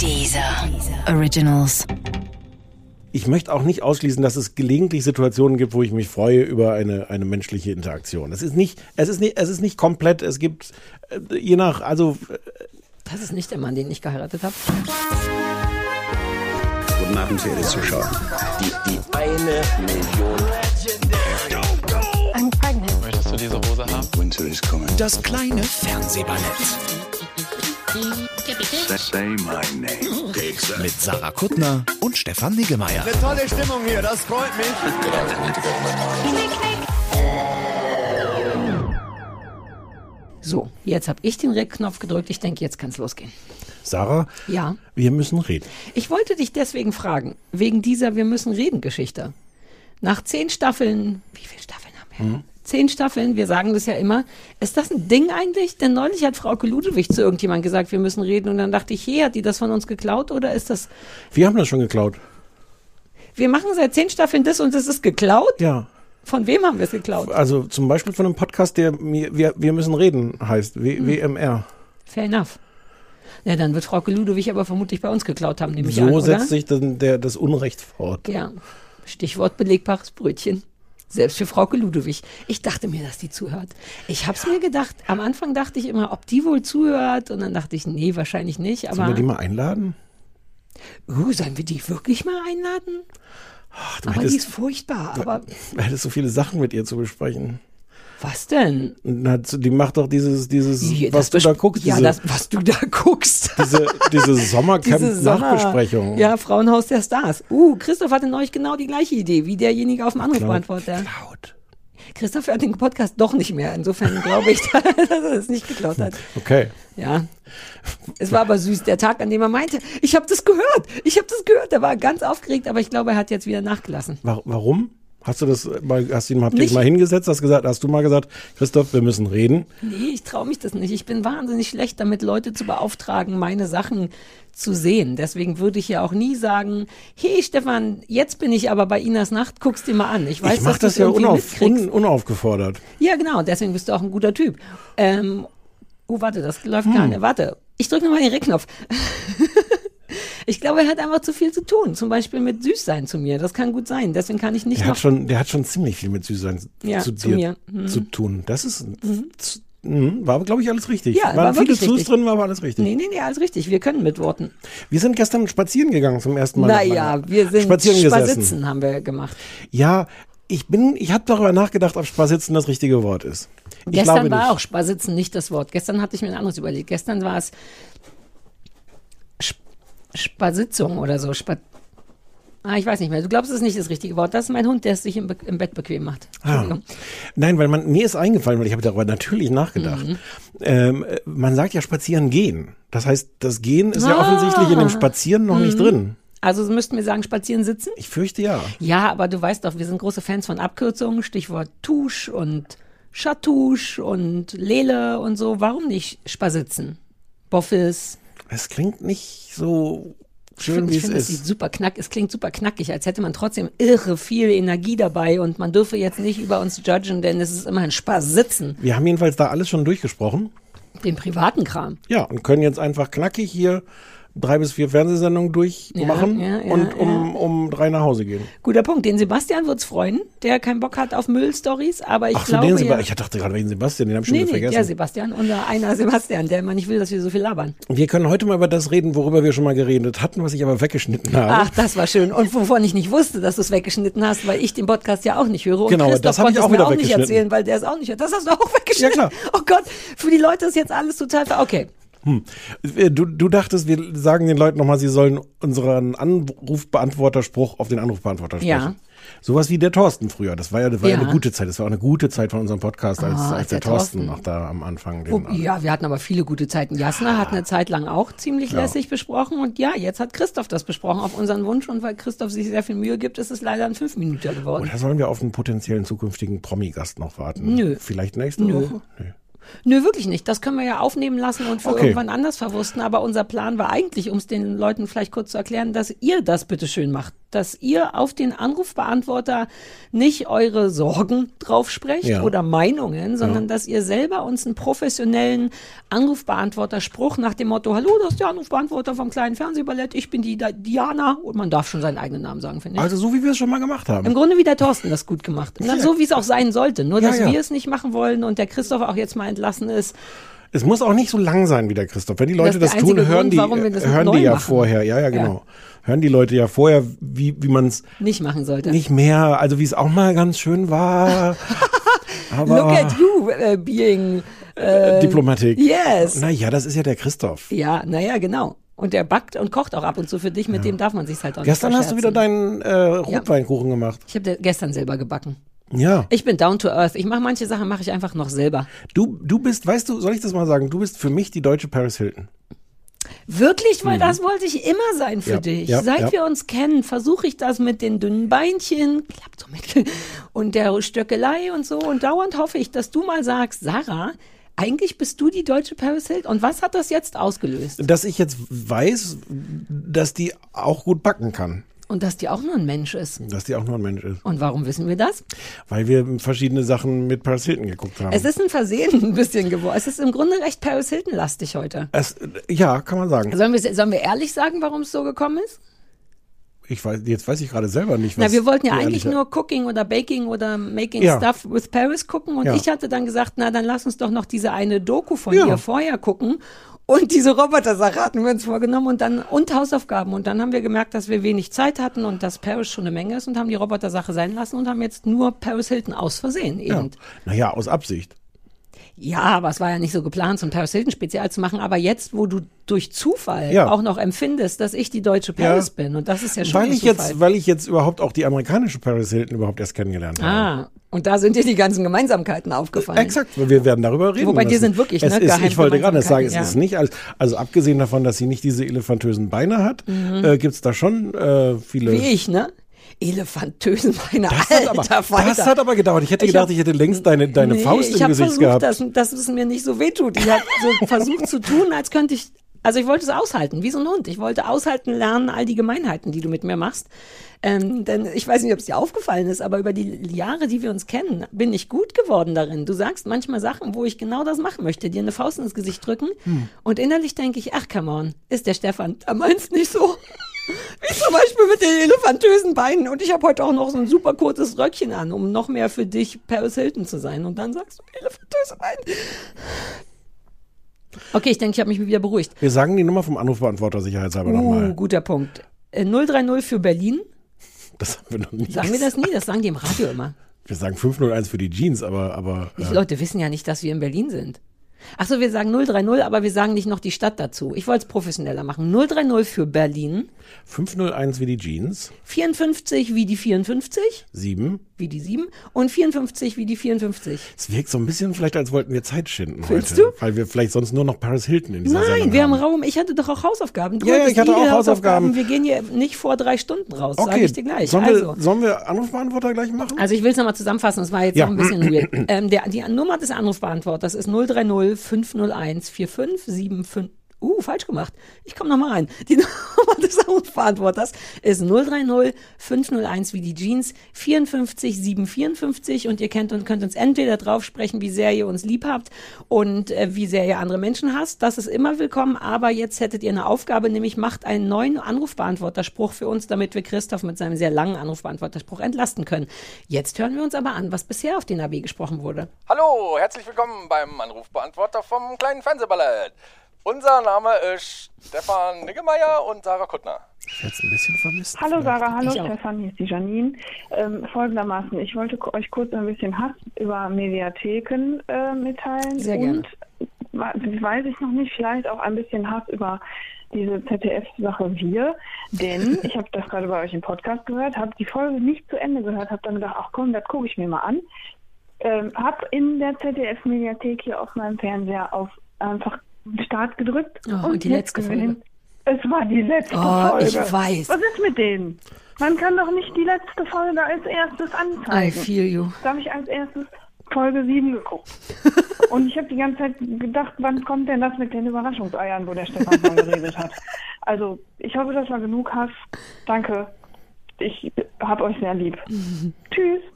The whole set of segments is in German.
Dieser Originals. Ich möchte auch nicht ausschließen, dass es gelegentlich Situationen gibt, wo ich mich freue über eine, eine menschliche Interaktion. Es ist nicht, es ist nicht, es ist nicht komplett. Es gibt äh, je nach, also äh, Das ist nicht der Mann, den ich geheiratet habe. Guten Abend, verehrte Zuschauer. Die, die eine Million. I'm pregnant. Möchtest du diese Hose haben? Winter is coming. Das kleine Fernsehballett. Mit Sarah Kuttner und Stefan Niggemeier. Tolle Stimmung hier, das freut mich. So, jetzt habe ich den Rec-Knopf gedrückt. Ich denke, jetzt kann es losgehen. Sarah, Ja. wir müssen reden. Ich wollte dich deswegen fragen, wegen dieser Wir müssen reden Geschichte. Nach zehn Staffeln, wie viele Staffeln haben wir? Zehn Staffeln, wir sagen das ja immer. Ist das ein Ding eigentlich? Denn neulich hat Frau Ludewig zu irgendjemand gesagt, wir müssen reden. Und dann dachte ich, hey, hat die das von uns geklaut oder ist das. Wir haben das schon geklaut. Wir machen seit zehn Staffeln das und das ist geklaut? Ja. Von wem haben wir es geklaut? Also zum Beispiel von einem Podcast, der mir, wir, wir müssen reden heißt, w, Hm. WMR. Fair enough. Ja, dann wird Frau Ludewig aber vermutlich bei uns geklaut haben, nehme ich So an, setzt sich dann der, das Unrecht fort. Ja, Stichwort belegbares Brötchen. Selbst für Frau Ludewig. Ich dachte mir, dass die zuhört. Ich hab's mir gedacht, am Anfang dachte ich immer, ob die wohl zuhört. Und dann dachte ich, nee, wahrscheinlich nicht. Sollen wir Aber die mal einladen? uh, sollen wir die wirklich mal einladen? Ach, du Aber die hättest, ist furchtbar. Aber du hättest so viele Sachen mit ihr zu besprechen. Was denn? Hat, die macht doch dieses, dieses Hier, was du da guckst, Ja, diese, das, was du da guckst. diese, diese Sommercamp-Nachbesprechung. Sommer- Ja, Frauenhaus der Stars. Uh, Christoph hatte neulich genau die gleiche Idee wie derjenige auf dem Anrufbeantworter. Laut. Christoph hört den Podcast doch nicht mehr. Insofern glaube ich, dass er es nicht geklaut hat. Okay. Ja. Es war aber süß, der Tag, an dem er meinte, ich habe das gehört, ich habe das gehört. Er war ganz aufgeregt, aber ich glaube, er hat jetzt wieder nachgelassen. Wa- Warum? Hast du das mal, hast du ihn, habt ihr mal hingesetzt, hast gesagt, hast du mal gesagt, Christoph, wir müssen reden? Nee, ich traue mich das nicht. Ich bin wahnsinnig schlecht damit, Leute zu beauftragen, meine Sachen zu sehen. Deswegen würde ich ja auch nie sagen, hey Stefan, jetzt bin ich aber bei Inas Nacht, guck's dir mal an. Ich weiß, ich mach dass das ja unauf, un, unaufgefordert. Ja, genau, deswegen bist du auch ein guter Typ. Ähm, oh, warte, das läuft Hm. gar nicht. Warte, ich drücke nochmal den Reckknopf. ich glaube, er hat einfach zu viel zu tun. Zum Beispiel mit Süßsein zu mir. Das kann gut sein. Deswegen kann ich nicht Der noch hat schon, der hat schon ziemlich viel mit Süßsein Ja, zu zu dir mir. Mhm. zu tun. Das ist, z- mhm, war, glaube ich, alles richtig. Ja, Waren war viele Zus drin, war aber alles richtig. Nee, nee, nee, alles richtig. Wir können mit Worten. Wir sind gestern spazieren gegangen zum ersten Mal. Naja, wir sind spazieren gesessen. Haben wir gemacht. Ja, ich bin, ich habe darüber nachgedacht, ob Spasitzen das richtige Wort ist. Ich Gestern war nicht. auch Spasitzen nicht das Wort. Gestern hatte ich mir ein anderes überlegt. Gestern war es Spasitzung oder so. Spa ah, ich weiß nicht mehr. Du glaubst, es ist nicht das richtige Wort. Das ist mein Hund, der es sich im, Be im Bett bequem macht. Ah. Nein, weil man, mir ist eingefallen, weil ich habe darüber natürlich nachgedacht. Mhm. Ähm, äh, man sagt ja spazieren gehen. Das heißt, das Gehen ist ja Ah. offensichtlich in dem Spazieren noch Mhm. nicht drin. Also müssten wir sagen, spazieren sitzen? Ich fürchte ja. Ja, aber du weißt doch, wir sind große Fans von Abkürzungen. Stichwort Tusch und Chatouche und Lele und so. Warum nicht Spasitzen? Boffis. Es klingt nicht so schön, wie ich es finde, es ist. super knack, es klingt super knackig, als hätte man trotzdem irre viel Energie dabei und man dürfe jetzt nicht über uns judgen, denn es ist immer ein Spaß sitzen, Wir haben jedenfalls da alles schon durchgesprochen. den privaten Kram. Ja, und können jetzt einfach knackig hier drei bis vier Fernsehsendungen durchmachen Ja, ja, ja, und um, um drei nach Hause gehen. Guter Punkt. Den Sebastian wird's freuen, der keinen Bock hat auf Müll-Stories, aber ich Ach glaube. den ja, Sebastian. Ich dachte gerade wegen Sebastian, den habe ich schon nee, wieder nee, vergessen. der Sebastian, unser einer Sebastian, der immer nicht will, dass wir so viel labern. Wir können heute mal über das reden, worüber wir schon mal geredet hatten, was ich aber weggeschnitten habe. Ach, das war schön. Und wovon ich nicht wusste, dass du es weggeschnitten hast, weil ich den Podcast ja auch nicht höre. Und Genau, Christoph das hab ich auch mir wieder auch nicht weggeschnitten. erzählen, weil der es auch nicht hört. Das hast du auch weggeschnitten. Ja, klar. Oh Gott, für die Leute ist jetzt alles total. Okay. Äh, Du, du dachtest, wir sagen den Leuten nochmal, sie sollen unseren Anrufbeantworterspruch auf den Anrufbeantworter sprechen. Ja. Sowas wie der Thorsten früher. Das war ja, das war ja. Eine gute Zeit. Das war auch eine gute Zeit von unserem Podcast, als, Ah, als der, der Thorsten Thorsten. noch da am Anfang. Den, ja, wir hatten aber viele gute Zeiten. Jasna hat eine Zeit lang auch ziemlich Ja. lässig besprochen und ja, jetzt hat Christoph das besprochen auf unseren Wunsch und weil Christoph sich sehr viel Mühe gibt, ist es leider ein Fünf-Minüter geworden. Oder sollen wir auf einen potenziellen zukünftigen Promi-Gast noch warten? Nö. Vielleicht nächste Nö. Woche? Nö. Nö, wirklich nicht. Das können wir ja aufnehmen lassen und für Okay. irgendwann anders verwursten. Aber unser Plan war eigentlich, um es den Leuten vielleicht kurz zu erklären, dass ihr das bitte schön macht. Dass ihr auf den Anrufbeantworter nicht eure Sorgen drauf sprecht Ja. oder Meinungen, sondern dass ihr selber uns einen professionellen Anrufbeantworter-Spruch nach dem Motto, hallo, das ist der Anrufbeantworter vom kleinen Fernsehballett, ich bin die Di- Diana. Und man darf schon seinen eigenen Namen sagen, finde ich. Also so wie wir es schon mal gemacht haben. Im Grunde wie der Thorsten das gut gemacht. Na, so wie es auch sein sollte. Nur, Ja, dass ja. wir es nicht machen wollen und der Christoph auch jetzt mal entlassen ist. Es muss auch nicht so lang sein wie der Christoph. Wenn die Leute Das das, tun, hören Grund, die, das hören die ja machen. vorher. Ja, ja, genau. Hören die Leute ja vorher, wie, wie man es Nicht machen sollte. nicht mehr, also wie es auch mal ganz schön war. Aber Look at you äh, being. Äh, Diplomatik. Yes. Naja, das ist ja der Christoph. Ja, naja, genau. Und der backt und kocht auch ab und zu für dich, mit dem darf man sich halt auch Gestern nicht hast du wieder deinen äh, Rotweinkuchen gemacht. Ich habe gestern selber gebacken. Ja. Ich bin down to earth. Ich mache manche Sachen mache ich einfach noch selber. Du, du bist, weißt du, soll ich das mal sagen? Du bist für mich die deutsche Paris Hilton. Wirklich, weil das wollte ich immer sein für Mhm. Ja, dich. ja, Seit ja. wir uns kennen, versuche ich das mit den dünnen Beinchen, klappt so mit, und der Stöckelei und so. Und dauernd hoffe ich, dass du mal sagst, Sarah, eigentlich bist du die deutsche Paris Hilton. Und was hat das jetzt ausgelöst? Dass ich jetzt weiß, dass die auch gut backen kann. Und dass die auch nur ein Mensch ist. Dass die auch nur ein Mensch ist. Und warum wissen wir das? Weil wir verschiedene Sachen mit Paris Hilton geguckt haben. Es ist ein Versehen ein bisschen geworden. Es ist im Grunde recht Paris Hilton-lastig heute. Es, ja, kann man sagen. Sollen wir, sollen wir ehrlich sagen, warum es so gekommen ist? Ich weiß, jetzt weiß ich gerade selber nicht, was Na, wir wollten ja eigentlich nur Cooking oder Baking oder Making Ja. Stuff with Paris gucken und Ja. ich hatte dann gesagt, na dann lass uns doch noch diese eine Doku von Ja. dir vorher gucken und diese Roboter-Sache hatten wir uns vorgenommen und dann und Hausaufgaben und dann haben wir gemerkt, dass wir wenig Zeit hatten und dass Paris schon eine Menge ist und haben die Roboter-Sache sein lassen und haben jetzt nur Paris Hilton aus Versehen Ja. eben. Naja, aus Absicht. Ja, aber es war ja nicht so geplant, so ein Paris Hilton Spezial zu machen. Aber jetzt, wo du durch Zufall Ja. auch noch empfindest, dass ich die deutsche Paris Ja. bin, und das ist ja schon Weil ich Zufall. jetzt, weil ich jetzt überhaupt auch die amerikanische Paris Hilton überhaupt erst kennengelernt habe. ah, und da sind dir die ganzen Gemeinsamkeiten aufgefallen. Exakt, wir werden darüber reden. Wobei, die sind wirklich, es ne, ist, Ich wollte gerade sagen, es Geheimgemeinsamkeiten, ist nicht als, also abgesehen davon, dass sie nicht diese elefantösen Beine hat, äh, gibt's da schon äh, viele. Mhm. Wie ich, ne? Elefantösen, meine Das hat, aber, alter Falter. das hat aber gedauert. Ich hätte Ich gedacht, hab- ich hätte längst deine, deine Nee, Faust ich im Gesicht versucht, gehabt. Dass, dass es mir nicht so wehtut. Ich habe so versucht zu tun, als könnte ich. Also ich wollte es aushalten, wie so ein Hund. Ich wollte aushalten lernen, all die Gemeinheiten, die du mit mir machst. Ähm, denn ich weiß nicht, ob es dir aufgefallen ist, aber über die Jahre, die wir uns kennen, bin ich gut geworden darin. Du sagst manchmal Sachen, wo ich genau das machen möchte, dir eine Faust ins Gesicht drücken. Hm. Und innerlich denke ich, ach come on, ist der Stefan, da meinst nicht so. Wie zum Beispiel mit den elefantösen Beinen. Und ich habe heute auch noch so ein super kurzes Röckchen an, um noch mehr für dich Paris Hilton zu sein. Und dann sagst du elefantöse Beine. Okay, ich denke, ich habe mich wieder beruhigt. Wir sagen die Nummer vom Anrufbeantworter sicherheitshalber Uh, nochmal. guter Punkt. Äh, 030 für Berlin. Das haben wir noch nie Sagen wir das nie? Das sagen die im Radio immer. Wir sagen 501 für die Jeans, aber, aber Die äh, Leute wissen ja nicht, dass wir in Berlin sind. Achso, wir sagen 030, aber wir sagen nicht noch die Stadt dazu. Ich wollte es professioneller machen. 030 für Berlin, 501 wie die Jeans, 54 wie die 54, 7. wie die 7 und 54 wie die 54. Es wirkt so ein bisschen vielleicht, als wollten wir Zeit schinden Findest heute. du? Weil wir vielleicht sonst nur noch Paris Hilton in dieser Nein, Sendung wir haben. Raum. Ich hatte doch auch Hausaufgaben. Du Ja, ja, ich hatte auch Hausaufgaben. Wir gehen hier nicht vor drei Stunden raus, sage Okay, ich dir gleich. sollen, also. wir, sollen wir Anrufbeantworter gleich machen? Also ich will es nochmal zusammenfassen, es war jetzt Ja. noch ein bisschen weird. Ähm, der, die Nummer des Anrufbeantworters ist 030 501 4575. Uh, falsch gemacht. Ich komme nochmal rein. Die Nummer des Anrufbeantworters ist 030 501 wie die Jeans 54 754 und ihr kennt und könnt uns entweder drauf sprechen, wie sehr ihr uns lieb habt und äh, wie sehr ihr andere Menschen hasst. Das ist immer willkommen, aber jetzt hättet ihr eine Aufgabe, nämlich macht einen neuen Anrufbeantworterspruch für uns, damit wir Christoph mit seinem sehr langen Anrufbeantworterspruch entlasten können. Jetzt hören wir uns aber an, was bisher auf den AB gesprochen wurde. Hallo, herzlich willkommen beim Anrufbeantworter vom kleinen Fernsehballett. Unser Name ist Stefan Niggemeier und Sarah Kuttner. Ich werde ein bisschen vermisst. Hallo Sarah, hallo. Stefan, hier ist die Janine. Ähm, folgendermaßen, ich wollte euch kurz ein bisschen Hass über Mediatheken äh, mitteilen. Sehr gerne. Und, weiß ich noch nicht, vielleicht auch ein bisschen Hass über diese ZDF-Sache Wir. Denn ich habe das gerade bei euch im Podcast gehört, habe die Folge nicht zu Ende gehört, habe dann gedacht, ach komm, das gucke ich mir mal an. Ähm, habe in der ZDF-Mediathek hier auf meinem Fernseher auf einfach Start gedrückt. Oh, und die letzte gesehen, Es war die letzte Oh, Folge. ich weiß. Was ist mit denen? Man kann doch nicht die letzte Folge als erstes I anzeigen. feel you. Darf ich als erstes Folge 7 geguckt. Und ich habe die ganze Zeit gedacht, wann kommt denn das mit den Überraschungseiern, wo der Stefan von geredet hat. Also, ich hoffe, das war genug Hass. Danke. Ich hab euch sehr lieb. Tschüss.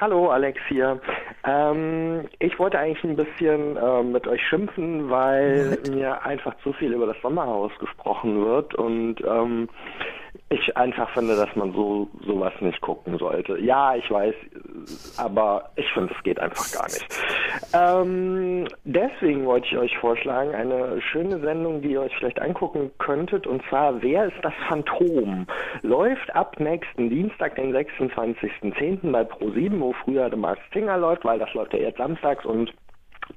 Hallo, Alex hier. Ähm, ich wollte eigentlich ein bisschen äh, mit euch schimpfen, weil mir einfach zu viel über das Sommerhaus gesprochen wird und ähm, ich einfach finde, dass man so sowas nicht gucken sollte. Ja, ich weiß, aber ich finde, es geht einfach gar nicht. Ähm, deswegen wollte ich euch vorschlagen, eine schöne Sendung, die ihr euch vielleicht angucken könntet, und zwar Wer ist das Phantom? Läuft ab nächsten Dienstag, den 26.10. bei Pro7, wo früher der Max Singer läuft, weil das läuft ja jetzt samstags und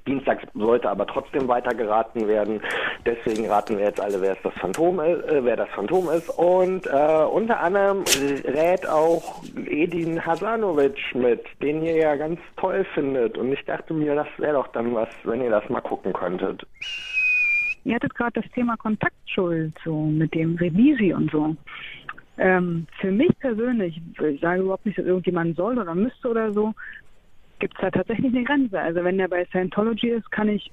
Dienstags sollte aber trotzdem weiter geraten werden. Deswegen raten wir jetzt alle, wer das Phantom ist, äh, wer das Phantom ist. Und äh, unter anderem rät auch Edin Hasanovic mit, den ihr ja ganz toll findet. Und ich dachte mir, das wäre doch dann was, wenn ihr das mal gucken könntet. Ihr hattet gerade das Thema Kontaktschuld, so mit dem Revisi und so. Ähm, für mich persönlich, ich sage überhaupt nicht, dass irgendjemand soll oder müsste oder so, gibt es da tatsächlich eine Grenze. Also wenn der bei Scientology ist, kann ich,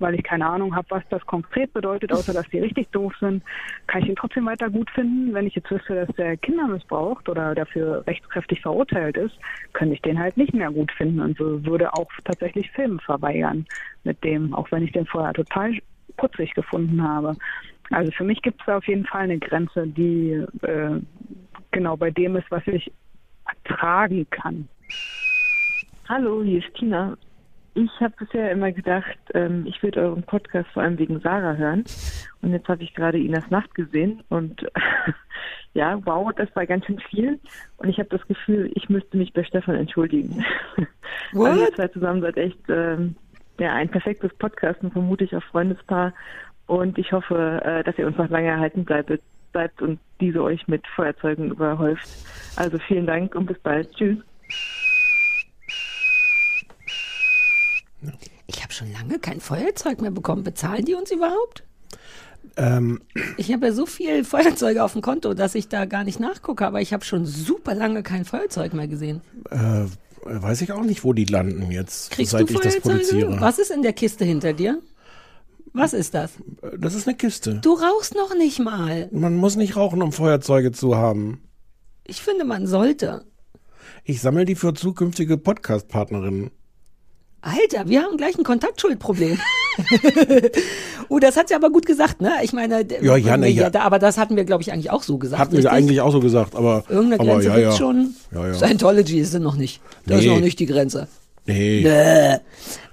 weil ich keine Ahnung habe, was das konkret bedeutet, außer dass die richtig doof sind, kann ich ihn trotzdem weiter gut finden. Wenn ich jetzt wüsste, dass der Kinder missbraucht oder dafür rechtskräftig verurteilt ist, könnte ich den halt nicht mehr gut finden und so würde auch tatsächlich Filme verweigern mit dem, auch wenn ich den vorher total putzig gefunden habe. Also für mich gibt es da auf jeden Fall eine Grenze, die äh, genau bei dem ist, was ich ertragen kann. Hallo, hier ist Tina. Ich habe bisher immer gedacht, ähm, ich würde euren Podcast vor allem wegen Sarah hören. Und jetzt habe ich gerade Inas Nacht gesehen und ja, wow, das war ganz schön viel. Und ich habe das Gefühl, ich müsste mich bei Stefan entschuldigen. What? Also ihr zwei zusammen seid echt ähm, ja, ein perfektes Podcast und vermutlich auch Freundespaar. Und ich hoffe, äh, dass ihr uns noch lange erhalten bleibt, bleibt und diese euch mit Feuerzeugen überhäuft. Also vielen Dank und bis bald. Tschüss. Ich habe schon lange kein Feuerzeug mehr bekommen. Bezahlen die uns überhaupt? Ähm, Ich habe ja so viel Feuerzeuge auf dem Konto, dass ich da gar nicht nachgucke, aber ich habe schon super lange kein Feuerzeug mehr gesehen. äh, weiß ich auch nicht, wo die landen jetzt, Kriegst seit du ich das produziere. Was ist in der Kiste hinter dir? Was ist das? Das ist eine Kiste. Du rauchst noch nicht mal. Man muss nicht rauchen, um Feuerzeuge zu haben. Ich finde, man sollte. Ich sammle die für zukünftige Podcast-Partnerinnen. Alter, wir haben gleich ein Kontaktschuldproblem. oh, das hat sie aber gut gesagt, ne? Ich meine, Ja, ja, na ja. da- aber das hatten wir, glaube ich, eigentlich auch so gesagt. Hatten wir richtig? eigentlich auch so gesagt, aber. Irgendeine aber Grenze ja, gibt's ja. schon. Ja, ja. Scientology ist es noch nicht. Das Nee. ist noch nicht die Grenze. Nee. Bäh.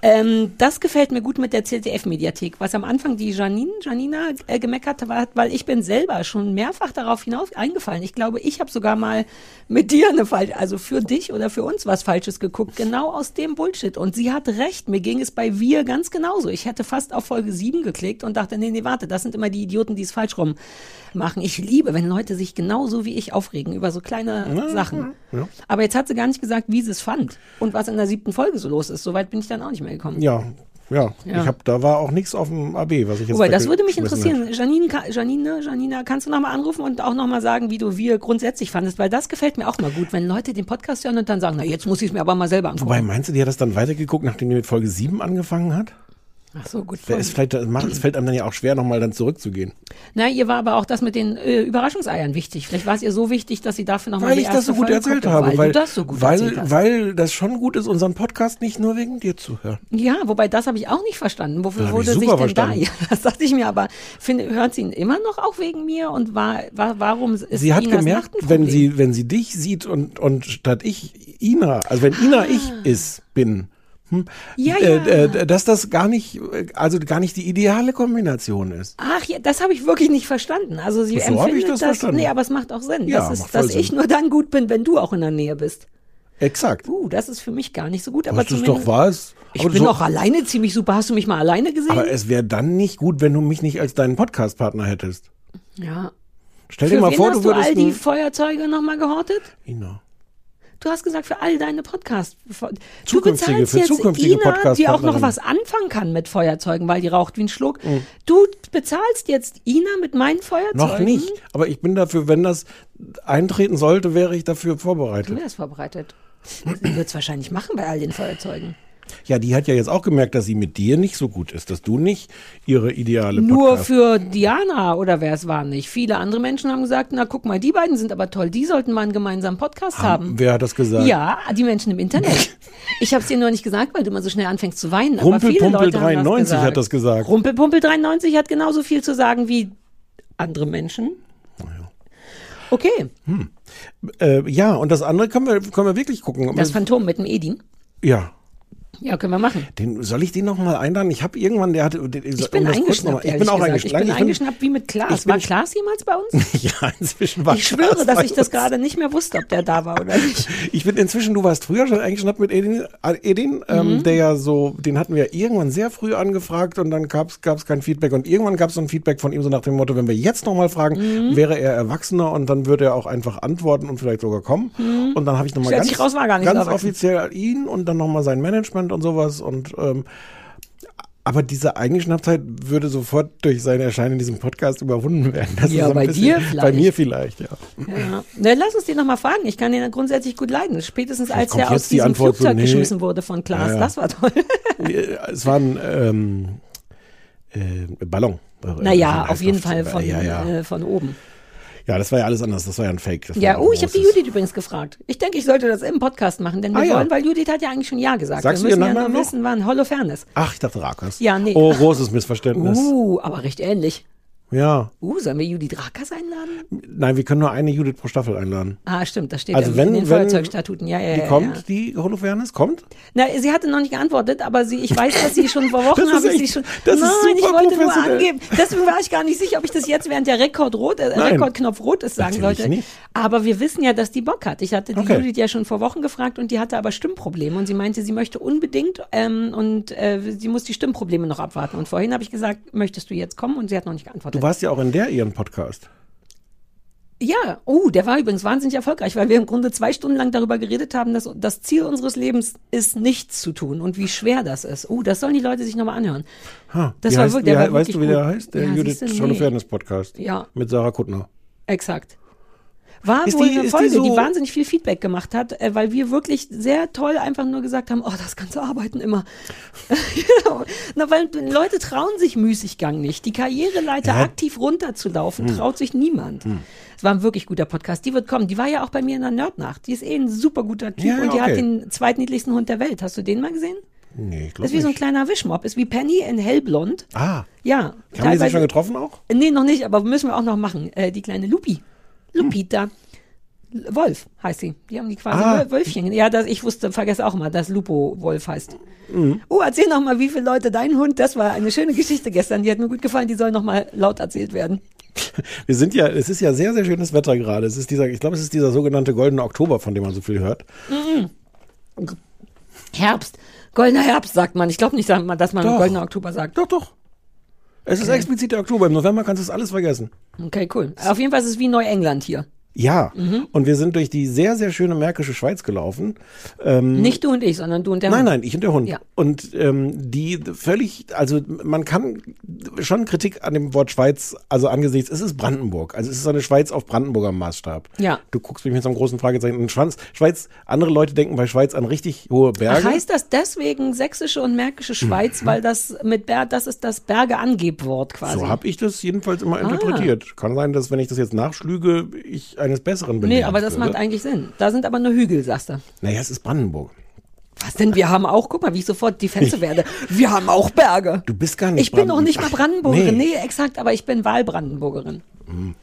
Ähm, das gefällt mir gut mit der ZDF-Mediathek. Was am Anfang die Janine, Janina äh, gemeckert hat, weil ich bin selber schon mehrfach darauf hinaus eingefallen. Ich glaube, ich habe sogar mal mit dir eine falsche, also für dich oder für uns was Falsches geguckt, genau aus dem Bullshit. Und sie hat recht, mir ging es bei Wir ganz genauso. Ich hätte fast auf Folge 7 geklickt und dachte, nee, nee, warte, das sind immer die Idioten, die es falsch rum machen. Ich liebe, wenn Leute sich genauso wie ich aufregen über so kleine Sachen. ja. Aber jetzt hat sie gar nicht gesagt, wie sie es fand und was in der siebten Folge so los ist. Soweit bin ich dann auch nicht mehr gekommen. Ja, ja. Ja. Ich hab, da war auch nichts auf dem AB, was ich jetzt Wobei, das würde mich interessieren. Janine, Janine, Janina, kannst du nochmal anrufen und auch nochmal sagen, wie du wir grundsätzlich fandest? Weil das gefällt mir auch mal gut, wenn Leute den Podcast hören und dann sagen, na, jetzt muss ich es mir aber mal selber angucken. Wobei, meinst du, die hat das dann weitergeguckt, nachdem die mit Folge 7 angefangen hat? Ach so, gut. Ist vielleicht, es fällt einem dann ja auch schwer, nochmal dann zurückzugehen. Na, ihr war aber auch das mit den äh, Überraschungseiern wichtig. Vielleicht war es ihr so wichtig, dass sie dafür nochmal Weil ich das so gut Folge erzählt habe. Weil, Weil, du das so gut weil, erzählt hast. weil das schon gut ist, unseren Podcast nicht nur wegen dir zu hören. Ja, wobei das habe ich auch nicht verstanden. Wofür wurde sich denn verstanden. da? Ja, das dachte ich mir, aber finde, hört sie ihn immer noch auch wegen mir und war, war warum ist sie hat Inas gemerkt, wenn sie, wenn sie dich sieht und, und statt ich Ina, also wenn Ina ich ist, bin, hm, Ja, äh, ja. äh, dass das gar nicht, also gar nicht die ideale Kombination ist. Ach ja, das habe ich wirklich nicht verstanden. Also sie So empfindet ich das das, verstanden. nee, aber es macht auch Sinn. Ja, das ist, dass ich Sinn. nur dann gut bin, wenn du auch in der Nähe bist. Exakt. Uh, das ist für mich gar nicht so gut. Aber das ist doch was. Ich bin auch alleine ziemlich super. Hast du mich mal alleine gesehen? Aber es wäre dann nicht gut, wenn du mich nicht als deinen Podcast-Partner hättest. ja. Stell für dir mal vor, hast du du all würdest. die Feuerzeuge nochmal gehortet? Ina. Du hast gesagt, für all deine Podcasts. Du bezahlst für jetzt zukünftige Ina, die auch noch was anfangen kann mit Feuerzeugen, weil die raucht wie ein Schluck. Mhm. Du bezahlst jetzt Ina mit meinen Feuerzeugen? Noch nicht. Aber ich bin dafür, wenn das eintreten sollte, wäre ich dafür Du vorbereitet. wärst vorbereitet. Die wird es wahrscheinlich machen bei all den Feuerzeugen. Ja, die hat ja jetzt auch gemerkt, dass sie mit dir nicht so gut ist, dass du nicht ihre ideale Nur Podcast- für Diana oder wer es war nicht. Viele andere Menschen haben gesagt, na guck mal, die beiden sind aber toll, die sollten mal einen gemeinsamen Podcast haben. Wer hat das gesagt? Ja, die Menschen im Internet. Ich habe es dir nur nicht gesagt, weil du immer so schnell anfängst zu weinen. aber viele Rumpelpumpel Leute haben das 93 gesagt. hat das gesagt. Rumpelpumpel 93 hat genauso viel zu sagen wie andere Menschen. Okay, Äh, ja, und das andere können wir, können wir wirklich gucken. das Phantom mit dem Edin. ja. Ja, können wir machen. Den, soll ich den noch mal einladen? Ich habe irgendwann, der hatte. Den, Ich bin eingeschnappt, Ich bin auch gesagt. eingeschnappt. Ich bin eingeschnappt wie mit Klaas. ich War Klaas jemals bei uns? ja, inzwischen war Ich schwöre, dass ich das gerade nicht mehr wusste, ob der da war oder nicht. Ich bin inzwischen, du warst früher schon eingeschnappt mit Edin, äh, Edin ähm, Mhm. der ja so, den hatten wir irgendwann sehr früh angefragt und dann gab es kein Feedback und irgendwann gab es so ein Feedback von ihm so nach dem Motto, wenn wir jetzt nochmal fragen, Mhm. wäre er erwachsener und dann würde er auch einfach antworten und vielleicht sogar kommen. Und dann habe ich nochmal ganz, raus, ganz offiziell ihn und dann nochmal sein Management und sowas und ähm, aber diese Eingeschnapptheit würde sofort durch sein Erscheinen in diesem Podcast überwunden werden. Das Ja, so bei bisschen- dir Bei vielleicht. mir vielleicht, ja. Ja. Na, lass uns den nochmal fragen. Ich kann den grundsätzlich gut leiden. Spätestens als er aus die diesem Antwort so, Flugzeug nee. geschmissen wurde von Klaas. Ja, ja. Das war toll. Es war ein ähm, äh, Ballon. Naja, auf jeden Fall von, Ja, ja. Äh, von oben. Ja, das war ja alles anders. Das war ja ein Fake. Das Ja, oh, ich habe die Judith übrigens gefragt. Ich denke, ich sollte das im Podcast machen, denn wir Ah, ja. wollen, weil Judith hat ja eigentlich schon Ja gesagt. Sagst wir du müssen ihr ja noch? wissen, wann Holofernes. Ach, ich dachte Rakas. Ja, nee. Oh, großes Missverständnis. Uh, aber recht ähnlich. Ja. Uh, sollen wir Judith Rakas einladen? Nein, wir können nur eine Judith pro Staffel einladen. Ah, stimmt, das steht Also ja wenn- in den Feuerzeugstatuten. Ja, ja, Die ja, kommt, Ja. die Holofernes? Kommt? Na, sie hatte noch nicht geantwortet, aber sie, ich weiß, dass sie schon vor Wochen ist habe ich sie echt- schon. das ist Nein, ich super wollte nur angeben. Deswegen war ich gar nicht sicher, ob ich das jetzt während der Rekord rot, äh. Rekordknopf rot ist sagen sollte. nicht. Aber wir wissen ja, dass die Bock hat. Ich hatte die Okay. Judith ja schon vor Wochen gefragt und die hatte aber Stimmprobleme und sie meinte, sie möchte unbedingt ähm, und äh, sie muss die Stimmprobleme noch abwarten. Und vorhin habe ich gesagt, möchtest du jetzt kommen? Und sie hat noch nicht geantwortet. Du warst ja auch in der ihren Podcast. Ja, oh, der war übrigens wahnsinnig erfolgreich, weil wir im Grunde zwei Stunden lang darüber geredet haben, dass das Ziel unseres Lebens ist, nichts zu tun und wie schwer das ist. Oh, das sollen die Leute sich nochmal anhören. Ha, Das war heißt, wirklich- der wie, war weißt du, wie der gut. heißt? Der Ja, Judith siehste, nee. Holofernes Podcast. Ja. Mit Sarah Kuttner. Exakt. War Ist wohl die- eine die Folge, die, so- wahnsinnig viel Feedback gemacht hat, äh, weil wir wirklich sehr toll einfach nur gesagt haben, oh, das ganze Arbeiten immer. Genau. Na, weil Leute trauen sich Müßiggang nicht. Die Karriereleiter Ja. aktiv runterzulaufen, Hm. traut sich niemand. Es war ein wirklich guter Podcast. Die wird kommen. Die war ja auch bei mir in der Nerdnacht. Die ist eh ein super guter Typ Ja, und die hat okay. den zweitniedlichsten Hund der Welt. Hast du den mal gesehen? Nee, ich glaube ist wie so ein nicht. kleiner Wischmopp. Ist wie Penny in hellblond. Ah, Ja. haben die sich schon getroffen auch? Nee, noch nicht, aber müssen wir auch noch machen. Äh, die kleine Lupi. Lupita. L- Wolf heißt sie. Die haben die quasi Ah. Wöl- Wölfchen. Ja, das, ich wusste, vergesse auch immer, dass Lupo Wolf heißt. Mhm. Oh, erzähl noch mal, wie viele Leute dein Hund, das war eine schöne Geschichte gestern, die hat mir gut gefallen, die soll noch mal laut erzählt werden. Wir sind ja, es ist ja sehr, sehr schönes Wetter gerade. Es ist dieser, ich glaube, es ist dieser sogenannte goldene Oktober, von dem man so viel hört. Herbst. Goldener Herbst, sagt man. Ich glaube nicht, dass man, dass man Doch. goldener Oktober sagt. Doch, doch. Es ist explizit der Oktober. Im November kannst du das alles vergessen. Okay, cool. Auf jeden Fall ist es wie Neuengland hier. Ja. Mhm. Und wir sind durch die sehr, sehr schöne märkische Schweiz gelaufen. Ähm, Nicht du und ich, sondern du und der Nein, Hund. nein, ich und der Hund. Ja. Und ähm, die völlig, also man kann schon Kritik an dem Wort Schweiz, also angesichts, es ist Brandenburg. Also es ist eine Schweiz auf Brandenburger Maßstab. Ja. Du guckst mich mit so einem großen Fragezeichen an. Schwanz, Schweiz, andere Leute denken bei Schweiz an richtig hohe Berge. Ach, heißt das deswegen sächsische und märkische Schweiz, weil das mit Ber das ist das Berge-Angebwort quasi. Mhm. so habe ich das jedenfalls immer Ah. interpretiert. Kann sein, dass wenn ich das jetzt nachschlüge, ich eines Besseren bin. Nee, aber das macht eigentlich Sinn. Da sind aber nur Hügel, sagst du. Naja, es ist Brandenburg. Was denn? Wir haben auch, guck mal, wie ich sofort die Fenster werde. Wir haben auch Berge. Du bist gar nicht Ich bin noch nicht mal Brandenburgerin. nee. Nee. exakt, aber ich bin Wahlbrandenburgerin.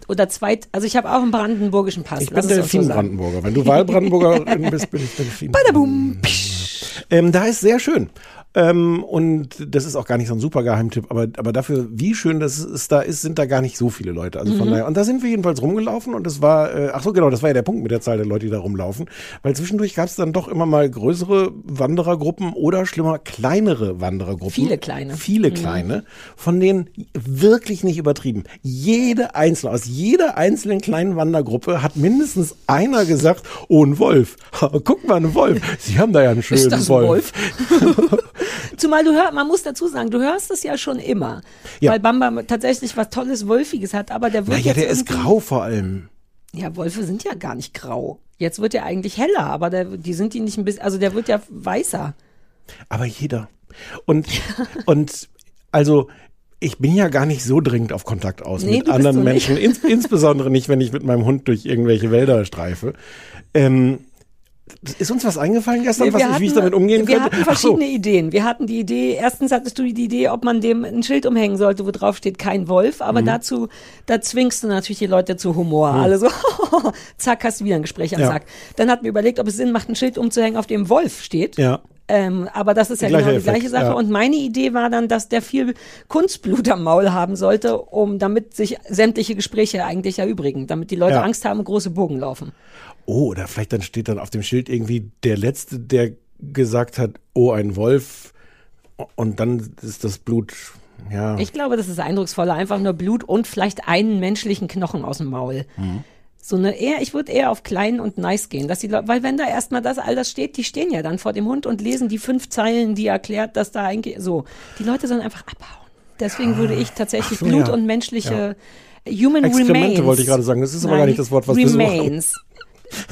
Oder zweit, also ich habe auch einen brandenburgischen Pass. Ich bin uns so. Delfin-Brandenburger. Wenn du Wahlbrandenburgerin bist, bin ich Delfin. Badabum. Ähm, da ist sehr schön. Ähm, und das ist auch gar nicht so ein super Geheimtipp, aber, aber dafür, wie schön das es da ist, sind da gar nicht so viele Leute. Also von Mhm. daher, und da sind wir jedenfalls rumgelaufen und es war, äh, ach so genau, das war ja der Punkt mit der Zahl der Leute, die da rumlaufen, weil zwischendurch gab es dann doch immer mal größere Wanderergruppen oder schlimmer kleinere Wanderergruppen. Viele kleine. Viele Mhm. kleine, von denen wirklich nicht übertrieben. Jede einzelne, aus jeder einzelnen kleinen Wandergruppe hat mindestens einer gesagt, oh, ein Wolf. Guck mal, ein Wolf. Sie haben da ja einen schönen Ist das ein Wolf. Wolf? Zumal du hörst, man muss dazu sagen, du hörst es ja schon immer. Ja. Weil Bamba tatsächlich was Tolles Wolfiges hat, aber der wird Naja, der ist grau vor allem. Ja, Wölfe sind ja gar nicht grau. Jetzt wird er eigentlich heller, aber der, die sind die nicht ein bisschen, also der wird ja weißer. Aber jeder. Und, und also ich bin ja gar nicht so dringend auf Kontakt aus Nee, mit anderen. Menschen, ins, insbesondere nicht, wenn ich mit meinem Hund durch irgendwelche Wälder streife. Ähm, ist uns was eingefallen gestern, Nee, was wir ich, wie ich hatten- damit umgehen Wir könnte? hatten Ach so. verschiedene Ideen. Wir hatten die Idee, erstens hattest du die Idee, ob man dem ein Schild umhängen sollte, wo drauf steht, kein Wolf, Mhm. aber dazu, da zwingst du natürlich die Leute zu Humor. Alle so, zack, hast du wieder ein Gespräch am Ja. Sack. Dann hatten wir überlegt, ob es Sinn macht, ein Schild umzuhängen, auf dem Wolf steht. Ja. Ähm, aber das ist ja Gleicher genau die Effekt, gleiche Sache. ja. Und meine Idee war dann, dass der viel Kunstblut am Maul haben sollte, um damit sich sämtliche Gespräche eigentlich erübrigen, damit die Leute Ja. Angst haben und große Bogen laufen. Oh, oder vielleicht dann steht dann auf dem Schild irgendwie der Letzte, der gesagt hat, oh, ein Wolf. Und dann ist das Blut, ja. Ich glaube, das ist eindrucksvoller. Einfach nur Blut und vielleicht einen menschlichen Knochen aus dem Maul. Mhm. So eine eher, ich würde eher auf klein und nice gehen, dass die Leute, weil wenn da erstmal das all das steht, die stehen ja dann vor dem Hund und lesen die fünf Zeilen, die erklärt, dass da eigentlich so. Die Leute sollen einfach abhauen. Deswegen würde ich tatsächlich so, Blut ja. und menschliche Human Exkremente Remains. wollte ich gerade sagen. Das ist aber gar nicht das Wort, was. Remains.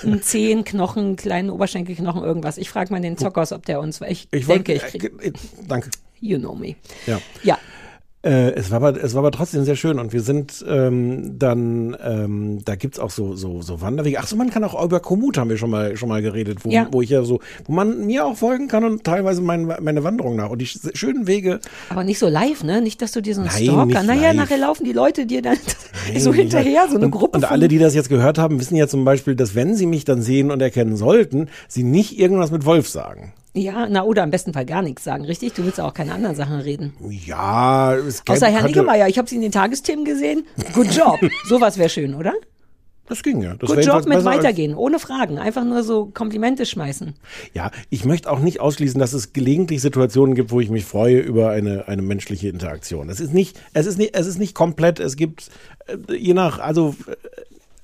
Ein Zehen, Knochen, kleinen Oberschenkelknochen, irgendwas. Ich frage mal den Zockers, ob der uns, ich, Ich denke, wollte- ich krieg, äh, Danke. you know me. Ja. Ja, Äh, es, war aber, es war aber trotzdem sehr schön und wir sind ähm, dann, ähm, da gibt's auch so, so, so Wanderwege. Ach so, man kann auch über Komoot haben wir schon mal, schon mal geredet, wo, Ja. wo ich ja so, wo man mir auch folgen kann und teilweise mein, meine Wanderung nach. Und die sch- schönen Wege, Aber nicht so live, ne? Nicht, dass du dir so einen Nein, Stalker. Naja, nachher laufen die Leute dir dann Nein, so hinterher, so eine und, Gruppe. Und alle, die das jetzt gehört haben, wissen ja zum Beispiel, dass wenn sie mich dann sehen und erkennen sollten, sie nicht irgendwas mit Wolf sagen. Ja, na oder am besten Fall gar nichts sagen, richtig? Du willst auch keine anderen Sachen reden. Ja, es gäbe- Außer Herr hatte- Niggemeier, ich habe Sie in den Tagesthemen gesehen. Good job. Sowas wäre schön, oder? Das ging ja. Das Good job mit weitergehen, ohne Fragen. Einfach nur so Komplimente schmeißen. Ja, ich möchte auch nicht ausschließen, dass es gelegentlich Situationen gibt, wo ich mich freue über eine, eine menschliche Interaktion. Es ist nicht, es ist nicht, es ist nicht komplett. Es gibt äh, je nach, also äh,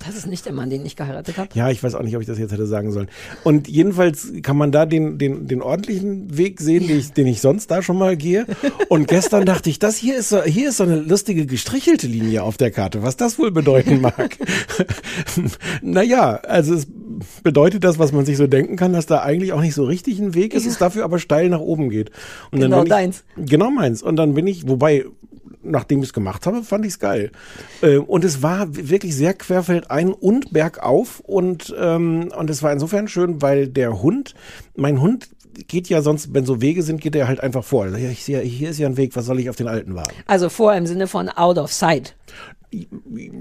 Das ist nicht der Mann, den ich geheiratet habe. ja, ich weiß auch nicht, ob ich das jetzt hätte sagen sollen. Und jedenfalls kann man da den, den, den ordentlichen Weg sehen, den ich, den ich sonst da schon mal gehe. Und gestern dachte ich, das hier ist so, hier ist so eine lustige gestrichelte Linie auf der Karte, was das wohl bedeuten mag. naja, also es bedeutet das, was man sich so denken kann, dass da eigentlich auch nicht so richtig ein Weg ist, es dafür aber steil nach oben geht. Und Genau bin ich, deins. Genau meins. Und dann bin ich, wobei, nachdem ich es gemacht habe, fand ich es geil. Äh, und es war wirklich sehr querfeldein und bergauf. Und, ähm, und es war insofern schön, weil der Hund, mein Hund geht ja sonst, wenn so Wege sind, geht er halt einfach vor. Also, ich sehe, hier ist ja ein Weg, was soll ich auf den alten warten? Also vor im Sinne von out of sight.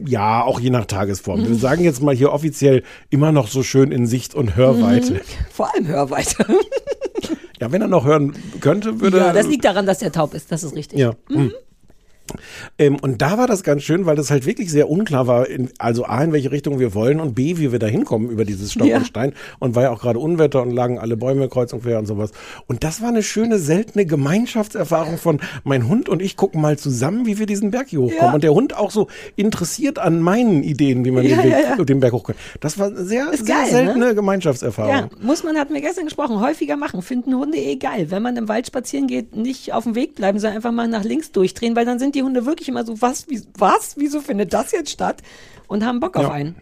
Ja, auch je nach Tagesform. Wir sagen jetzt mal hier offiziell immer noch so schön in Sicht und Hörweite. Vor allem Hörweite. Ja, wenn er noch hören könnte, würde ja, das liegt daran, dass der taub ist. Das ist richtig. Ja. Hm. Ähm, und da war das ganz schön, weil das halt wirklich sehr unklar war, in, also A, in welche Richtung wir wollen und B, wie wir da hinkommen über dieses Stock Ja. und Stein. Und war ja auch gerade Unwetter und lagen alle Bäume kreuz und quer und sowas. Und das war eine schöne, seltene Gemeinschaftserfahrung von mein Hund und ich gucken mal zusammen, wie wir diesen Berg hier hochkommen. Ja. Und der Hund auch so interessiert an meinen Ideen, wie man Ja, den, Weg, den Berg hochkommt. Das war eine sehr, Ist sehr geil, seltene ne? Gemeinschaftserfahrung. Ja, muss man, hatten wir gestern gesprochen, häufiger machen. Finden Hunde eh geil. Wenn man im Wald spazieren geht, nicht auf dem Weg bleiben, sondern einfach mal nach links durchdrehen, weil dann sind die Hunde wirklich immer so, was, wie, was, wieso findet das jetzt statt? Und haben Bock auf Ja. einen.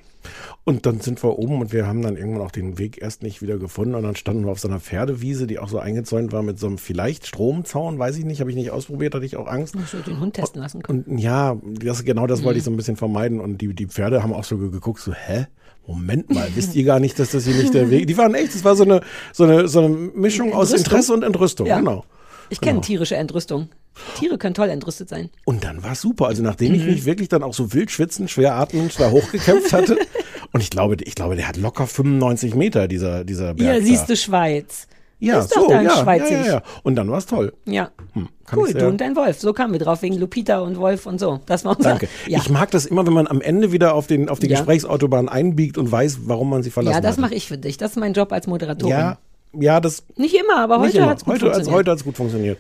Und dann sind wir oben und wir haben dann irgendwann auch den Weg erst nicht wieder gefunden und dann standen wir auf so einer Pferdewiese, die auch so eingezäunt war mit so einem vielleicht Stromzaun, weiß ich nicht, habe ich nicht ausprobiert, hatte ich auch Angst. Ich würde den Hund testen lassen können. Und ja, das, genau das Mhm. wollte ich so ein bisschen vermeiden und die, die Pferde haben auch so ge- geguckt, so, hä? Moment mal, wisst ihr gar nicht, dass das hier nicht der Weg, die waren echt, das war so eine, so eine, so eine Mischung aus Entrüstung. Interesse und Entrüstung, Ja. genau. Ich kenne Genau. tierische Entrüstung. Tiere können toll entrüstet sein. Und dann war es super. Also nachdem Mhm. ich mich wirklich dann auch so wild schwitzend, schwer atmend da hochgekämpft hatte. und ich glaube, ich glaube, der hat locker 95 Meter, dieser, dieser Berg. Hier siehst du Schweiz. Ja, ist doch so, dein ja, ja, Schweizig. ja, ja. Und dann war es toll. Ja. Hm, Cool, du und dein Wolf. So kamen wir drauf, wegen Lupita und Wolf und so. Das war unser. Danke. Ja, Ich mag das immer, wenn man am Ende wieder auf, den, auf die Ja. Gesprächsautobahn einbiegt und weiß, warum man sie verlassen ja das hat. mache ich für dich. Das ist mein Job als Moderatorin. Ja, ja, das Nicht immer, aber heute hat es gut heute, als, funktioniert. heute hat's gut funktioniert.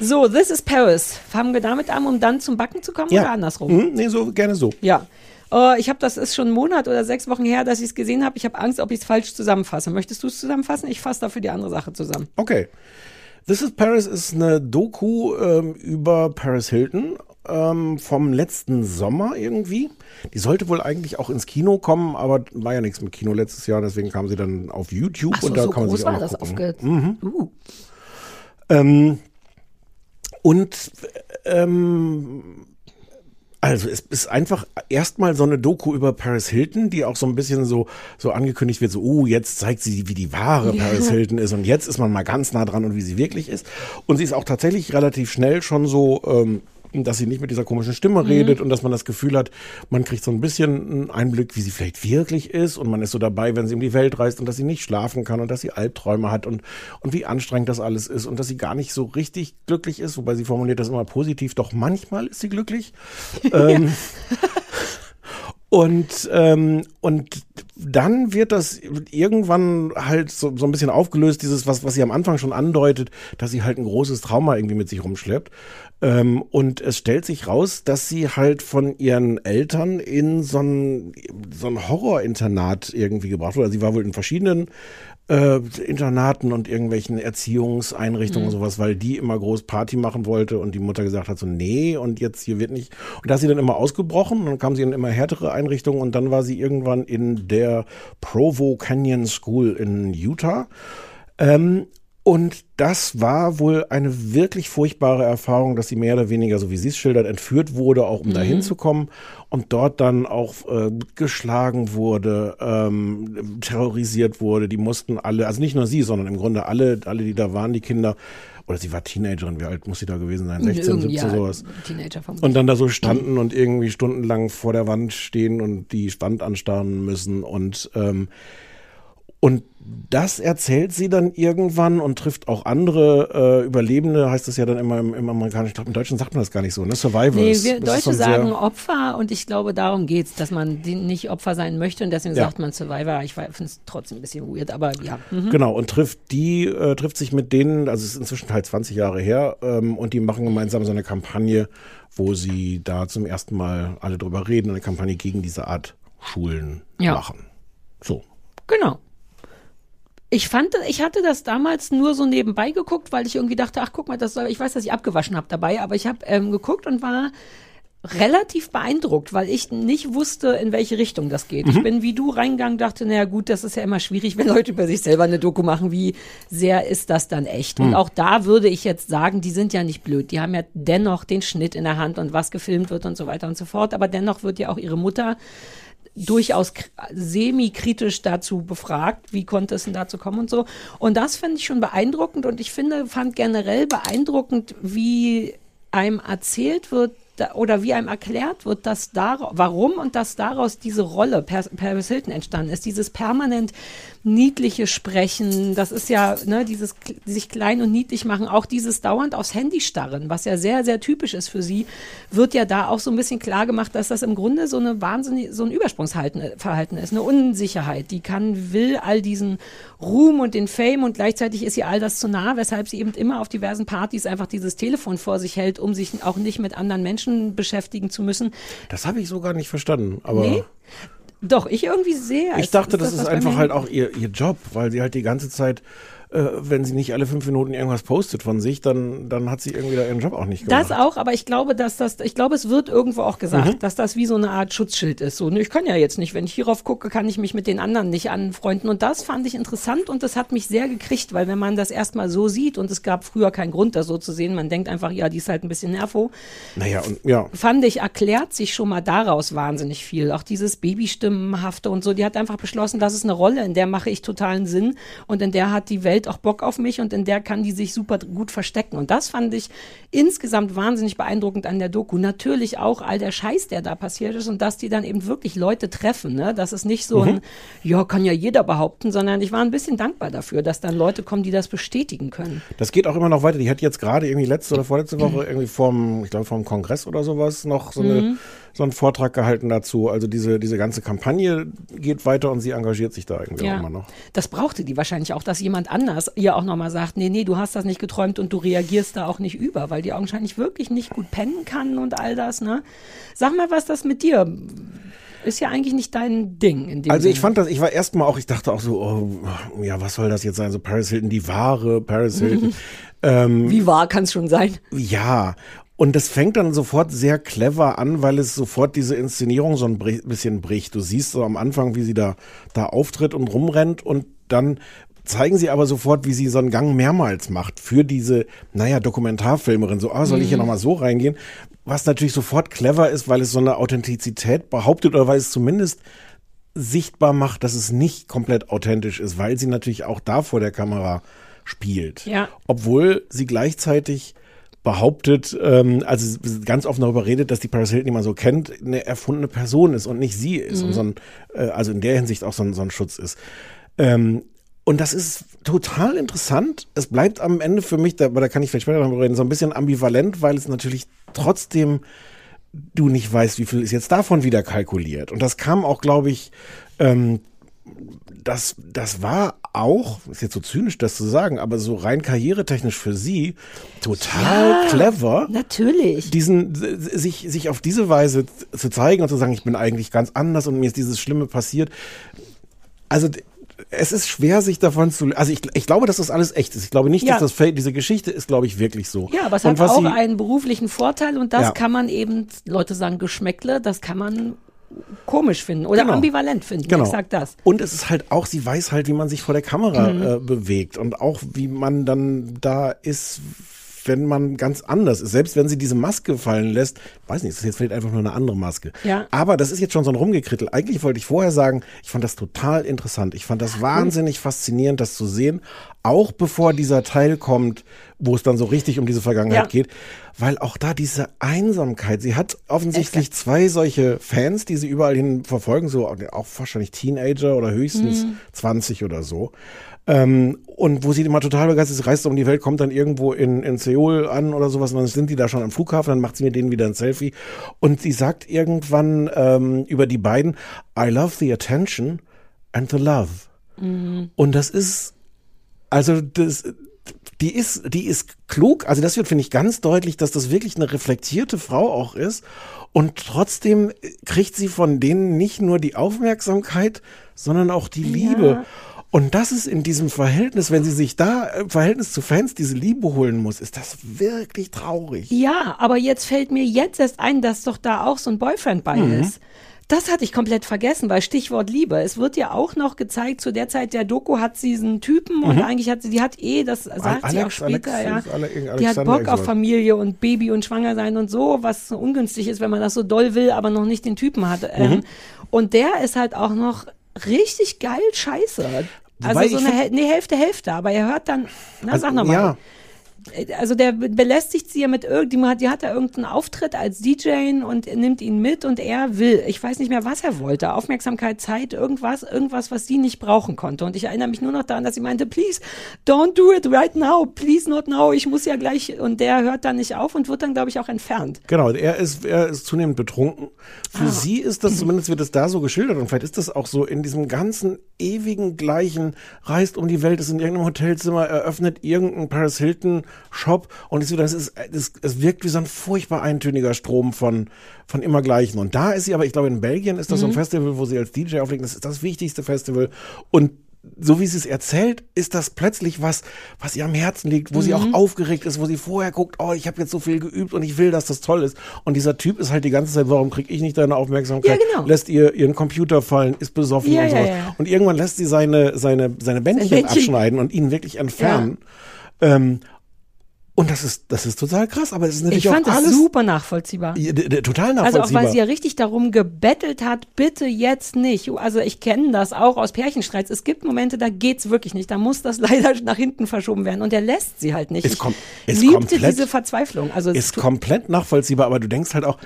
So, This is Paris. Fangen wir damit an, um dann zum Backen zu kommen oder andersrum? Mhm, nee, so gerne so. Ja. Äh, ich habe das ist schon einen Monat oder sechs Wochen her, dass ich es gesehen habe. Ich habe Angst, ob ich es falsch zusammenfasse. Möchtest du es zusammenfassen? Ich fasse dafür die andere Sache zusammen. Okay. This is Paris ist eine Doku ähm, über Paris Hilton ähm, vom letzten Sommer irgendwie. Die sollte wohl eigentlich auch ins Kino kommen, aber war ja nichts mit Kino letztes Jahr, deswegen kam sie dann auf YouTube so, und da so kann man sich auch war noch das gucken. Mhm. Uh. Ähm, und ähm, also es ist einfach erstmal so eine Doku über Paris Hilton, die auch so ein bisschen so so angekündigt wird, so oh, jetzt zeigt sie, wie die wahre Ja. Paris Hilton ist und jetzt ist man mal ganz nah dran und wie sie wirklich ist. Und sie ist auch tatsächlich relativ schnell schon so ähm, dass sie nicht mit dieser komischen Stimme Mhm. redet und dass man das Gefühl hat, man kriegt so ein bisschen einen Einblick, wie sie vielleicht wirklich ist und man ist so dabei, wenn sie um die Welt reist und dass sie nicht schlafen kann und dass sie Albträume hat und, und wie anstrengend das alles ist und dass sie gar nicht so richtig glücklich ist, wobei sie formuliert das immer positiv, doch manchmal ist sie glücklich. ähm, und, ähm, und dann wird das irgendwann halt so, so ein bisschen aufgelöst, dieses, was, was sie am Anfang schon andeutet, dass sie halt ein großes Trauma irgendwie mit sich rumschleppt. Ähm, und es stellt sich raus, dass sie halt von ihren Eltern in so ein, so ein Horrorinternat irgendwie gebracht wurde. Also sie war wohl in verschiedenen äh, Internaten und irgendwelchen Erziehungseinrichtungen Mhm. und sowas, weil die immer groß Party machen wollte und die Mutter gesagt hat so, nee, und jetzt hier wird nicht. Und da ist sie dann immer ausgebrochen und dann kam sie in immer härtere Einrichtungen und dann war sie irgendwann in der Provo Canyon School in Utah. Ähm, und das war wohl eine wirklich furchtbare Erfahrung, dass sie mehr oder weniger, so wie sie es schildert, entführt wurde, auch um Mhm. da hinzukommen und dort dann auch äh, geschlagen wurde, ähm, terrorisiert wurde. Die mussten alle, also nicht nur sie, sondern im Grunde alle, alle, die da waren, die Kinder, oder sie war Teenagerin, wie alt muss sie da gewesen sein? 16, Irgend- 17, ja, sowas. Teenager vermutlich. Und dann da so standen und irgendwie stundenlang vor der Wand stehen und die Wand anstarren müssen und ähm, und das erzählt sie dann irgendwann und trifft auch andere äh, Überlebende, heißt das ja dann immer im, im amerikanischen, ich glaube im Deutschen sagt man das gar nicht so, ne? Survivors. Nee, wir Das Deutsche sagen Opfer und ich glaube, darum geht's, dass man die nicht Opfer sein möchte und deswegen Ja. sagt man Survivor. Ich finde es trotzdem ein bisschen weird, aber ja. Mhm. Genau, und trifft die, äh, trifft sich mit denen, also es ist inzwischen halt 20 Jahre her, ähm, und die machen gemeinsam so eine Kampagne, wo sie da zum ersten Mal alle drüber reden, eine Kampagne gegen diese Art Schulen Ja. machen. So. Genau. Ich fand, ich hatte das damals nur so nebenbei geguckt, weil ich irgendwie dachte, ach guck mal, das soll, ich weiß, dass ich abgewaschen habe dabei, aber ich habe ähm, geguckt und war relativ beeindruckt, weil ich nicht wusste, in welche Richtung das geht. Ich Mhm. bin wie du reingegangen, dachte, naja gut, das ist ja immer schwierig, wenn Leute über sich selber eine Doku machen, wie sehr ist das dann echt? Und Mhm. auch da würde ich jetzt sagen, die sind ja nicht blöd. Die haben ja dennoch den Schnitt in der Hand und was gefilmt wird und so weiter und so fort. Aber dennoch wird ja auch ihre Mutter durchaus semi-kritisch dazu befragt, wie konnte es denn dazu kommen und so. Und das finde ich schon beeindruckend und ich finde, fand generell beeindruckend, wie einem erzählt wird da, oder wie einem erklärt wird, dass da, warum und dass daraus diese Rolle Paris Hilton entstanden ist. Dieses permanent niedliche Sprechen, das ist ja ne, dieses sich klein und niedlich machen, auch dieses dauernd aufs Handy starren, was ja sehr, sehr typisch ist für sie, wird ja da auch so ein bisschen klar gemacht, dass das im Grunde so eine wahnsinnig, so ein Übersprungsverhalten Verhalten ist, eine Unsicherheit. Die kann, will all diesen Ruhm und den Fame und gleichzeitig ist ihr all das zu nah, weshalb sie eben immer auf diversen Partys einfach dieses Telefon vor sich hält, um sich auch nicht mit anderen Menschen beschäftigen zu müssen. Das habe ich so gar nicht verstanden, aber. Nee? Doch, ich irgendwie sehr. Ich dachte, das, was ist einfach halt auch ihr, ihr Job, weil sie halt die ganze Zeit, äh, wenn sie nicht alle fünf Minuten irgendwas postet von sich, dann, dann hat sie irgendwie da ihren Job auch nicht gemacht. Das auch, aber ich glaube, dass das, ich glaube, es wird irgendwo auch gesagt, Mhm. dass das wie so eine Art Schutzschild ist. So, ne, ich kann ja jetzt nicht, wenn ich hierauf gucke, kann ich mich mit den anderen nicht anfreunden. Und das fand ich interessant und das hat mich sehr gekriegt, weil wenn man das erstmal so sieht und es gab früher keinen Grund, das so zu sehen, man denkt einfach, ja, die ist halt ein bisschen nervo. Naja, und ja. Fand ich, erklärt sich schon mal daraus wahnsinnig viel. Auch dieses Babystimmenhafte und so, die hat einfach beschlossen, das ist eine Rolle, in der mache ich totalen Sinn und in der hat die Welt auch Bock auf mich und in der kann die sich super gut verstecken. Und das fand ich insgesamt wahnsinnig beeindruckend an der Doku. Natürlich auch all der Scheiß, der da passiert ist und dass die dann eben wirklich Leute treffen. Ne? Das ist nicht so Mhm. ein, ja, kann ja jeder behaupten, sondern ich war ein bisschen dankbar dafür, dass dann Leute kommen, die das bestätigen können. Das geht auch immer noch weiter. Die hat jetzt gerade irgendwie letzte oder vorletzte Woche irgendwie vom, ich glaube, vom Kongress oder sowas noch so, eine, Mhm. So einen Vortrag gehalten dazu. Also diese, diese ganze Kampagne geht weiter und sie engagiert sich da irgendwie auch immer noch. Das brauchte die wahrscheinlich auch, dass jemand anders ihr auch nochmal sagt, nee, nee, du hast das nicht geträumt und du reagierst da auch nicht über, weil die augenscheinlich wirklich nicht gut pennen kann und all das, ne? Sag mal, was das mit dir Ist ja eigentlich nicht dein Ding. In dem Also ich fand das, ich war erstmal auch, ich dachte auch so, oh, ja, was soll das jetzt sein? So Paris Hilton, die wahre Paris Hilton. ähm, Wie wahr kann es schon sein? ja. Und das fängt dann sofort sehr clever an, weil es sofort diese Inszenierung so ein bisschen bricht. Du siehst so am Anfang, wie sie da, da auftritt und rumrennt und dann zeigen sie aber sofort, wie sie so einen Gang mehrmals macht für diese, naja, Dokumentarfilmerin. So, ah, soll ich hier nochmal so reingehen? Was natürlich sofort clever ist, weil es so eine Authentizität behauptet oder weil es zumindest sichtbar macht, dass es nicht komplett authentisch ist, weil sie natürlich auch da vor der Kamera spielt. Ja. Obwohl sie gleichzeitig behauptet, ähm, also ganz offen darüber redet, dass die Paris Hilton, die man so kennt, eine erfundene Person ist und nicht sie ist. Und so ein, äh, also in der Hinsicht auch so ein, so ein Schutz ist. Ähm, und das ist total interessant. Es bleibt am Ende für mich, da, aber da kann ich vielleicht später darüber reden, so ein bisschen ambivalent, weil es natürlich trotzdem du nicht weißt, wie viel ist jetzt davon wieder kalkuliert. Und das kam auch, glaube ich, ähm, das, das war auch, ist jetzt so zynisch, das zu sagen, aber so rein karrieretechnisch für sie total Ja, clever. Natürlich. Diesen, sich, sich auf diese Weise zu zeigen und zu sagen, ich bin eigentlich ganz anders und mir ist dieses Schlimme passiert. Also, es ist schwer, sich davon zu, also ich, ich glaube, dass das alles echt ist. Ich glaube nicht, Ja. dass das fake, diese Geschichte ist, glaube ich, wirklich so. Ja, aber es und hat auch sie, einen beruflichen Vorteil und das Ja. kann man eben, Leute sagen Geschmäckle, das kann man komisch finden oder Genau. ambivalent finden. Genau. Ich sag das. Und es ist halt auch, sie weiß halt, wie man sich vor der Kamera Mhm. äh, bewegt und auch wie man dann da ist, wenn man ganz anders ist. Selbst wenn sie diese Maske fallen lässt, weiß nicht, es ist jetzt vielleicht einfach nur eine andere Maske. Ja. Aber das ist jetzt schon so ein Rumgekrittel. Eigentlich wollte ich vorher sagen, ich fand das total interessant. Ich fand das wahnsinnig faszinierend, das zu sehen. Auch bevor dieser Teil kommt, wo es dann so richtig um diese Vergangenheit Ja. geht. Weil auch da diese Einsamkeit, sie hat offensichtlich zwei solche Fans, die sie überall hin verfolgen, so auch wahrscheinlich Teenager oder höchstens Mhm. 20 oder so. Ähm, und wo sie immer total begeistert ist, reist um die Welt, kommt dann irgendwo in, in Seoul an oder sowas und dann sind die da schon am Flughafen, dann macht sie mit denen wieder ein Selfie und sie sagt irgendwann ähm, über die beiden, I love the attention and the love. Und das ist, also das, die ist, die ist klug. Also das wird, finde ich, ganz deutlich, dass das wirklich eine reflektierte Frau auch ist. Und trotzdem kriegt sie von denen nicht nur die Aufmerksamkeit, sondern auch die Liebe. Und das ist in diesem Verhältnis, wenn sie sich da im Verhältnis zu Fans diese Liebe holen muss, ist das wirklich traurig. Ja, aber jetzt fällt mir jetzt erst ein, dass doch da auch so ein Boyfriend bei Mhm. ist. Das hatte ich komplett vergessen, weil Stichwort Liebe. Es wird ja auch noch gezeigt, zu der Zeit der Doku hat sie diesen Typen und Mhm. eigentlich hat sie, die hat eh, das sagt sie auch Alex, später, Alex, ja. Die hat Bock auf. Familie und Baby und schwanger sein und so, was so ungünstig ist, wenn man das so doll will, aber noch nicht den Typen hat. Ähm, Mhm. und der ist halt auch noch richtig geil scheiße. Wobei Also so eine Häl nee, Hälfte, Hälfte, aber er hört dann, na Also, sag nochmal. ja. Also der be- belästigt sie ja mit irgendjemand, die hat da irgendeinen Auftritt als DJ und nimmt ihn mit und er will, ich weiß nicht mehr, was er wollte, Aufmerksamkeit, Zeit, irgendwas, irgendwas, was sie nicht brauchen konnte. Und ich erinnere mich nur noch daran, dass sie meinte, please, don't do it right now, please not now, ich muss ja gleich, und der hört dann nicht auf und wird dann, glaube ich, auch entfernt. Genau, er ist, er ist zunehmend betrunken. Für Ah. sie ist das, zumindest wird es da so geschildert und vielleicht ist das auch so in diesem ganzen ewigen gleichen, reist um die Welt, ist in irgendeinem Hotelzimmer, eröffnet irgendein Paris Hilton Shop und es, das ist, es, es wirkt wie so ein furchtbar eintöniger Strom von, von immer gleichen. Und da ist sie aber, ich glaube in Belgien ist das so ein Mhm. Festival, wo sie als DJ auflegt, das ist das wichtigste Festival und so wie sie es erzählt, ist das plötzlich was, was ihr am Herzen liegt, wo sie auch Mhm. aufgeregt ist, wo sie vorher guckt, oh, ich habe jetzt so viel geübt und ich will, dass das toll ist. Und dieser Typ ist halt die ganze Zeit, warum krieg ich nicht deine Aufmerksamkeit? Ja, genau. Lässt ihr ihren Computer fallen, ist besoffen Ja, und sowas. ja. Und irgendwann lässt sie seine, seine, seine Bändchen, Bändchen. abschneiden und ihn wirklich entfernen. Ähm, und das ist, das ist total krass, aber es ist natürlich Ich fand auch das alles super nachvollziehbar. Total Also nachvollziehbar. auch weil sie ja richtig darum gebettelt hat, bitte jetzt nicht. Also ich kenne das auch aus Pärchenstreits. Es gibt Momente, da geht's wirklich nicht. Da muss das leider nach hinten verschoben werden. Und er lässt sie halt nicht. Ist ich kom- ist liebte komplett- diese Verzweiflung. Also es ist komplett nachvollziehbar, aber du denkst halt auch,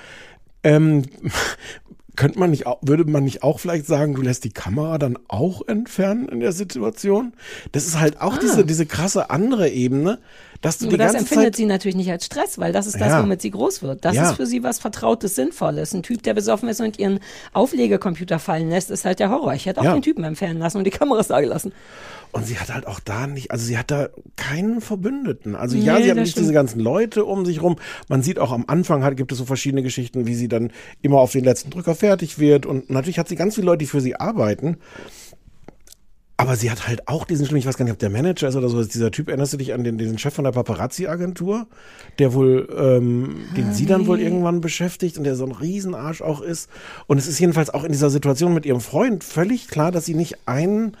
ähm, könnte man nicht, auch, würde man nicht auch vielleicht sagen, du lässt die Kamera dann auch entfernen in der Situation? Das ist halt auch Ah. diese, diese krasse andere Ebene, dass du Aber die das ganze empfindet Zeit sie natürlich nicht als Stress, weil das ist das, Ja. womit sie groß wird. Das Ja. ist für sie was Vertrautes, Sinnvolles. Ein Typ, der besoffen ist und ihren Auflegecomputer fallen lässt, ist halt der Horror. Ich hätte auch Ja. den Typen entfernen lassen und die Kameras da gelassen. Und sie hat halt auch da nicht, also sie hat da keinen Verbündeten. Also Nee, ja, sie hat nicht stimmt. diese ganzen Leute um sich rum. Man sieht auch am Anfang hat, gibt es so verschiedene Geschichten, wie sie dann immer auf den letzten Drücker fertig wird. Und natürlich hat sie ganz viele Leute, die für sie arbeiten. Aber sie hat halt auch diesen Schlimm, ich weiß gar nicht, ob der Manager ist oder so, ist dieser Typ, erinnerst du dich an den, diesen Chef von der Paparazzi-Agentur, der wohl, ähm, den sie dann wohl irgendwann beschäftigt und der so ein Riesenarsch auch ist. Und es ist jedenfalls auch in dieser Situation mit ihrem Freund völlig klar, dass sie nicht einen,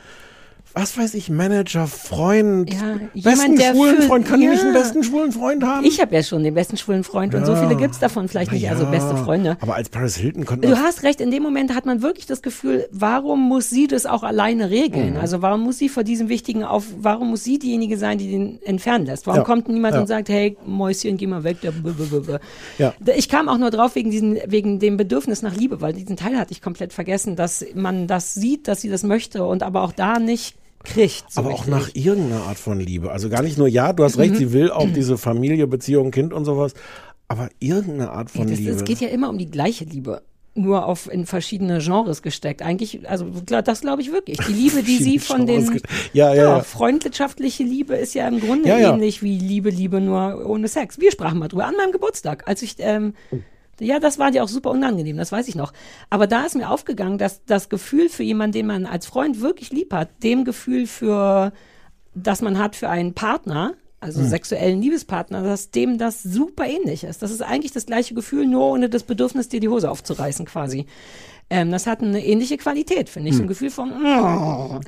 was weiß ich, Manager, Freund, Ja, besten jemand, der schwulen Freund, kann die nicht einen ja. besten schwulen Freund haben? Ich habe ja schon den besten schwulen Freund und so Ja. viele gibt's davon vielleicht nicht, also Ja, beste Freunde. Aber als Paris Hilton konnte Du hast recht, in dem Moment hat man wirklich das Gefühl, warum muss sie das auch alleine regeln? Mhm. Also warum muss sie vor diesem wichtigen auf, warum muss sie diejenige sein, die den entfernen lässt? Warum Ja. kommt niemand Ja. und sagt, hey, Mäuschen, geh mal weg. Ja. Ich kam auch nur drauf wegen diesen, wegen dem Bedürfnis nach Liebe, weil diesen Teil hatte ich komplett vergessen, dass man das sieht, dass sie das möchte und aber auch da nicht kriegt. So aber auch nach irgendeiner Art von Liebe. Also gar nicht nur, ja, du hast recht, Mhm. sie will auch diese Familie, Beziehung, Kind und sowas, aber irgendeine Art von das, Liebe. Es geht ja immer um die gleiche Liebe. Nur auf in verschiedene Genres gesteckt. Eigentlich, also das glaube ich wirklich. Die Liebe, die sie von den. Ja, ja, ja. freundschaftliche Liebe ist ja im Grunde Ja, ja. ähnlich wie Liebe, Liebe nur ohne Sex. Wir sprachen mal drüber an meinem Geburtstag, als ich ähm, ja, das war dir auch super unangenehm, das weiß ich noch. Aber da ist mir aufgegangen, dass das Gefühl für jemanden, den man als Freund wirklich lieb hat, dem Gefühl für, das man hat für einen Partner, also Hm. sexuellen Liebespartner, dass dem das super ähnlich ist. Das ist eigentlich das gleiche Gefühl, nur ohne das Bedürfnis, dir die Hose aufzureißen quasi. Ähm, das hat eine ähnliche Qualität, finde ich. So ein Hm. Gefühl von oh.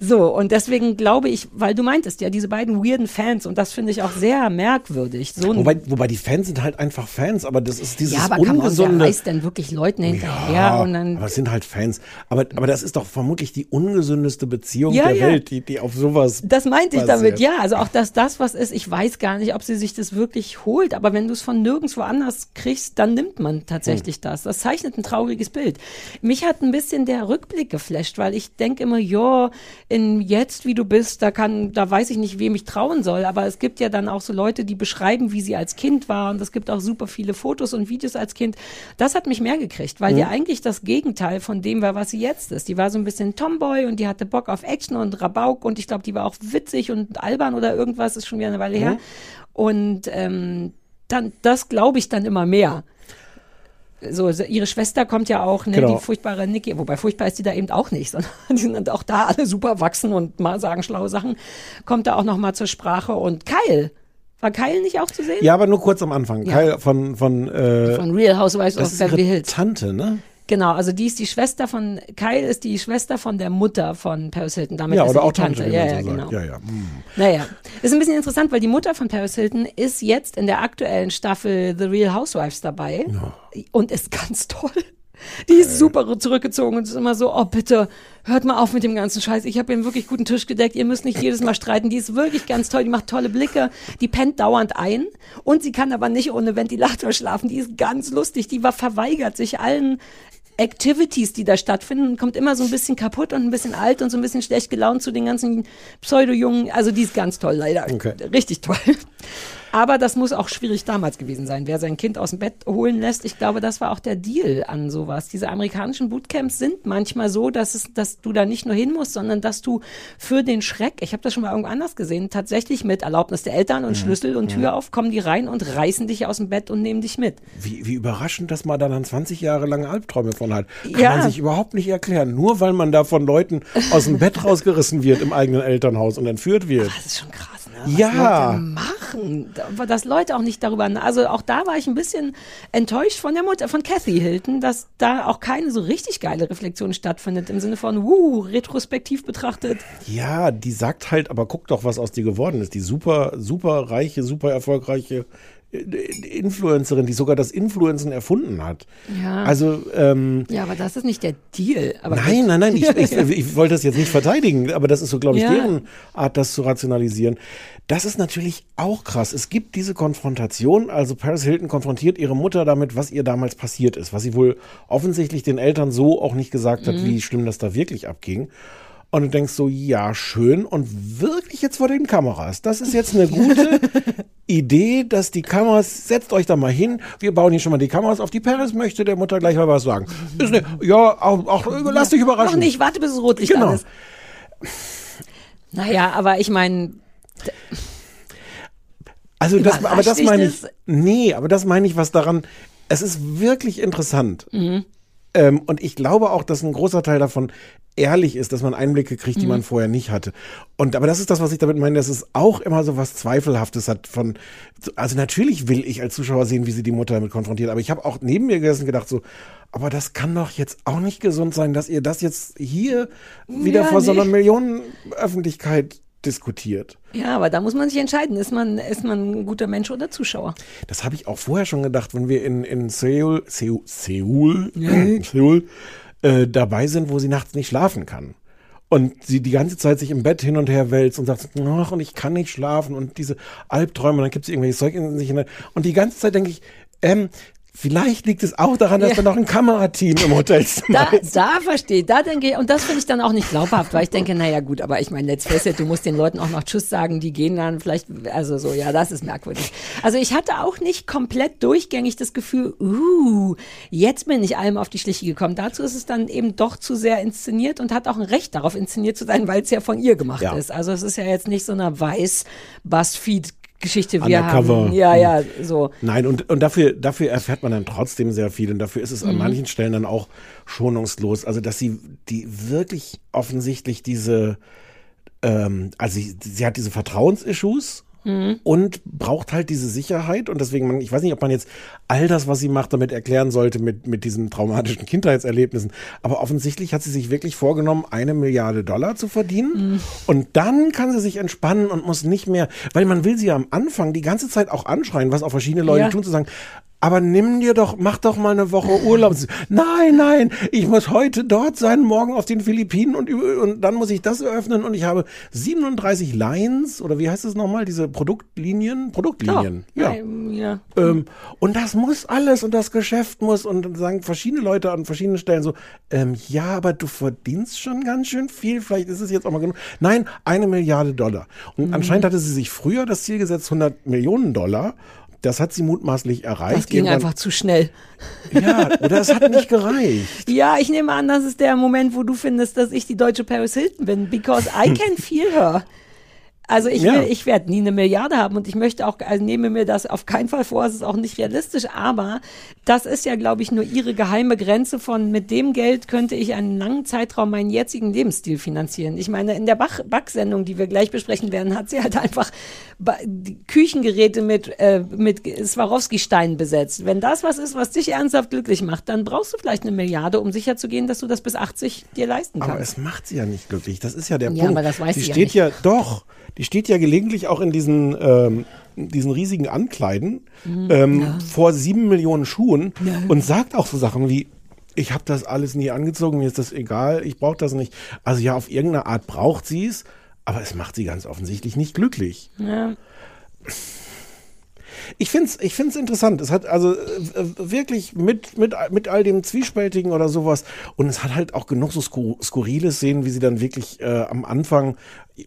so. Und deswegen glaube ich, weil du meintest ja, diese beiden weirden Fans, und das finde ich auch sehr merkwürdig. So Wobei, wobei die Fans sind halt einfach Fans, aber das ist dieses ja, aber kann man, wer ungesunde. reißt denn wirklich Leuten hinterher und dann aber es sind halt Fans. Aber, aber das ist doch vermutlich die ungesündeste Beziehung Ja, der ja. Welt, die, die auf sowas. Das meinte ich basiert. damit, ja. Also auch, dass das was ist, ich weiß gar nicht, ob sie sich das wirklich holt, aber wenn du es von nirgendwo anders kriegst, dann nimmt man tatsächlich Hm. das. Das zeichnet ein trauriges Bild. Mich hat ein bisschen der Rückblick geflasht, weil ich denke immer, ja, in jetzt, wie du bist, da kann, da weiß ich nicht, wem ich trauen soll, aber es gibt ja dann auch so Leute, die beschreiben, wie sie als Kind war und es gibt auch super viele Fotos und Videos als Kind. Das hat mich mehr gekriegt, weil die Hm. eigentlich das Gegenteil von dem war, was sie jetzt ist. Die war so ein bisschen Tomboy und die hatte Bock auf Action und Rabauk und ich glaube, die war auch witzig und albern oder irgendwas, ist schon wieder eine Weile her. Mhm. Und ähm, dann, das glaube ich dann immer mehr. So, ihre Schwester kommt ja auch, ne, Genau. die furchtbare Niki, wobei furchtbar ist die da eben auch nicht, sondern die sind auch da alle super wachsen und mal sagen schlaue Sachen, kommt da auch noch mal zur Sprache und Kyle, war Kyle nicht auch zu sehen? Ja, aber nur kurz am Anfang. Ja. Kyle von, von, äh, Von Real Housewives of Beverly Hills. Tante, ne? Genau, also die ist die Schwester von, Kyle ist die Schwester von der Mutter von Paris Hilton. Damit ja, ist oder auch Tante. Tante, ja, ja, so genau. Ja, ja. Hm. Naja, ist ein bisschen interessant, weil die Mutter von Paris Hilton ist jetzt in der aktuellen Staffel The Real Housewives dabei und ist ganz toll. Die ist super zurückgezogen und ist immer so, oh bitte, hört mal auf mit dem ganzen Scheiß. Ich habe hier einen wirklich guten Tisch gedeckt. Ihr müsst nicht jedes Mal streiten. Die ist wirklich ganz toll. Die macht tolle Blicke. Die pennt dauernd ein. Und sie kann aber nicht ohne Ventilator schlafen. Die ist ganz lustig. Die war verweigert sich allen Activities, die da stattfinden, kommt immer so ein bisschen kaputt und ein bisschen alt und so ein bisschen schlecht gelaunt zu den ganzen Pseudo-Jungen. Also die ist ganz toll, leider. Okay. Richtig toll. Aber das muss auch schwierig damals gewesen sein, wer sein Kind aus dem Bett holen lässt. Ich glaube, das war auch der Deal an sowas. Diese amerikanischen Bootcamps sind manchmal so, dass, es, dass du da nicht nur hin musst, sondern dass du für den Schreck, ich habe das schon mal irgendwo anders gesehen, tatsächlich mit Erlaubnis der Eltern und Schlüssel und Tür auf, kommen die rein und reißen dich aus dem Bett und nehmen dich mit. Wie, wie überraschend, dass man da dann 20 Jahre lang Albträume von hat. Kann Ja. man sich überhaupt nicht erklären. Nur weil man da von Leuten aus dem Bett rausgerissen wird im eigenen Elternhaus und entführt wird. Das ist schon krass? Was Ja. Leute machen. Da- Dass Leute auch nicht darüber, also auch da war ich ein bisschen enttäuscht von der Mutter, von Kathy Hilton, dass da auch keine so richtig geile Reflexion stattfindet, im Sinne von, wuh, retrospektiv betrachtet. Ja, die sagt halt, aber guck doch, was aus dir geworden ist. Die super, super reiche, super erfolgreiche Influencerin, die sogar das Influencen erfunden hat. Ja. Also, ähm, Ja, aber das ist nicht der Deal. Nein, nein, nein, ich, ich, ich wollte das jetzt nicht verteidigen, aber das ist so, glaube ich, Ja. deren Art, das zu rationalisieren. Das ist natürlich auch krass. Es gibt diese Konfrontation, also Paris Hilton konfrontiert ihre Mutter damit, was ihr damals passiert ist, was sie wohl offensichtlich den Eltern so auch nicht gesagt hat, Mhm. wie schlimm das da wirklich abging. Und du denkst so, ja, schön. Und wirklich jetzt vor den Kameras. Das ist jetzt eine gute Idee, dass die Kameras, setzt euch da mal hin. Wir bauen hier schon mal die Kameras auf. Die Paris möchte der Mutter gleich mal was sagen. Ist ne, ja, auch, auch lass dich überraschen. Noch nicht, warte bis es Rotlicht Genau. ist. Naja, aber ich meine, Also das, aber das meine ich, nee, aber das meine ich, was daran, es ist wirklich interessant. Mhm. Ähm, und ich glaube auch, dass ein großer Teil davon ehrlich ist, dass man Einblicke kriegt, die Mhm. man vorher nicht hatte. Und aber das ist das, was ich damit meine, dass es auch immer so was Zweifelhaftes hat von, also natürlich will ich als Zuschauer sehen, wie sie die Mutter damit konfrontiert, aber ich habe auch neben mir gesessen und gedacht so, aber das kann doch jetzt auch nicht gesund sein, dass ihr das jetzt hier wieder Ja, vor so einer nee. Millionenöffentlichkeit diskutiert. ja, aber da muss man sich entscheiden, ist man, ist man ein guter Mensch oder Zuschauer? Das habe ich auch vorher schon gedacht, wenn wir in, in Seoul, Seoul, Seoul, Seoul äh, dabei sind, wo sie nachts nicht schlafen kann. Und sie die ganze Zeit sich im Bett hin und her wälzt und sagt, ach, und ich kann nicht schlafen und diese Albträume, und dann gibt sie irgendwelche Zeug in sich. Und die ganze Zeit denke ich, ähm, vielleicht liegt es auch daran, dass Ja. da noch ein Kamerateam im Hotelzimmer Da, ist. da verstehe ich, da denke ich, und das finde ich dann auch nicht glaubhaft, weil ich denke, naja gut, aber ich meine, let's face it, du musst den Leuten auch noch Tschüss sagen, die gehen dann vielleicht, also so, ja, das ist merkwürdig. Also ich hatte auch nicht komplett durchgängig das Gefühl, uh, jetzt bin ich allem auf die Schliche gekommen. Dazu ist es dann eben doch zu sehr inszeniert und hat auch ein Recht darauf inszeniert zu sein, weil es ja von ihr gemacht Ja. ist. Also es ist ja jetzt nicht so eine weiß Buzzfeed Geschichte, wir Undercover. haben, ja, ja, so. Nein, und, und dafür, dafür erfährt man dann trotzdem sehr viel und dafür ist es an Mhm. manchen Stellen dann auch schonungslos. Also, dass sie die wirklich offensichtlich diese, ähm, also sie, sie hat diese Vertrauensissues Mhm. und braucht halt diese Sicherheit und deswegen, man, ich weiß nicht, ob man jetzt all das, was sie macht, damit erklären sollte mit, mit diesen traumatischen Kindheitserlebnissen, aber offensichtlich hat sie sich wirklich vorgenommen, eine Milliarde Dollar zu verdienen Mhm. und dann kann sie sich entspannen und muss nicht mehr, weil man will sie ja am Anfang die ganze Zeit auch anschreien, was auch verschiedene Leute Ja. tun, zu sagen, aber nimm dir doch, mach doch mal eine Woche Urlaub. Nein, nein, ich muss heute dort sein, morgen auf den Philippinen und, und dann muss ich das eröffnen und ich habe 37 Lines oder wie heißt es nochmal, diese Produktlinien? Produktlinien, Oh, ja. ja. Ähm, und das muss alles und das Geschäft muss und dann sagen verschiedene Leute an verschiedenen Stellen so, ähm, ja, aber du verdienst schon ganz schön viel, vielleicht ist es jetzt auch mal genug. Nein, eine Milliarde Dollar. Und Mhm. anscheinend hatte sie sich früher das Ziel gesetzt, 100 Millionen Dollar. Das hat sie mutmaßlich erreicht. Das ging Irgendwann- einfach zu schnell. Ja, oder es hat nicht gereicht. Ja, ich nehme an, das ist der Moment, wo du findest, dass ich die deutsche Paris Hilton bin, because I can feel her. Also ich will, Ja. ich werde nie eine Milliarde haben und ich möchte auch, also nehme mir das auf keinen Fall vor, es ist auch nicht realistisch, aber das ist ja, glaube ich, nur ihre geheime Grenze von, mit dem Geld könnte ich einen langen Zeitraum meinen jetzigen Lebensstil finanzieren. Ich meine, in der Backsendung, die wir gleich besprechen werden, hat sie halt einfach Küchengeräte mit, äh, mit Swarovski-Steinen besetzt. Wenn das was ist, was dich ernsthaft glücklich macht, dann brauchst du vielleicht eine Milliarde, um sicherzugehen, dass du das bis 80 dir leisten Aber kannst. es macht sie ja nicht glücklich. Das ist ja der Ja, Punkt. aber das weiß sie sie ja steht nicht. ja, doch. Die steht ja gelegentlich auch in diesen, ähm, diesen riesigen Ankleiden Mhm. ähm, vor sieben Millionen Schuhen und sagt auch so Sachen wie, ich habe das alles nie angezogen, mir ist das egal, ich brauche das nicht. Also ja, auf irgendeine Art braucht sie es, aber es macht sie ganz offensichtlich nicht glücklich. Ja. Ich find's, ich find's interessant. Es hat also äh, wirklich mit, mit, mit all dem Zwiespältigen oder sowas. Und es hat halt auch genug so skur skurrile Szenen, wie sie dann wirklich äh, am Anfang,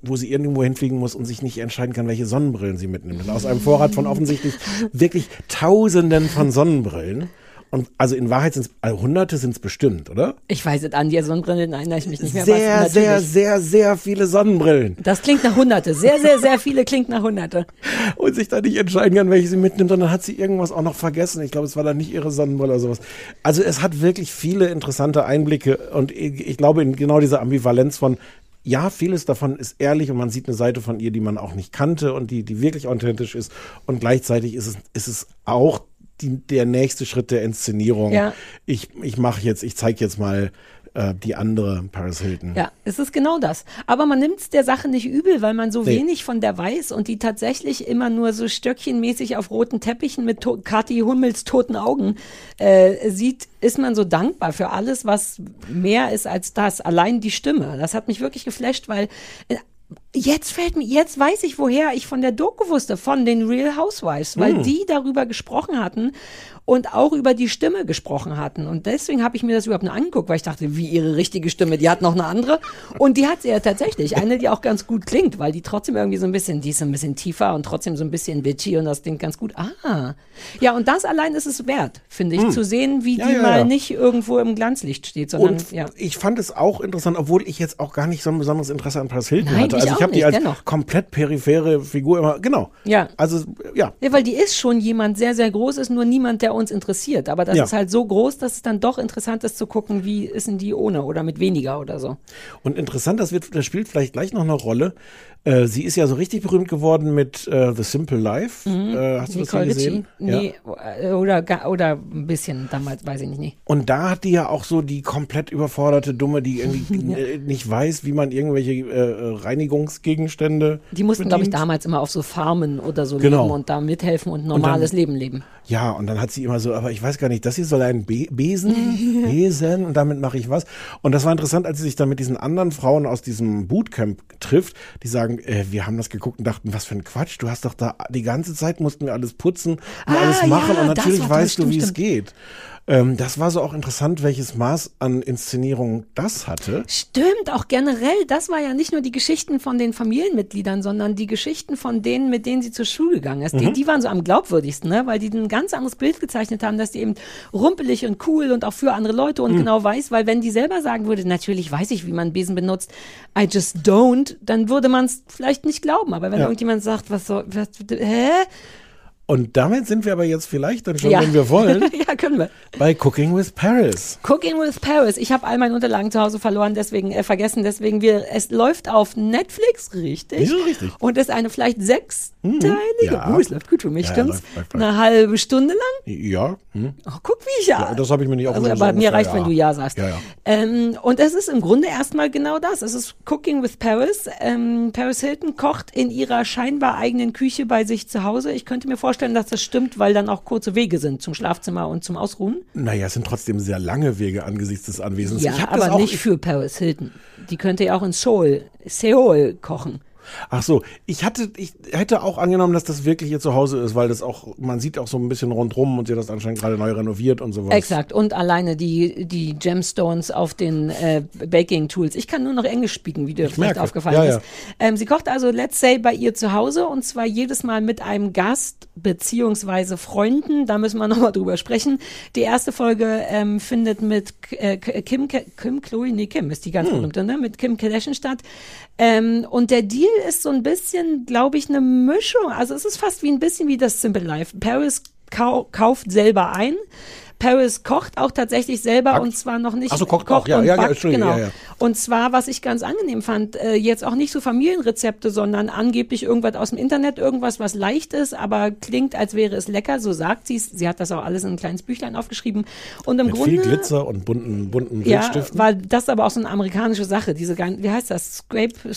wo sie irgendwo hinfliegen muss und sich nicht entscheiden kann, welche Sonnenbrillen sie mitnimmt. Aus einem Vorrat von offensichtlich wirklich Tausenden von Sonnenbrillen. Und also in Wahrheit sind es, also Hunderte sind es bestimmt, oder? Ich weiß es, an die Sonnenbrillen erinnere ich mich nicht mehr. Sehr, was, sehr, sehr, sehr viele Sonnenbrillen. Das klingt nach Hunderte. Sehr, sehr, sehr viele klingt nach Hunderte. und sich da nicht entscheiden kann, welche sie mitnimmt, und dann hat sie irgendwas auch noch vergessen. Ich glaube, es war dann nicht ihre Sonnenbrille oder sowas. Also es hat wirklich viele interessante Einblicke und ich, glaube in genau diese Ambivalenz von ja, vieles davon ist ehrlich und man sieht eine Seite von ihr, die man auch nicht kannte und die, die wirklich authentisch ist. Und gleichzeitig ist es, ist es auch die, der nächste Schritt der Inszenierung. Ja. Ich, ich mache jetzt, ich zeige jetzt mal äh, die andere Paris Hilton. Ja, es ist genau das. Aber man nimmt es der Sache nicht übel, weil man so Nee. wenig von der weiß und die tatsächlich immer nur so stöckchenmäßig auf roten Teppichen mit to Kathi Hummels toten Augen äh, sieht, ist man so dankbar für alles, was mehr ist als das. Allein die Stimme. Das hat mich wirklich geflasht, weil äh, Jetzt fällt mir, jetzt weiß ich, woher ich von der Doku wusste, von den Real Housewives, weil Hm. die darüber gesprochen hatten und auch über die Stimme gesprochen hatten. Und deswegen habe ich mir das überhaupt nur angeguckt, weil ich dachte, wie ihre richtige Stimme, die hat noch eine andere. Und die hat sie ja tatsächlich. Eine, die auch ganz gut klingt, weil die trotzdem irgendwie so ein bisschen, die ist ein bisschen tiefer und trotzdem so ein bisschen bitchy und das klingt ganz gut. Ah. Ja, und das allein ist es wert, finde ich, Hm. zu sehen, wie Ja, die ja, mal ja. nicht irgendwo im Glanzlicht steht, sondern, Und ja. ich fand es auch interessant, obwohl ich jetzt auch gar nicht so ein besonderes Interesse an Paris Hilton Nein, hatte. ich Also ich auch habe die als dennoch. komplett periphere Figur immer, genau. Ja. Also, ja. Ja, weil die ist schon jemand sehr, sehr groß, ist nur niemand, der uns interessiert. Aber das Ja. ist halt so groß, dass es dann doch interessant ist zu gucken, wie ist denn die ohne oder mit weniger oder so. Und interessant, das, wird, das spielt vielleicht gleich noch eine Rolle. Äh, sie ist ja so richtig berühmt geworden mit äh, The Simple Life. Äh, hast du das Mhm. Nicole mal gesehen? Ritchie. Nee, äh, oder, oder ein bisschen damals, weiß ich nicht. Nee. Und da hat die ja auch so die komplett überforderte Dumme, die irgendwie äh, nicht weiß, wie man irgendwelche Reinigungsgegenstände. Die mussten, glaube ich, damals immer auf so Farmen oder so Genau. leben und da mithelfen und normales Leben leben. Ja, und dann hat sie immer so, aber ich weiß gar nicht, das hier soll ein Be Besen, Besen und damit mache ich was. Und das war interessant, als sie sich dann mit diesen anderen Frauen aus diesem Bootcamp trifft, die sagen, äh, wir haben das geguckt und dachten, was für ein Quatsch, du hast doch da die ganze Zeit mussten wir alles putzen und Ah, alles machen ja, und natürlich weißt du, wie es geht. Ähm, das war so auch interessant, welches Maß an Inszenierung das hatte. Stimmt, auch generell, das war ja nicht nur die Geschichten von den Familienmitgliedern, sondern die Geschichten von denen, mit denen sie zur Schule gegangen ist. Die, Mhm. die waren so am glaubwürdigsten, ne? weil die ein ganz anderes Bild gezeichnet haben, dass die eben rumpelig und cool und auch für andere Leute und Mhm. genau weiß, weil wenn die selber sagen würde, natürlich weiß ich, wie man Besen benutzt, I just don't, dann würde man es vielleicht nicht glauben. Aber wenn Ja. irgendjemand sagt, was soll, was, hä? Und damit sind wir aber jetzt vielleicht dann schon, ja. wenn wir wollen, ja, können wir. bei Cooking with Paris. Cooking with Paris. Ich habe all meine Unterlagen zu Hause verloren, deswegen äh, vergessen. Deswegen wir. Es läuft auf Netflix, richtig? Ja, richtig. Und ist eine vielleicht sechsteilige. ja. Oh, es läuft gut für mich, Ja, stimmt's? läuft, läuft, läuft. Eine halbe Stunde lang. Ja. Hm. Oh, guck, wie ich ja. Ja, das habe ich mir nicht also, aufgeschrieben, aber so mir reicht, wenn ja. du ja sagst. Ja, ja. Ähm, und es ist im Grunde erstmal genau das. Es ist Cooking with Paris. Ähm, Paris Hilton kocht in ihrer scheinbar eigenen Küche bei sich zu Hause. Ich könnte mir vorstellen, dass das stimmt, weil dann auch kurze Wege sind zum Schlafzimmer und zum Ausruhen. Naja, es sind trotzdem sehr lange Wege angesichts des Anwesens. Ja, ich hab das aber auch, nicht für Paris Hilton. Die könnte ja auch in Seoul, Seoul kochen. Ach so, ich hatte, ich hätte auch angenommen, dass das wirklich ihr Zuhause ist, weil das auch, man sieht auch so ein bisschen rundrum und sie hat das anscheinend gerade neu renoviert und sowas. Exakt. Und alleine die, die Gemstones auf den äh, Baking-Tools. Ich kann nur noch Englisch spielen, wie dir vielleicht merke. aufgefallen Ja, ist. ja. Ähm, sie kocht also, let's say, bei ihr zu Hause und zwar jedes Mal mit einem Gast beziehungsweise Freunden. Da müssen wir nochmal drüber sprechen. Die erste Folge ähm, findet mit äh, Kim, Kim, Chloe, nee, Kim ist die ganz Hm. berühmte, ne? Mit Kim Kardashian statt. Ähm, und der Deal ist so ein bisschen, glaube ich, eine Mischung. Also es ist fast wie ein bisschen wie das Simple Life. Paris kau kauft selber ein. Paris kocht auch tatsächlich selber Backt. und zwar noch nicht Ach so, kocht auch, ja, und ja, ja, backt, Entschuldigung, genau. ja, ja. Und zwar, was ich ganz angenehm fand, äh, jetzt auch nicht so Familienrezepte, sondern angeblich irgendwas aus dem Internet, irgendwas, was leicht ist, aber klingt, als wäre es lecker, so sagt sie es. Sie hat das auch alles in ein kleines Büchlein aufgeschrieben. Und im Mit Grunde. viel Glitzer und bunten, bunten Ja, Filzstiften. weil das aber auch so eine amerikanische Sache, diese, wie heißt das, Scrape,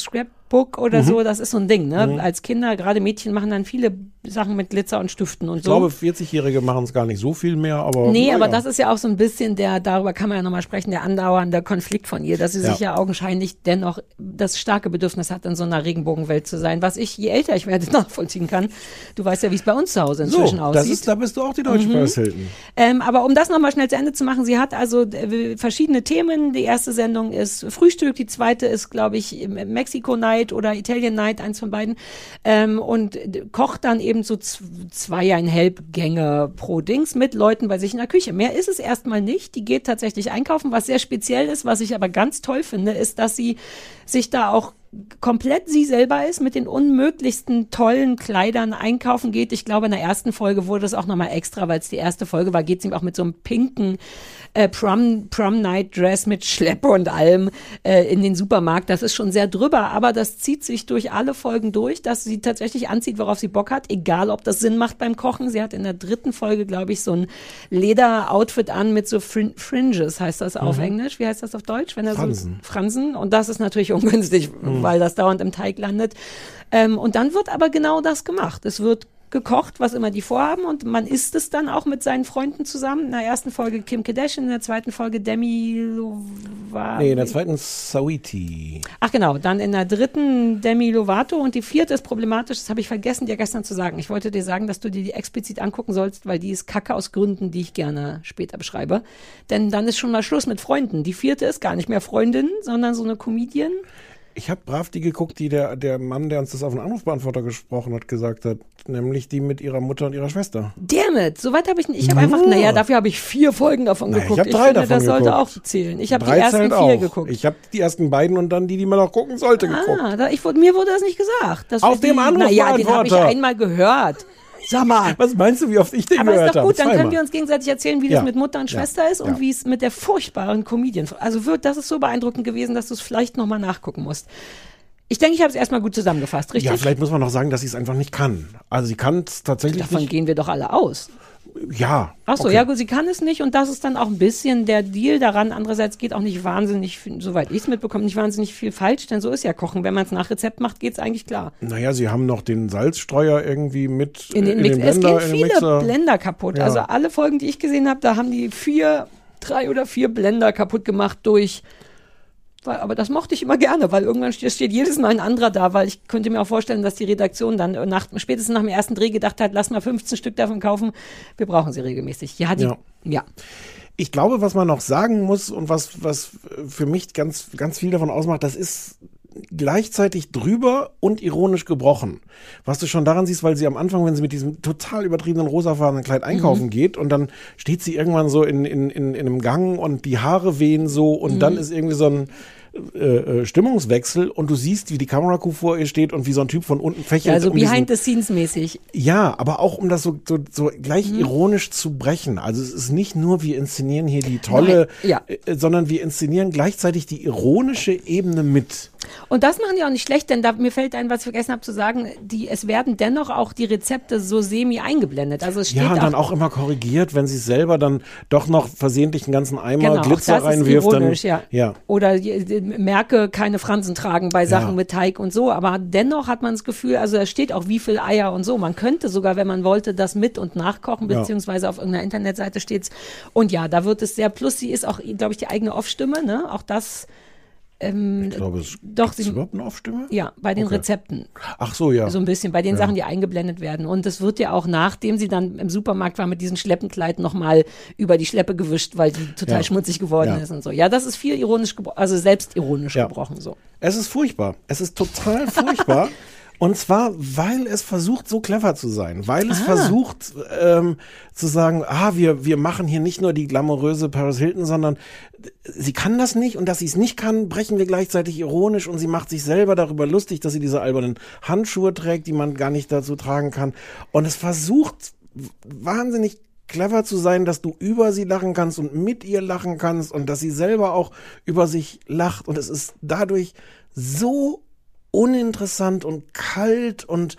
Scrapbook oder Mhm. so, das ist so ein Ding, ne? Mhm. Als Kinder, gerade Mädchen machen dann viele Sachen mit Glitzer und Stiften und ich so. glaube, 40-Jährige machen es gar nicht so viel mehr, aber. Nee, na aber das ist ja auch so ein bisschen der, darüber kann man ja nochmal sprechen, der andauernde Konflikt von ihr, dass sie Ja. sich ja augenscheinlich dennoch das starke Bedürfnis hat, in so einer Regenbogenwelt zu sein, was ich, je älter ich werde, nachvollziehen kann. Du weißt ja, wie es bei uns zu Hause So, inzwischen das aussieht. ist, da bist du auch die deutsche Mhm. Paris Hilton. Ähm, aber um das nochmal schnell zu Ende zu machen, sie hat also äh, verschiedene Themen. Die erste Sendung ist Frühstück, die zweite ist, glaube ich, Mexico Night oder Italian Night, eins von beiden. Ähm, und kocht dann eben so zweieinhalb Gänge pro Dings mit Leuten bei sich in der Küche. Mehr ist es erstmal nicht. Die geht tatsächlich einkaufen. Was sehr speziell ist, was ich aber ganz toll finde, ist, dass sie sich da auch komplett sie selber ist, mit den unmöglichsten tollen Kleidern einkaufen geht. Ich glaube, in der ersten Folge wurde es auch nochmal extra, weil es die erste Folge war, geht sie auch mit so einem pinken äh, Prom, Prom Night Dress mit Schleppe und allem äh, in den Supermarkt. Das ist schon sehr drüber, aber das zieht sich durch alle Folgen durch, dass sie tatsächlich anzieht, worauf sie Bock hat, egal ob das Sinn macht beim Kochen. Sie hat in der dritten Folge, glaube ich, so ein Leder-Outfit an mit so Frin Fringes, heißt das auf Mhm. Englisch. Wie heißt das auf Deutsch? Wenn er Fransen. so Fransen. Und das ist natürlich ungünstig, Mhm. Weil das dauernd im Teig landet. Ähm, und dann wird aber genau das gemacht. Es wird gekocht, was immer die vorhaben und man isst es dann auch mit seinen Freunden zusammen. In der ersten Folge Kim Kardashian, in der zweiten Folge Demi Lovato. Nee, in der zweiten Sawiti. Ach genau, dann in der dritten Demi Lovato und die vierte ist problematisch, das habe ich vergessen dir gestern zu sagen. Ich wollte dir sagen, dass du dir die explizit angucken sollst, weil die ist kacke aus Gründen, die ich gerne später beschreibe. Denn dann ist schon mal Schluss mit Freunden. Die vierte ist gar nicht mehr Freundin, sondern so eine Comedian. Ich habe brav die geguckt, die der, der Mann, der uns das auf den Anrufbeantworter gesprochen hat, gesagt hat. Nämlich die mit ihrer Mutter und ihrer Schwester. Dammit, soweit habe ich nicht. Ich habe einfach, naja, dafür habe ich vier Folgen davon Na, geguckt. ich habe drei finde, davon das sollte geguckt. auch zählen. Ich habe die ersten vier auch. geguckt. Ich habe die ersten beiden und dann die, die man auch gucken sollte, geguckt. Ah, da, ich, mir wurde das nicht gesagt. Auf dem die- Naja, den habe ich Anrufbeantworter. einmal gehört. Sag mal. Was meinst du, wie oft ich den Aber gehört ist doch habe? gut, dann können wir uns gegenseitig erzählen, wie Ja. das mit Mutter und Ja. Schwester ist und Ja. wie es mit der furchtbaren Comedian. Also wird, das ist so beeindruckend gewesen, dass du es vielleicht nochmal nachgucken musst. Ich denke, ich habe es erstmal gut zusammengefasst, richtig? Ja, vielleicht muss man noch sagen, dass sie es einfach nicht kann. Also sie kann es tatsächlich Davon nicht. gehen wir doch alle aus. Ja. Ach so, okay. ja gut, sie kann es nicht und das ist dann auch ein bisschen der Deal daran. Andererseits geht auch nicht wahnsinnig, soweit ich es mitbekomme, nicht wahnsinnig viel falsch, denn so ist ja Kochen. Wenn man es nach Rezept macht, geht es eigentlich klar. Naja, sie haben noch den Salzstreuer irgendwie mit In den, äh, Mix, den es Blender, gehen in den viele Mixer. Blender kaputt. Ja. Also alle Folgen, die ich gesehen habe, da haben die vier, drei oder vier Blender kaputt gemacht durch. Weil, aber das mochte ich immer gerne, weil irgendwann steht, steht jedes Mal ein anderer da, weil ich könnte mir auch vorstellen, dass die Redaktion dann nach, spätestens nach dem ersten Dreh gedacht hat, lass mal 15 Stück davon kaufen. Wir brauchen sie regelmäßig. Ja, die, Ja. ja. Ich glaube, was man noch sagen muss und was, was für mich ganz, ganz viel davon ausmacht, das ist gleichzeitig drüber und ironisch gebrochen. Was du schon daran siehst, weil sie am Anfang, wenn sie mit diesem total übertriebenen rosafarbenen Kleid einkaufen Mhm. geht und dann steht sie irgendwann so in, in, in, in einem Gang und die Haare wehen so und dann Mhm. ist irgendwie so ein äh, äh, Stimmungswechsel und du siehst, wie die Kameracrew vor ihr steht und wie so ein Typ von unten fächelt. ja also um diesen- behind the scenes mäßig. ja, aber auch um das so, so, so gleich Mhm. ironisch zu brechen. Also es ist nicht nur, wir inszenieren hier die tolle, ja. äh, sondern wir inszenieren gleichzeitig die ironische Ebene mit. Und das machen die auch nicht schlecht, denn da, mir fällt ein, was ich vergessen habe zu sagen, die, es werden dennoch auch die Rezepte so semi eingeblendet. Also es steht Ja, und auch, dann auch immer korrigiert, wenn sie selber dann doch noch versehentlich einen ganzen Eimer Genau, Glitzer das ist reinwirft. ironisch, dann, ja. ja. Oder die, die, merke keine Fransen tragen bei Sachen Ja. mit Teig und so. Aber dennoch hat man das Gefühl, also da steht auch wie viel Eier und so. Man könnte sogar, wenn man wollte, das mit und nachkochen, Ja. beziehungsweise auf irgendeiner Internetseite steht's. Und ja, da wird es sehr, plus sie ist auch, glaube ich, die eigene Off-Stimme, ne? Auch das, ähm, Ich glaube, es doch, sie, überhaupt eine Aufstimme? ja, bei den Okay. Rezepten. Ach so, ja. So ein bisschen bei den Ja. Sachen, die eingeblendet werden. Und es wird ja auch, nachdem sie dann im Supermarkt war mit diesem Schleppenkleid, nochmal über die Schleppe gewischt, weil die total Ja. schmutzig geworden Ja. ist und so. Ja, das ist viel ironisch, also selbstironisch gebrochen so. Es ist furchtbar. Es ist total furchtbar. Und zwar, weil es versucht, so clever zu sein. Weil es Ah. versucht, ähm, zu sagen, ah, wir, wir machen hier nicht nur die glamouröse Paris Hilton, sondern sie kann das nicht und dass sie es nicht kann, brechen wir gleichzeitig ironisch und sie macht sich selber darüber lustig, dass sie diese albernen Handschuhe trägt, die man gar nicht dazu tragen kann. Und es versucht wahnsinnig clever zu sein, dass du über sie lachen kannst und mit ihr lachen kannst und dass sie selber auch über sich lacht und es ist dadurch so uninteressant und kalt und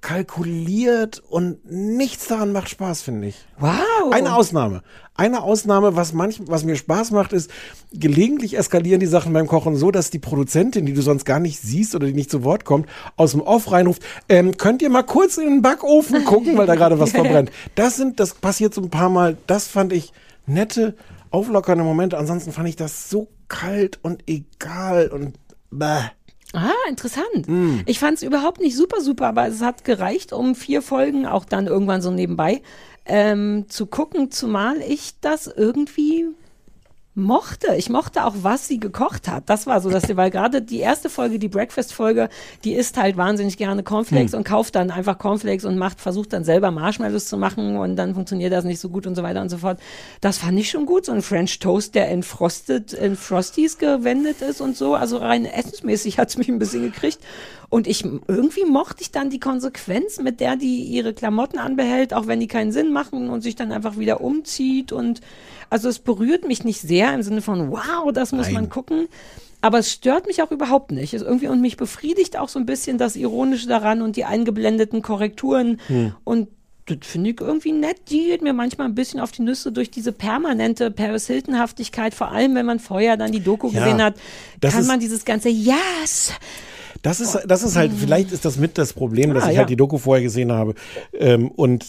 kalkuliert und nichts daran macht Spaß, finde ich. Wow. Eine Ausnahme. Eine Ausnahme, was manch, was mir Spaß macht, ist, gelegentlich eskalieren die Sachen beim Kochen so, dass die Produzentin, die du sonst gar nicht siehst oder die nicht zu Wort kommt, aus dem Off reinruft, ähm, könnt ihr mal kurz in den Backofen gucken, weil da gerade was verbrennt. Das sind, das passiert so ein paar Mal, das fand ich nette, auflockernde Momente. Ansonsten fand ich das so kalt und egal und bäh. Ah, interessant. Mm. Ich fand es überhaupt nicht super, super, aber es hat gereicht, um vier Folgen, auch dann irgendwann so nebenbei, ähm, zu gucken, zumal ich das irgendwie mochte. Ich mochte auch, was sie gekocht hat. Das war so, dass sie, weil gerade die erste Folge, die Breakfast-Folge, die isst halt wahnsinnig gerne Cornflakes Hm. und kauft dann einfach Cornflakes und macht, versucht dann selber Marshmallows zu machen und dann funktioniert das nicht so gut und so weiter und so fort. Das fand ich schon gut. So ein French Toast, der in Frosted, in Frosties gewendet ist und so. Also rein essensmäßig hat's mich ein bisschen gekriegt. Und ich, irgendwie mochte ich dann die Konsequenz, mit der die ihre Klamotten anbehält, auch wenn die keinen Sinn machen und sich dann einfach wieder umzieht und, also es berührt mich nicht sehr im Sinne von, wow, das muss man Nein. gucken. Aber es stört mich auch überhaupt nicht. Es irgendwie, und mich befriedigt auch so ein bisschen das Ironische daran und die eingeblendeten Korrekturen. Hm. Und das finde ich irgendwie nett. Die geht mir manchmal ein bisschen auf die Nüsse durch diese permanente Paris Hilton-Haftigkeit. Vor allem, wenn man vorher dann die Doku Ja, gesehen hat, kann man dieses ganze Yes, Das ist, das ist halt, vielleicht ist das mit das Problem, dass Ah, ich ja. halt die Doku vorher gesehen habe. Ähm, und,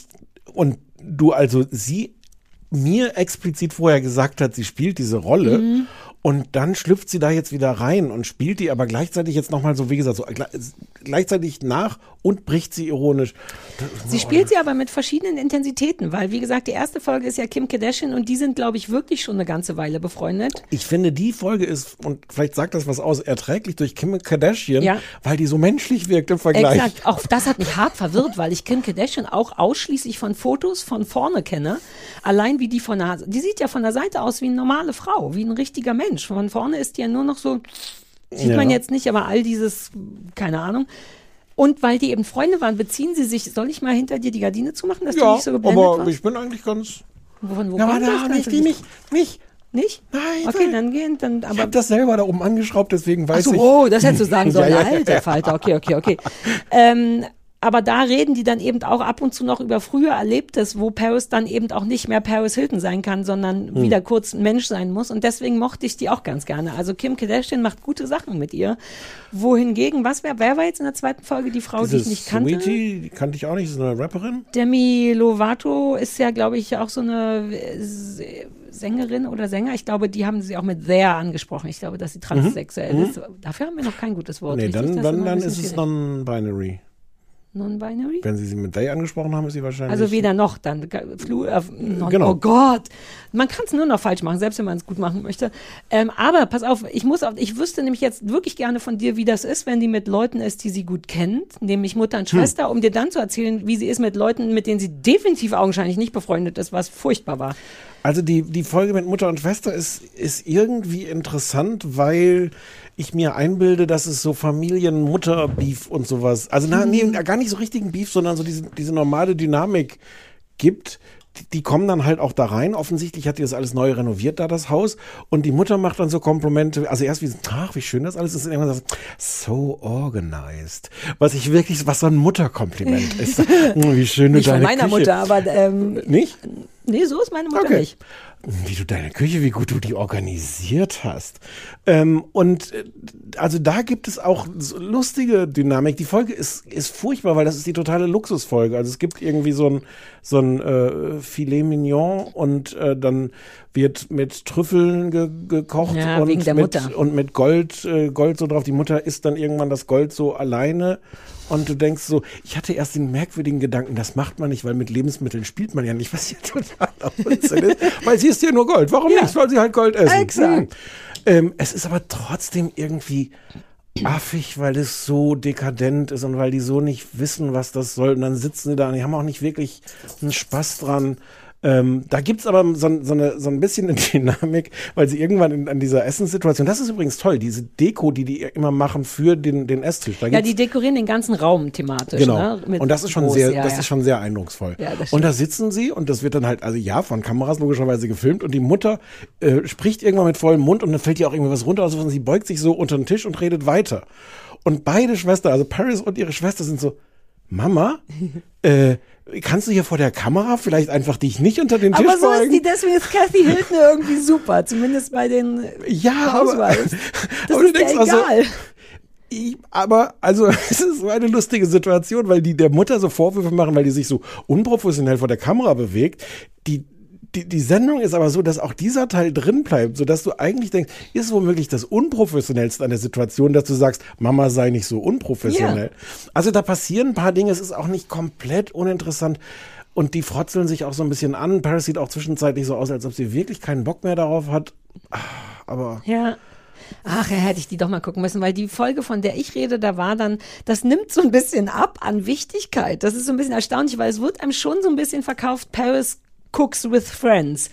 und du also sie mir explizit vorher gesagt hat, sie spielt diese Rolle. Mhm. Und dann schlüpft sie da jetzt wieder rein und spielt die aber gleichzeitig jetzt nochmal so, wie gesagt, so gle- gleichzeitig nach und bricht sie ironisch. Sie spielt sie aber mit verschiedenen Intensitäten, weil wie gesagt, die erste Folge ist ja Kim Kardashian und die sind, glaube ich, wirklich schon eine ganze Weile befreundet. Ich finde, die Folge ist, und vielleicht sagt das was aus, erträglich durch Kim Kardashian, Ja. weil die so menschlich wirkt im Vergleich. Exakt, auch das hat mich hart verwirrt, weil ich Kim Kardashian auch ausschließlich von Fotos von vorne kenne. Allein wie die von der, die sieht ja von der Seite aus wie eine normale Frau, wie ein richtiger Mensch. Von vorne ist die ja nur noch so, sieht Ja. man jetzt nicht, aber all dieses, keine Ahnung. Und weil die eben Freunde waren, beziehen sie sich, soll ich mal hinter dir die Gardine zumachen, dass du Ja, nicht so geblendet aber warst? ich bin eigentlich ganz. Wovon, wo Ja, aber da, das? nicht, die du- nicht, nicht. Nicht? Nein, Okay, dann gehen, dann, Ich aber habe das selber da oben angeschraubt, deswegen weiß Ach so, ich. oh, das hättest du sagen sollen. Ja, ja, ja, Alter. Falter, okay, okay, okay. ähm, aber da reden die dann eben auch ab und zu noch über früher Erlebtes, wo Paris dann eben auch nicht mehr Paris Hilton sein kann, sondern Hm. wieder kurz ein Mensch sein muss. Und deswegen mochte ich die auch ganz gerne. Also Kim Kardashian macht gute Sachen mit ihr. Wohingegen, was wer, wer war jetzt in der zweiten Folge die Frau, die Diese ich nicht kannte? Sweetie, die kannte ich auch nicht, ist eine Rapperin. Demi Lovato ist ja, glaube ich, auch so eine äh, Sängerin oder Sänger. Ich glaube, die haben sie auch mit there angesprochen. Ich glaube, dass sie transsexuell Mhm. ist. Dafür haben wir noch kein gutes Wort. nee, richtig? dann, dann, dann ist es non-binary. Non-binary? Wenn sie sie mit they angesprochen haben, ist sie wahrscheinlich. Also weder noch, dann Flu, äh, non, Genau. oh Gott, man kann es nur noch falsch machen, selbst wenn man es gut machen möchte. Ähm, aber pass auf, ich muss auch, ich wüsste nämlich jetzt wirklich gerne von dir, wie das ist, wenn die mit Leuten ist, die sie gut kennt, nämlich Mutter und Hm. Schwester, um dir dann zu erzählen, wie sie ist mit Leuten, mit denen sie definitiv augenscheinlich nicht befreundet ist, was furchtbar war. Also die, die Folge mit Mutter und Schwester ist, ist irgendwie interessant, weil ich mir einbilde, dass es so Familien-Mutter-Beef und sowas, also na, nee, gar nicht so richtigen Beef, sondern so diese, diese normale Dynamik gibt. Die, kommen dann halt auch da rein. Offensichtlich hat die das alles neu renoviert, da das Haus. Und die Mutter macht dann so Komplimente. Also erst wie, so, ach, wie schön das alles ist. Und irgendwann sagt, so organized. Was ich wirklich, was so ein Mutterkompliment ist. Hm, wie schön du Nicht von deine meiner Küche. Mutter, aber ähm, Nicht? nee, so ist meine Mutter Okay. nicht. Wie du deine Küche, wie gut du die organisiert hast. Ähm, und äh, also da gibt es auch so lustige Dynamik. Die Folge ist, ist furchtbar, weil das ist die totale Luxusfolge. Also es gibt irgendwie so ein, so ein äh, Filet Mignon und äh, dann wird mit Trüffeln ge gekocht Ja, und, mit, und mit Gold, äh, Gold so drauf. Die Mutter isst dann irgendwann das Gold so alleine und du denkst so, ich hatte erst den merkwürdigen Gedanken, das macht man nicht, weil mit Lebensmitteln spielt man ja nicht, was ja total Unsinn ist, weil sie isst ja nur Gold. Warum nicht? Weil sie halt Gold essen. Exakt. Hm. Ähm, es ist aber trotzdem irgendwie affig, weil es so dekadent ist und weil die so nicht wissen, was das soll. Und dann sitzen sie da und die haben auch nicht wirklich einen Spaß dran. Ähm, da gibt's aber so, so, eine, so ein bisschen eine Dynamik, weil sie irgendwann in, an dieser Essenssituation, das ist übrigens toll, diese Deko, die die immer machen für den, den Esstisch. Da Ja, die dekorieren den ganzen Raum thematisch. Genau. Ne? Und das ist schon groß, sehr, ja, das ja. ist schon sehr eindrucksvoll. Ja, das und da sitzen sie und das wird dann halt, also ja, von Kameras logischerweise gefilmt und die Mutter äh, spricht irgendwann mit vollem Mund und dann fällt ihr auch irgendwie was runter, also sie beugt sich so unter den Tisch und redet weiter. Und beide Schwestern, also Paris und ihre Schwester sind so, Mama, äh, kannst du hier vor der Kamera vielleicht einfach dich nicht unter den Tisch Aber so ist beugen? die, deswegen ist Kathy Hilton irgendwie super, zumindest bei den Ja, Housewives. Das aber du ist ja denkst auch so, egal. Ich, aber, also, es ist so eine lustige Situation, weil die der Mutter so Vorwürfe machen, weil die sich so unprofessionell vor der Kamera bewegt. Die, die, die Sendung ist aber so, dass auch dieser Teil drin bleibt, sodass du eigentlich denkst, ist womöglich das Unprofessionellste an der Situation, dass du sagst, Mama sei nicht so unprofessionell. Also da passieren ein paar Dinge, es ist auch nicht komplett uninteressant. Und die frotzeln sich auch so ein bisschen an. Paris sieht auch zwischenzeitlich so aus, als ob sie wirklich keinen Bock mehr darauf hat. Ah, Aber Ja. Ach, ja, hätte ich die doch mal gucken müssen, weil die Folge, von der ich rede, da war dann, das nimmt so ein bisschen ab an Wichtigkeit. Das ist so ein bisschen erstaunlich, weil es wird einem schon so ein bisschen verkauft, Paris Cooks with Friends.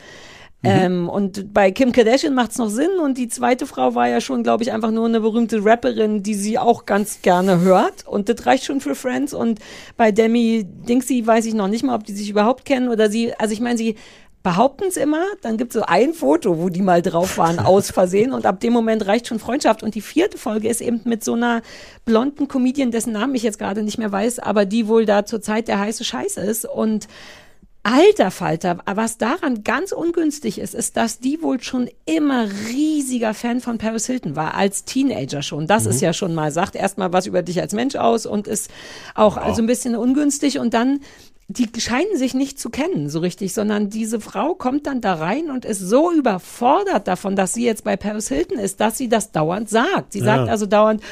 Ähm, und bei Kim Kardashian macht's noch Sinn und die zweite Frau war ja schon, glaube ich, einfach nur eine berühmte Rapperin, die sie auch ganz gerne hört und das reicht schon für Friends und bei Demi Dingsy weiß ich noch nicht mal, ob die sich überhaupt kennen oder sie, also ich meine, sie behaupten es immer, dann gibt es so ein Foto, wo die mal drauf waren, aus Versehen und ab dem Moment reicht schon Freundschaft und die vierte Folge ist eben mit so einer blonden Comedian, dessen Namen ich jetzt gerade nicht mehr weiß, aber die wohl da zur Zeit der heiße Scheiß ist und Alter Falter, was daran ganz ungünstig ist, ist, dass die wohl schon immer riesiger Fan von Paris Hilton war, als Teenager schon. Das ist ja schon mal, sagt erstmal was über dich als Mensch aus und ist auch also ein bisschen ungünstig und dann die scheinen sich nicht zu kennen so richtig, sondern diese Frau kommt dann da rein und ist so überfordert davon, dass sie jetzt bei Paris Hilton ist, dass sie das dauernd sagt. Sie sagt Ja. also dauernd,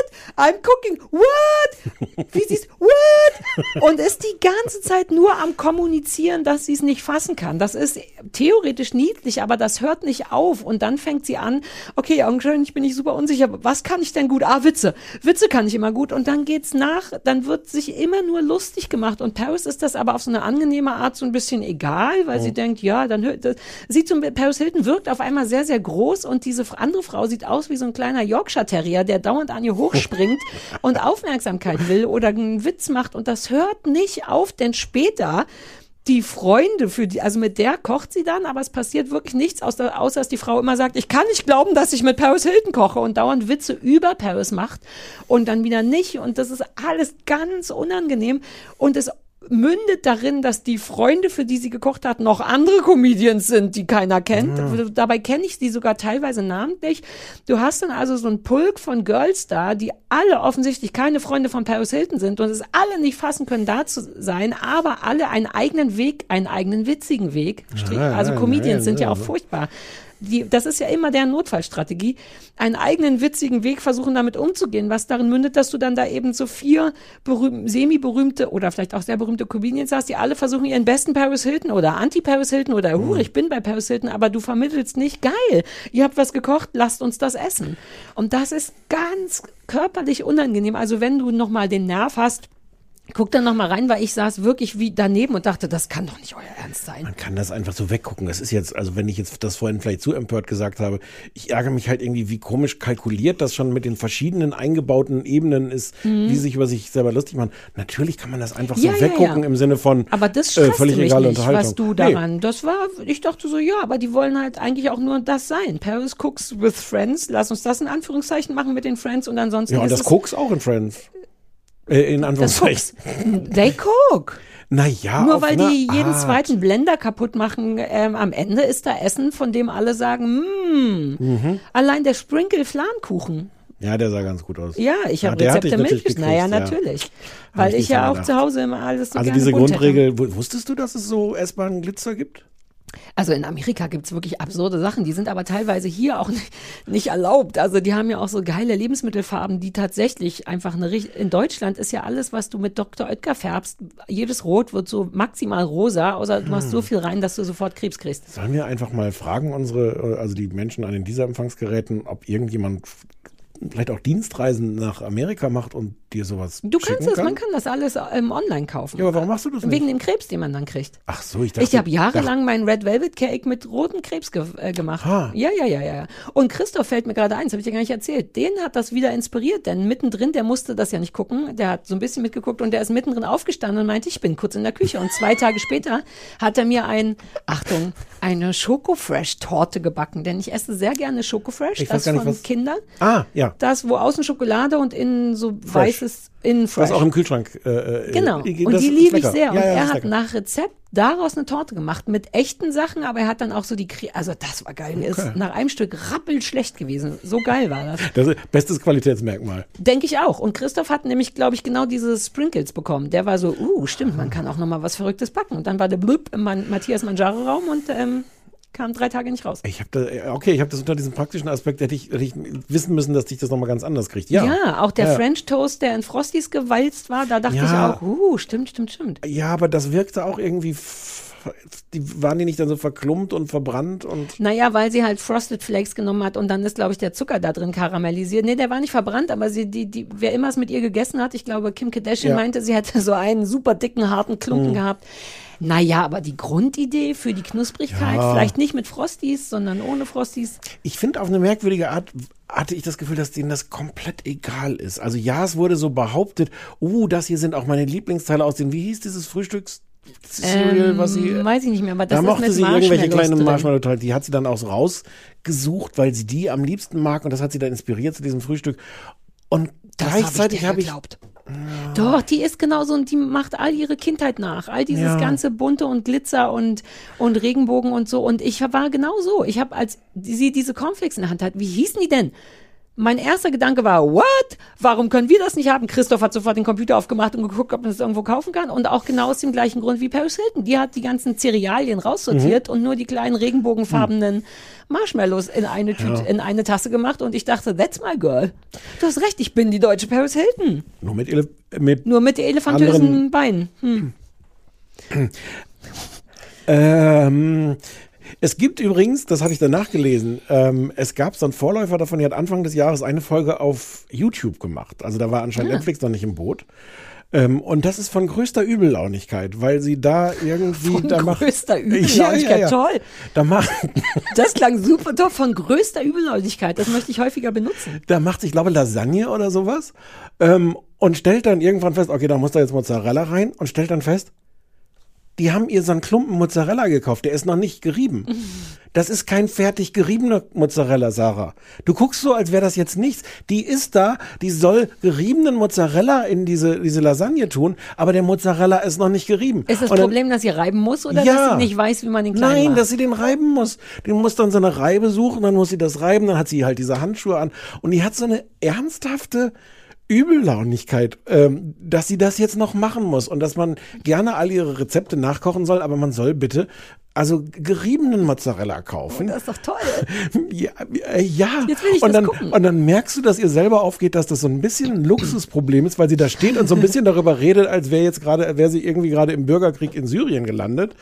what? I'm cooking, what? Wie sie ist, what? Und ist die ganze Zeit nur am Kommunizieren, dass sie es nicht fassen kann. Das ist theoretisch niedlich, aber das hört nicht auf. Und dann fängt sie an, okay, Augenschein, ich bin nicht super unsicher, was kann ich denn gut? Ah, Witze. Witze kann ich immer gut. Und dann geht's nach, dann wird sich immer nur lustig gemacht. Und Paris ist das aber auf so eine angenehme Art so ein bisschen egal, weil sie denkt, ja, dann hört, das, sieht so, Paris Hilton wirkt auf einmal sehr, sehr groß und diese andere Frau sieht aus wie so ein kleiner Yorkshire Terrier, der dauernd an ihr hochspringt und Aufmerksamkeit will oder einen Witz macht und das hört nicht auf, denn später die Freunde für die, also mit der kocht sie dann, aber es passiert wirklich nichts, außer, außer dass die Frau immer sagt, ich kann nicht glauben, dass ich mit Paris Hilton koche und dauernd Witze über Paris macht und dann wieder nicht und das ist alles ganz unangenehm und es mündet darin, dass die Freunde, für die sie gekocht hat, noch andere Comedians sind, die keiner kennt. Dabei kenne ich die sogar teilweise namentlich. Du hast dann also so einen Pulk von Girls da, die alle offensichtlich keine Freunde von Paris Hilton sind und es alle nicht fassen können, da zu sein, aber alle einen eigenen Weg, einen eigenen witzigen Weg. Ja, Also ja, Comedians ja, sind ja ja, auch furchtbar. Die, das ist ja immer deren Notfallstrategie, einen eigenen witzigen Weg versuchen, damit umzugehen, was darin mündet, dass du dann da eben so vier berühm, semi-berühmte oder vielleicht auch sehr berühmte Comedians hast, die alle versuchen, ihren besten Paris Hilton oder Anti-Paris Hilton oder. Huch, ich bin bei Paris Hilton, aber du vermittelst nicht, geil, ihr habt was gekocht, lasst uns das essen. Und das ist ganz körperlich unangenehm. Also wenn du nochmal den Nerv hast, guck dann nochmal rein, weil ich saß wirklich wie daneben und dachte, das kann doch nicht euer Ernst sein. Man kann das einfach so weggucken. Das ist jetzt, also wenn ich jetzt das vorhin vielleicht zu empört gesagt habe, ich ärgere mich halt irgendwie, wie komisch kalkuliert das schon mit den verschiedenen eingebauten Ebenen ist, wie sie sich über sich selber lustig machen. Natürlich kann man das einfach so Mhm. Ja, ja, weggucken ja. im Sinne von Aber das äh, völlig mich egale nicht, Unterhaltung. was du Nee. daran. Das war, ich dachte so, ja, aber die wollen halt eigentlich auch nur das sein. Paris Cooks with Friends. Lass uns das in Anführungszeichen machen mit den Friends und ansonsten Ja, und das Cooks auch in Friends. Äh, in Anführungszeichen. They cook. Naja, Nur weil die jeden Art. zweiten Blender kaputt machen, ähm, am Ende ist da Essen, von dem alle sagen, mm, Mhm. allein der Sprinkle Fladenkuchen. Ja, der sah ganz gut aus. Ja, ich Ja, habe ich Rezepte mitgeschnitten. Naja, ja. natürlich. Hab Weil ich ich ja auch gedacht. zu Hause immer alles so Also diese hätte. Grundregel, wu- wusstest du, dass es so essbaren Glitzer gibt? Also in Amerika gibt's wirklich absurde Sachen, die sind aber teilweise hier auch nicht, nicht erlaubt. Also die haben ja auch so geile Lebensmittelfarben, die tatsächlich einfach eine In Deutschland ist ja alles, was du mit Dr. Oetker färbst, jedes Rot wird so maximal rosa, außer du machst Hm. so viel rein, dass du sofort Krebs kriegst. Sollen wir einfach mal fragen, unsere, äh, also die Menschen an den dieser Empfangsgeräten, ob irgendjemand vielleicht auch Dienstreisen nach Amerika macht und dir sowas Du kannst das, kann? man kann das alles ähm, online kaufen. Ja, aber warum machst du das nicht? Wegen dem Krebs, den man dann kriegt. Ach so, ich dachte. Ich habe jahrelang meinen Red Velvet Cake mit rotem Krebs ge äh, gemacht. Ah. Ja, ja, ja, ja. Und Christoph fällt mir gerade ein, das habe ich dir gar nicht erzählt. Den hat das wieder inspiriert, denn mittendrin, der musste das ja nicht gucken, der hat so ein bisschen mitgeguckt und der ist mittendrin aufgestanden und meinte, ich bin kurz in der Küche. Und zwei Tage später hat er mir ein, Achtung, eine Schokofresh-Torte gebacken, denn ich esse sehr gerne Schokofresh, Ich das nicht, von was- Kinder. Ah, ja. Das, wo außen Schokolade und innen so weißes, innen fresh. Was auch im Kühlschrank. Äh, äh, Genau. äh, Und die liebe ich sehr. Ja, und ja, er hat lecker. nach Rezept daraus eine Torte gemacht mit echten Sachen, aber er hat dann auch so die, Kre also das war geil. Okay. ist nach einem Stück rappelschlecht gewesen. So geil war das. Das ist bestes Qualitätsmerkmal. Denke ich auch. Und Christoph hat nämlich, glaube ich, genau diese Sprinkles bekommen. Der war so, uh, stimmt, man kann auch noch mal was Verrücktes backen. Und dann war der Blub im Matthias Mangiare-Raum und ähm, kam drei Tage nicht raus. Ich habe da, äh, okay, ich habe das unter diesem praktischen Aspekt hätte ich, hätte ich wissen müssen, dass dich das nochmal ganz anders kriegt. Ja, auch der ja. French Toast, der in Frosties gewalzt war, da dachte Ja. ich auch, uh, stimmt, stimmt, stimmt. Ja, aber das wirkte auch irgendwie. Die waren die nicht dann so verklumpt und verbrannt und. Naja, weil sie halt Frosted Flakes genommen hat und dann ist, glaube ich, der Zucker da drin karamellisiert. Nee, der war nicht verbrannt, aber sie, die, die, wer immer es mit ihr gegessen hat, ich glaube, Kim Kardashian Ja. meinte, sie hätte so einen super dicken, harten Klumpen Mhm. gehabt. Naja, aber die Grundidee für die Knusprigkeit, Ja. vielleicht nicht mit Frosties, sondern ohne Frosties. Ich finde auf eine merkwürdige Art hatte ich das Gefühl, dass denen das komplett egal ist. Also ja, es wurde so behauptet, uh, das hier sind auch meine Lieblingsteile aus dem, wie hieß dieses Frühstücks Cereal, Ähm, was sie weiß ich nicht mehr, aber das da ist mochte sie irgendwelche kleinen. Marshmallow-Teile, die hat sie dann auch so rausgesucht, weil sie die am liebsten mag und das hat sie dann inspiriert zu diesem Frühstück. Und Das hab ich gleichzeitig habe ich, geglaubt. Doch, die ist genauso und die macht all ihre Kindheit nach. All dieses Ja. ganze bunte und Glitzer und, und Regenbogen und so. Und ich war genau so. Ich habe, als sie diese Cornflakes in der Hand hat, wie hießen die denn? Mein erster Gedanke war, what? Warum können wir das nicht haben? Christoph hat sofort den Computer aufgemacht und geguckt, ob man das irgendwo kaufen kann. Und auch genau aus dem gleichen Grund wie Paris Hilton. Die hat die ganzen Cerealien raussortiert Mhm. und nur die kleinen regenbogenfarbenen Marshmallows in eine Tüte, Ja. in eine Tasse gemacht. Und ich dachte, that's my girl. Du hast recht, ich bin die deutsche Paris Hilton. Nur mit, Ele mit Nur mit elefantösen Beinen. Hm. Ähm, es gibt übrigens, das habe ich danach gelesen, ähm, es gab so einen Vorläufer davon, die hat Anfang des Jahres eine Folge auf YouTube gemacht. Also da war anscheinend Ah. Netflix noch nicht im Boot. Ähm, und das ist von größter Übellaunigkeit, weil sie da irgendwie Von da macht. größter Übellaunigkeit, toll. Da macht, Das klang super toll. Von größter Übellaunigkeit. Das möchte ich häufiger benutzen. da macht, ich glaube, Lasagne oder sowas. Ähm, und stellt dann irgendwann fest, okay, da muss da jetzt Mozzarella rein und stellt dann fest, die haben ihr so einen Klumpen Mozzarella gekauft, der ist noch nicht gerieben. Das ist kein fertig geriebener Mozzarella, Sarah. Du guckst so, als wäre das jetzt nichts. Die ist da, die soll geriebenen Mozzarella in diese, diese Lasagne tun, aber der Mozzarella ist noch nicht gerieben. Ist das dann- Problem, dass sie reiben muss oder Ja. dass sie nicht weiß, wie man den klein Nein, macht? dass sie den reiben muss. Den muss dann so eine Reibe suchen, dann muss sie das reiben, dann hat sie halt diese Handschuhe an. Und die hat so eine ernsthafte Übellaunigkeit, ähm, dass sie das jetzt noch machen muss und dass man gerne all ihre Rezepte nachkochen soll, aber man soll bitte also geriebenen Mozzarella kaufen. Das ist doch toll. Ja, äh, ja. Jetzt will ich und dann, gucken. und dann merkst du, dass ihr selber aufgeht, dass das so ein bisschen ein Luxusproblem ist, weil sie da steht und so ein bisschen darüber redet, als wäre jetzt gerade, wäre sie irgendwie gerade im Bürgerkrieg in Syrien gelandet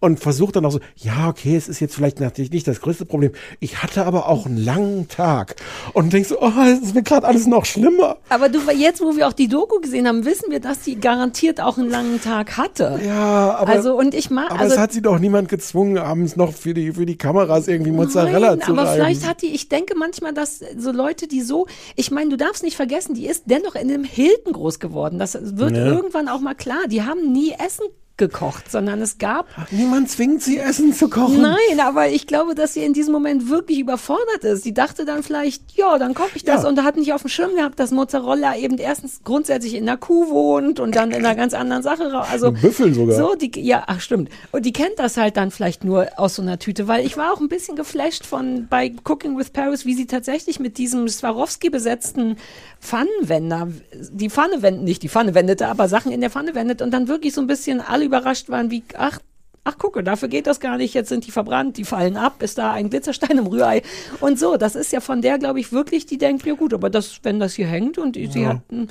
und versucht dann auch so, ja, okay, es ist jetzt vielleicht natürlich nicht das größte Problem. Ich hatte aber auch einen langen Tag und denkst so, oh, es wird gerade alles noch schlimmer. Aber du, jetzt, wo wir auch die Doku gesehen haben, wissen wir, dass sie garantiert auch einen langen Tag hatte. Ja, aber, also, und ich mag, aber also, es hat sie doch niemand gezwungen, abends noch für die, für die Kameras irgendwie Mozzarella Nein, zu aber reiben. vielleicht hat die, ich denke manchmal, dass so Leute, die so, ich meine, du darfst nicht vergessen, die ist dennoch in einem Hilton groß geworden. Das wird Ja. irgendwann auch mal klar. Die haben nie Essen gekocht, sondern es gab. Niemand zwingt sie, Essen zu kochen. Nein, aber ich glaube, dass sie in diesem Moment wirklich überfordert ist. Sie dachte dann vielleicht, ja, dann koche ich das Ja. und hat nicht auf dem Schirm gehabt, dass Mozzarella eben erstens grundsätzlich in der Kuh wohnt und dann in einer ganz anderen Sache. Also Büffel sogar. So, die, ja, ach stimmt. Und die kennt das halt dann vielleicht nur aus so einer Tüte, weil ich war auch ein bisschen geflasht von bei Cooking with Paris, wie sie tatsächlich mit diesem Swarovski besetzten Pfannenwender, die Pfanne wenden, nicht die Pfanne wendete, aber Sachen in der Pfanne wendet und dann wirklich so ein bisschen alle überrascht waren, wie, ach, Ach, gucke, dafür geht das gar nicht. Jetzt sind die verbrannt, die fallen ab, ist da ein Glitzerstein im Rührei. Und so, das ist ja von der, glaube ich, wirklich, die denkt, ja gut, aber das, wenn das hier hängt und sie Ja. hat ein,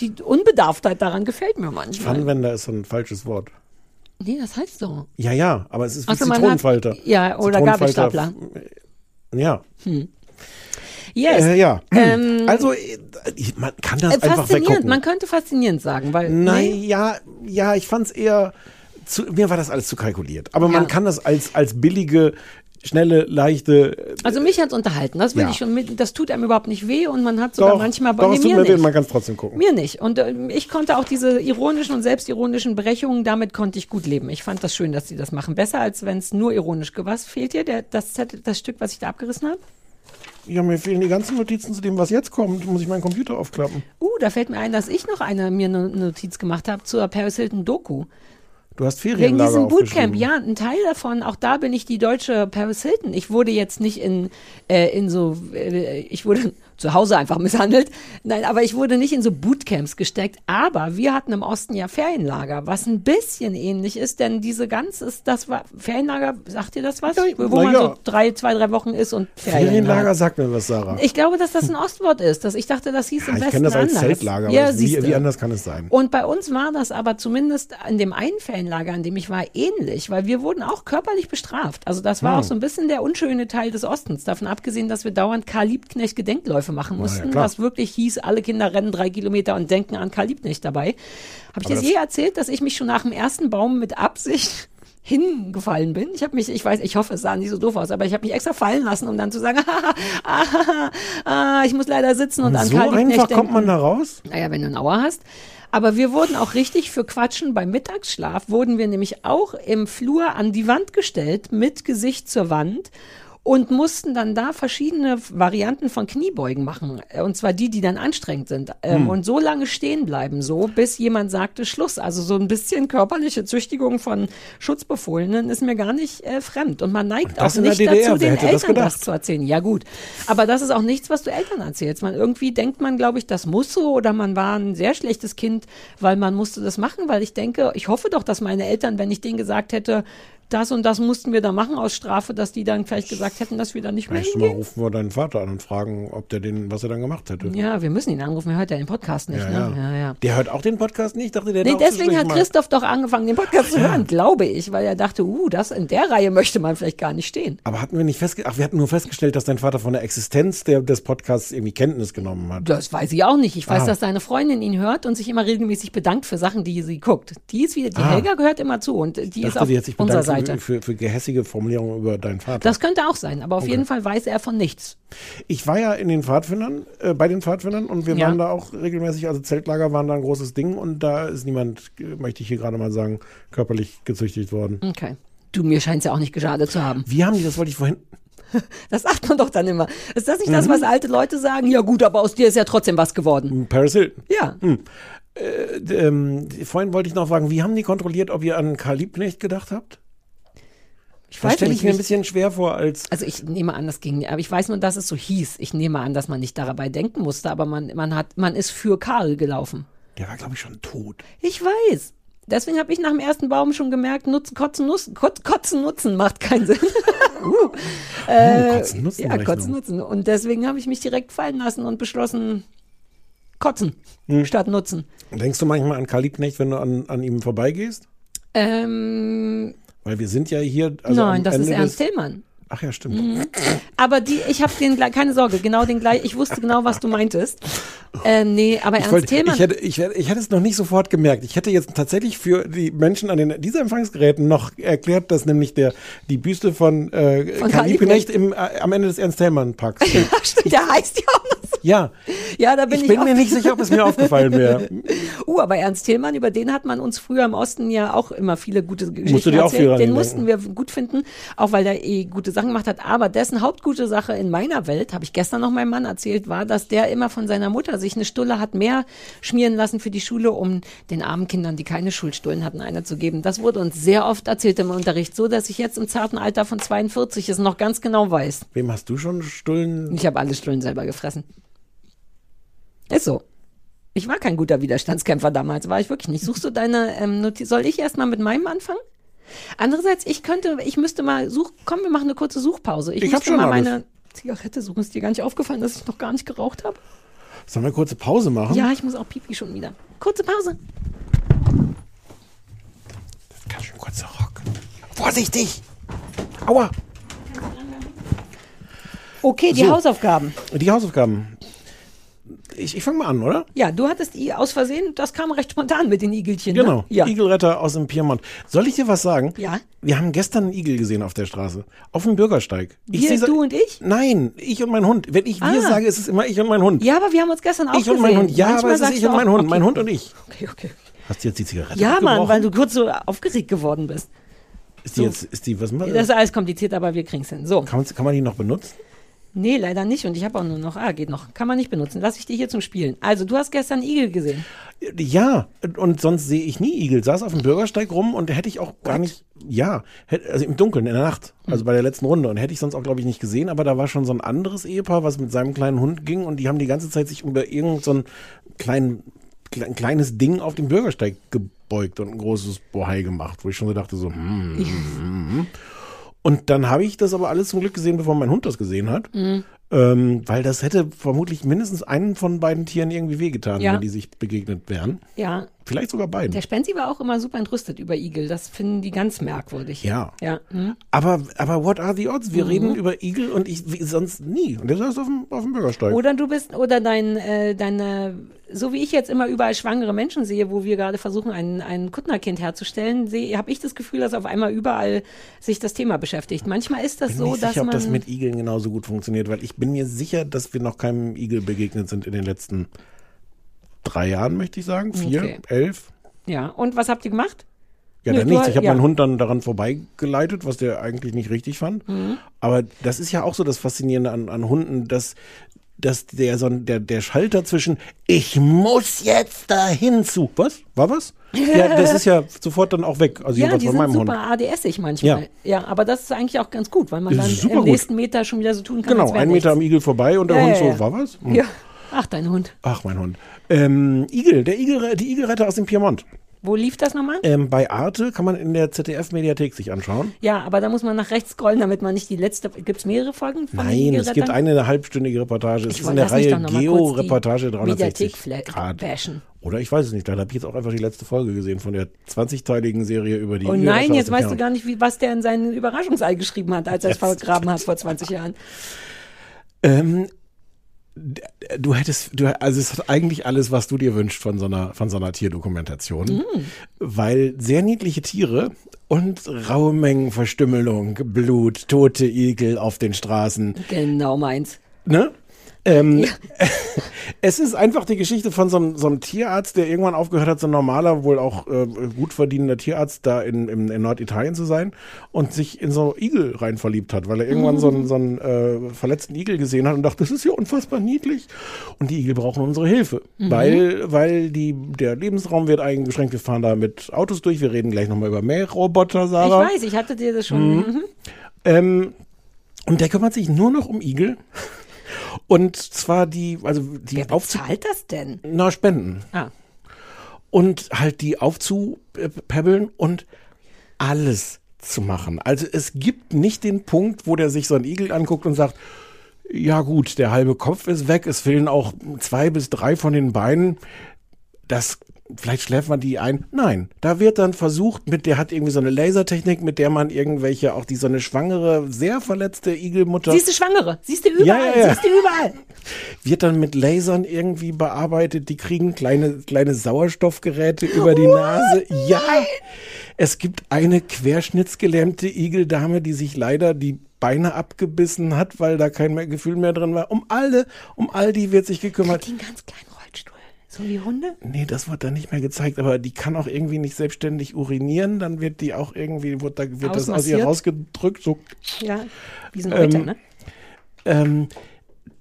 die Unbedarftheit daran gefällt mir manchmal. Pfannenwender ist so ein falsches Wort. Nee, das heißt so. Ja, ja, aber es ist wie Ach so, man Zitronenfalter. hat- ja, oder. Gabelstapler. Ja. Yes. Äh, ja. Ähm, also, äh, ich- man kann das äh, einfach faszinierend, weggucken. man könnte faszinierend sagen, weil. Nein, nee, ja, ja, ich fand's eher zu, mir war das alles zu kalkuliert. Aber man Ja. kann das als, als billige, schnelle, leichte, Also mich hat's unterhalten, das will Ja. ich schon mit, das tut einem überhaupt nicht weh und man hat sogar doch, manchmal doch, es nee, tut mir mir weh, nicht. man kann es trotzdem gucken. Mir nicht. Und äh, ich konnte auch diese ironischen und selbstironischen Brechungen, damit konnte ich gut leben. Ich fand das schön, dass sie das machen. Besser, als wenn es nur ironisch gewesen Was fehlt dir? Der, das, das Stück, was ich da abgerissen habe? Ja, mir fehlen die ganzen Notizen zu dem, was jetzt kommt. Muss ich meinen Computer aufklappen. Uh, da fällt mir ein, dass ich noch eine mir eine Notiz gemacht habe zur Paris Hilton Doku. Du hast Wegen Ferienlager diesem Bootcamp, ja, ein Teil davon, auch da bin ich die deutsche Paris Hilton. Ich wurde jetzt nicht in, äh, in so, äh, ich wurde zu Hause einfach misshandelt. Nein, aber ich wurde nicht in so Bootcamps gesteckt. Aber wir hatten im Osten ja Ferienlager, was ein bisschen ähnlich ist, denn diese ganze, das war, Ferienlager, sagt ihr das was? Wo na man ja. so drei, zwei, drei Wochen ist und Ferienlager. Ferienlager sagt mir was, Sarah. Ich glaube, dass das ein Ostwort ist. Dass ich dachte, das hieß im ja, ich Westen kenne das als anders. Zeltlager. Ja, aber wie, wie anders kann es sein? Und bei uns war das aber zumindest in dem einen Ferienlager, an dem ich war, ähnlich, weil wir wurden auch körperlich bestraft. Also das war Hm. auch so ein bisschen der unschöne Teil des Ostens. Davon abgesehen, dass wir dauernd Karl Liebknecht Gedenkläufe machen ja, mussten, klar. was wirklich hieß, alle Kinder rennen drei Kilometer und denken an Karl Liebknecht dabei. Habe ich dir das- je erzählt, dass ich mich schon nach dem ersten Baum mit Absicht hingefallen bin. Ich habe mich, ich weiß, ich hoffe, es sah nicht so doof aus, aber ich habe mich extra fallen lassen, um dann zu sagen, ah, ah, ah, ich muss leider sitzen und, Und an so Karl Liebknecht einfach denken. kommt man da raus? Naja, wenn du eine Auer hast. Aber wir wurden auch richtig für Quatschen beim Mittagsschlaf, wurden wir nämlich auch im Flur an die Wand gestellt, mit Gesicht zur Wand. Und mussten dann da verschiedene Varianten von Kniebeugen machen. Und zwar die, die dann anstrengend sind. Ähm, Hm. Und so lange stehen bleiben, so, bis jemand sagte Schluss. Also so ein bisschen körperliche Züchtigung von Schutzbefohlenen ist mir gar nicht äh, fremd. Und man neigt das auch nicht DDR, dazu, den das Eltern das, gedacht? zu erzählen. Ja gut, aber das ist auch nichts, was du Eltern erzählst. Man irgendwie denkt man, glaube ich, das muss so oder man war ein sehr schlechtes Kind, weil man musste das machen, weil ich denke, ich hoffe doch, dass meine Eltern, wenn ich denen gesagt hätte, das und das mussten wir da machen aus Strafe, dass die dann vielleicht gesagt hätten, dass wir da nicht mehr Nächstes Mal hingehen. rufen wir deinen Vater an und fragen, ob der den, was er dann gemacht hätte. Ja, wir müssen ihn anrufen, er hört ja den Podcast nicht. Ja, ne? ja. ja, ja. Der hört auch den Podcast nicht? Ich dachte, der Nee, deswegen hat zwischendurch mal- Christoph doch angefangen, den Podcast zu hören, glaube ich, weil er dachte, uh, das in der Reihe möchte man vielleicht gar nicht stehen. Aber hatten wir nicht festgestellt, ach, wir hatten nur festgestellt, dass dein Vater von der Existenz der, des Podcasts irgendwie Kenntnis genommen hat. Das weiß ich auch nicht. Ich weiß, Ah. dass deine Freundin ihn hört und sich immer regelmäßig bedankt für Sachen, die sie guckt. Die ist wieder, die Ah. Helga gehört immer zu und die Ich ist dachte, auf unserer Seite. Für, für, für gehässige Formulierungen über deinen Vater. Das könnte auch sein, aber auf Okay. jeden Fall weiß er von nichts. Ich war ja in den Pfadfindern, äh, bei den Pfadfindern und wir Ja. waren da auch regelmäßig, also Zeltlager waren da ein großes Ding und da ist niemand, äh, möchte ich hier gerade mal sagen, körperlich gezüchtigt worden. Okay. Du, mir scheint es ja auch nicht geschadet zu haben. Wie haben die, das wollte ich vorhin, Das sagt man doch dann immer. Ist das nicht das, Mhm. was alte Leute sagen? Ja gut, aber aus dir ist ja trotzdem was geworden. Paris Hilton. Ja. Hm. Äh, ähm, vorhin wollte ich noch fragen, wie haben die kontrolliert, ob ihr an Karl Liebknecht gedacht habt? Ich Das stelle nicht. ich mir ein bisschen schwer vor als. Also ich nehme an, das ging, aber ich weiß nur, dass es so hieß. Ich nehme an, dass man nicht dabei denken musste, aber man, man hat, man ist für Karl gelaufen. Der war, glaube ich, schon tot. Ich weiß. Deswegen habe ich nach dem ersten Baum schon gemerkt, nutzen, kotzen, nutzen, kot, kotzen, nutzen macht keinen Sinn. uh. äh, Kotzen, Nutzen ja, kotzen, nutzen. Und deswegen habe ich mich direkt fallen lassen und beschlossen, kotzen Hm. statt nutzen. Denkst du manchmal an Karl Liebknecht, wenn du an, an ihm vorbeigehst? Ähm, Weil wir sind ja hier. Also nein, das ist Ende Ernst des- Tillmann. Ach ja, stimmt. Mhm. Aber die, ich habe den, keine Sorge, genau den gleich, ich wusste genau, was du meintest. Äh, nee, aber Ich, Ernst wollte, Tillmann. ich, hätte, ich, ich hätte es noch nicht sofort gemerkt. Ich hätte jetzt tatsächlich für die Menschen an den dieser Empfangsgeräten noch erklärt, dass nämlich der die Büste von, äh, Von Liebknecht im, äh, am Ende des Ernst Thälmann Parks steht. Stimmt, der heißt ja auch noch so. Ja, Ja, da bin ich ich, bin auch- mir nicht sicher, ob es mir aufgefallen wäre. Uh, aber Ernst Tillmann, über den hat man uns früher im Osten ja auch immer viele gute Geschichten Musst du dir auch erzählt. an Den ihn mussten wir gut finden, auch weil der eh gute Sachen gemacht hat. Aber dessen hauptgute Sache in meiner Welt, habe ich gestern noch meinem Mann erzählt, war, dass der immer von seiner Mutter sich eine Stulle hat mehr schmieren lassen für die Schule, um den armen Kindern, die keine Schulstullen hatten, eine zu geben. Das wurde uns sehr oft erzählt im Unterricht, so dass ich jetzt im zarten Alter von 42 es noch ganz genau weiß. Wem hast du schon Stullen? Ich habe alle Stullen selber gefressen. Ist so. Ich war kein guter Widerstandskämpfer damals, war ich wirklich nicht. Suchst du deine ähm, Notiz? Soll ich erst mal mit meinem anfangen? Andererseits, ich könnte, ich müsste mal such, komm, wir machen eine kurze Suchpause. Ich, Ich müsste schon mal alles. meine Zigarette suchen. Ist dir gar nicht aufgefallen, dass ich noch gar nicht geraucht habe? Sollen wir eine kurze Pause machen? Ja, ich muss auch Pipi schon wieder. Kurze Pause. Ganz schön kurzer Rock. Vorsichtig! Aua! Okay, die So. Hausaufgaben. Die Hausaufgaben. Ich, ich fange mal an, oder? Ja, du hattest die aus Versehen, das kam recht spontan mit den Igelchen. Genau. Ne? Ja. Igelretter aus dem Piemont. Soll ich dir was sagen? Ja. Wir haben gestern einen Igel gesehen auf der Straße. Auf dem Bürgersteig. Wir, seh- du und ich? Nein, ich und mein Hund. Wenn ich wir Ah. sage, ist es immer ich und mein Hund. Ja, aber wir haben uns gestern auch ich und gesehen. mein Hund. Ja, Manchmal aber es ist ich und mein Hund. okay. Mein Hund und ich. Okay, okay. Hast du jetzt die Zigarette Ja, Mann, weil du kurz so aufgeregt geworden bist. Ist die jetzt, ist die, was machen Das ist alles kompliziert, aber wir kriegen's hin. So. kann, man, kann man die noch benutzen? Nee, leider nicht. Und ich habe auch nur noch, ah, geht noch. Kann man nicht benutzen. Lass ich dir hier zum Spielen. Also, du hast gestern Igel gesehen. Ja, und sonst sehe ich nie Igel. Saß auf dem Bürgersteig rum und hätte ich auch gar nicht, ja, also im Dunkeln, in der Nacht, Hm. also bei der letzten Runde. Und hätte ich sonst auch, glaube ich, nicht gesehen, aber da war schon so ein anderes Ehepaar, was mit seinem kleinen Hund ging und die haben die ganze Zeit sich über irgend so ein klein, klein, kleines Ding auf dem Bürgersteig gebeugt und ein großes Bohai gemacht, wo ich schon so dachte, so, hm, hm, hm. Und dann habe ich das aber alles zum Glück gesehen, bevor mein Hund das gesehen hat. Mhm. Ähm, weil das hätte vermutlich mindestens einen von beiden Tieren irgendwie wehgetan, Ja. wenn die sich begegnet wären. Ja. Vielleicht sogar beiden. Der Spenzi war auch immer super entrüstet über Igel. Das finden die ganz merkwürdig. Ja. Ja. Hm. Aber, aber what are the odds? Wir Mhm. reden über Igel und ich sonst nie. Und der saß auf dem, auf dem Bürgersteig. Oder du bist, oder dein, äh, deine, so wie ich jetzt immer überall schwangere Menschen sehe, wo wir gerade versuchen, ein, ein Kuttnerkind herzustellen, habe ich das Gefühl, dass auf einmal überall sich das Thema beschäftigt. Manchmal ist das bin so, nicht dass sicher, ob man. das mit Igeln genauso gut funktioniert, weil ich bin mir sicher, dass wir noch keinem Igel begegnet sind in den letzten drei Jahren, möchte ich sagen. Vier, Okay. elf. ja. Und was habt ihr gemacht? Ja, dann nichts. Ich habe ja. meinen Hund dann daran vorbeigeleitet, was der eigentlich nicht richtig fand. Mhm. Aber das ist ja auch so das Faszinierende an, an Hunden, dass, dass der, so der, der Schalter zwischen ich muss jetzt dahin zu. Was? War was? Ja, das ist ja sofort dann auch weg. Also Ja, die von sind meinem super Hund. ADS-ig manchmal. Ja. aber das ist eigentlich auch ganz gut, weil man dann super im gut. nächsten Meter schon wieder so tun kann, Genau, ein Meter am. Igel vorbei und der Ja, Hund ja, so, ja. war was? Hm. Ja. Ach, dein Hund. Ach, mein Hund. Ähm, Igel, der Igel, die Igelretter aus dem Piemont. Wo lief das nochmal? Ähm, bei Arte kann man in der ZDF-Mediathek sich anschauen. Ja, aber da muss man nach rechts scrollen, damit man nicht die letzte. Gibt es mehrere Folgen? Von Nein, es gibt eine halbstündige Reportage. Es ist in der Reihe Geo-Reportage 360 Mediathek Grad. bashen. Oder ich weiß es nicht, da habe ich jetzt auch einfach die letzte Folge gesehen von der 20-teiligen Serie über die Oh nein, jetzt weißt du gar nicht, wie, was der in seinen Überraschungsei geschrieben hat, als er es vergraben hat vor 20 Jahren. Ähm, du hättest, du, also es hat eigentlich alles, was du dir wünschst von so einer, von so einer Tierdokumentation. Mhm. Weil sehr niedliche Tiere und raue Mengen Verstümmelung, Blut, tote Igel auf den Straßen. Genau meins. Ne? Ähm, es ist einfach die Geschichte von so einem, so einem Tierarzt, der irgendwann aufgehört hat, so ein normaler, wohl auch äh, gut verdienender Tierarzt da in, in, in Norditalien zu sein und sich in so Igel rein verliebt hat, weil er irgendwann so einen, so einen äh, verletzten Igel gesehen hat und dachte, das ist ja unfassbar niedlich. Und die Igel brauchen unsere Hilfe, Mhm. weil, weil die, der Lebensraum wird eingeschränkt. Wir fahren da mit Autos durch. Wir reden gleich nochmal über Mähroboter, Sarah. Ich weiß, ich hatte dir das schon. Mhm. Mhm. Ähm, und der kümmert sich nur noch um Igel. Und zwar die, also die Wer bezahlt das denn? Na, Spenden. Ah. Und halt die aufzupäppeln und alles zu machen. Also es gibt nicht den Punkt, wo der sich so einen Igel anguckt und sagt, ja gut, der halbe Kopf ist weg, es fehlen auch zwei bis drei von den Beinen. Das, vielleicht schläft man die ein. Nein, da wird dann versucht, mit der hat irgendwie so eine Lasertechnik, mit der man irgendwelche, auch die so eine schwangere, sehr verletzte Igelmutter. Siehst du Schwangere? Siehst du überall? Ja, ja, ja. Siehst du überall? wird dann mit Lasern irgendwie bearbeitet. Die kriegen kleine, kleine Sauerstoffgeräte über die Nase. Ja, es gibt eine querschnittsgelähmte Igeldame, die sich leider die Beine abgebissen hat, weil da kein mehr Gefühl mehr drin war. Um alle, um all die wird sich gekümmert. Die ganz Rollstuhl. So wie Hunde? Nee, das wird dann nicht mehr gezeigt, aber die kann auch irgendwie nicht selbstständig urinieren, dann wird die auch irgendwie, wird, da, wird das aus ihr rausgedrückt, so Ja, wie so ein Euter, Ähm, ne? Ähm,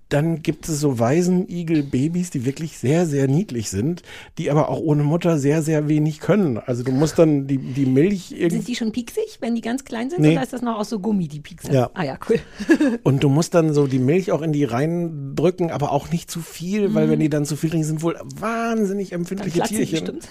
dann gibt es so Waisenigel-Babys, die wirklich sehr, sehr niedlich sind, die aber auch ohne Mutter sehr, sehr wenig können. Also du musst dann die, die Milch Sind irgendwie. die schon pieksig, wenn die ganz klein sind? Nee. Oder ist das noch aus so Gummi, die pieksen? Ja. Ah ja, cool. Und du musst dann so die Milch auch in die reindrücken, aber auch nicht zu viel, weil wenn die dann zu viel trinken, sind wohl wahnsinnig empfindliche Mhm. Tierchen. bestimmt.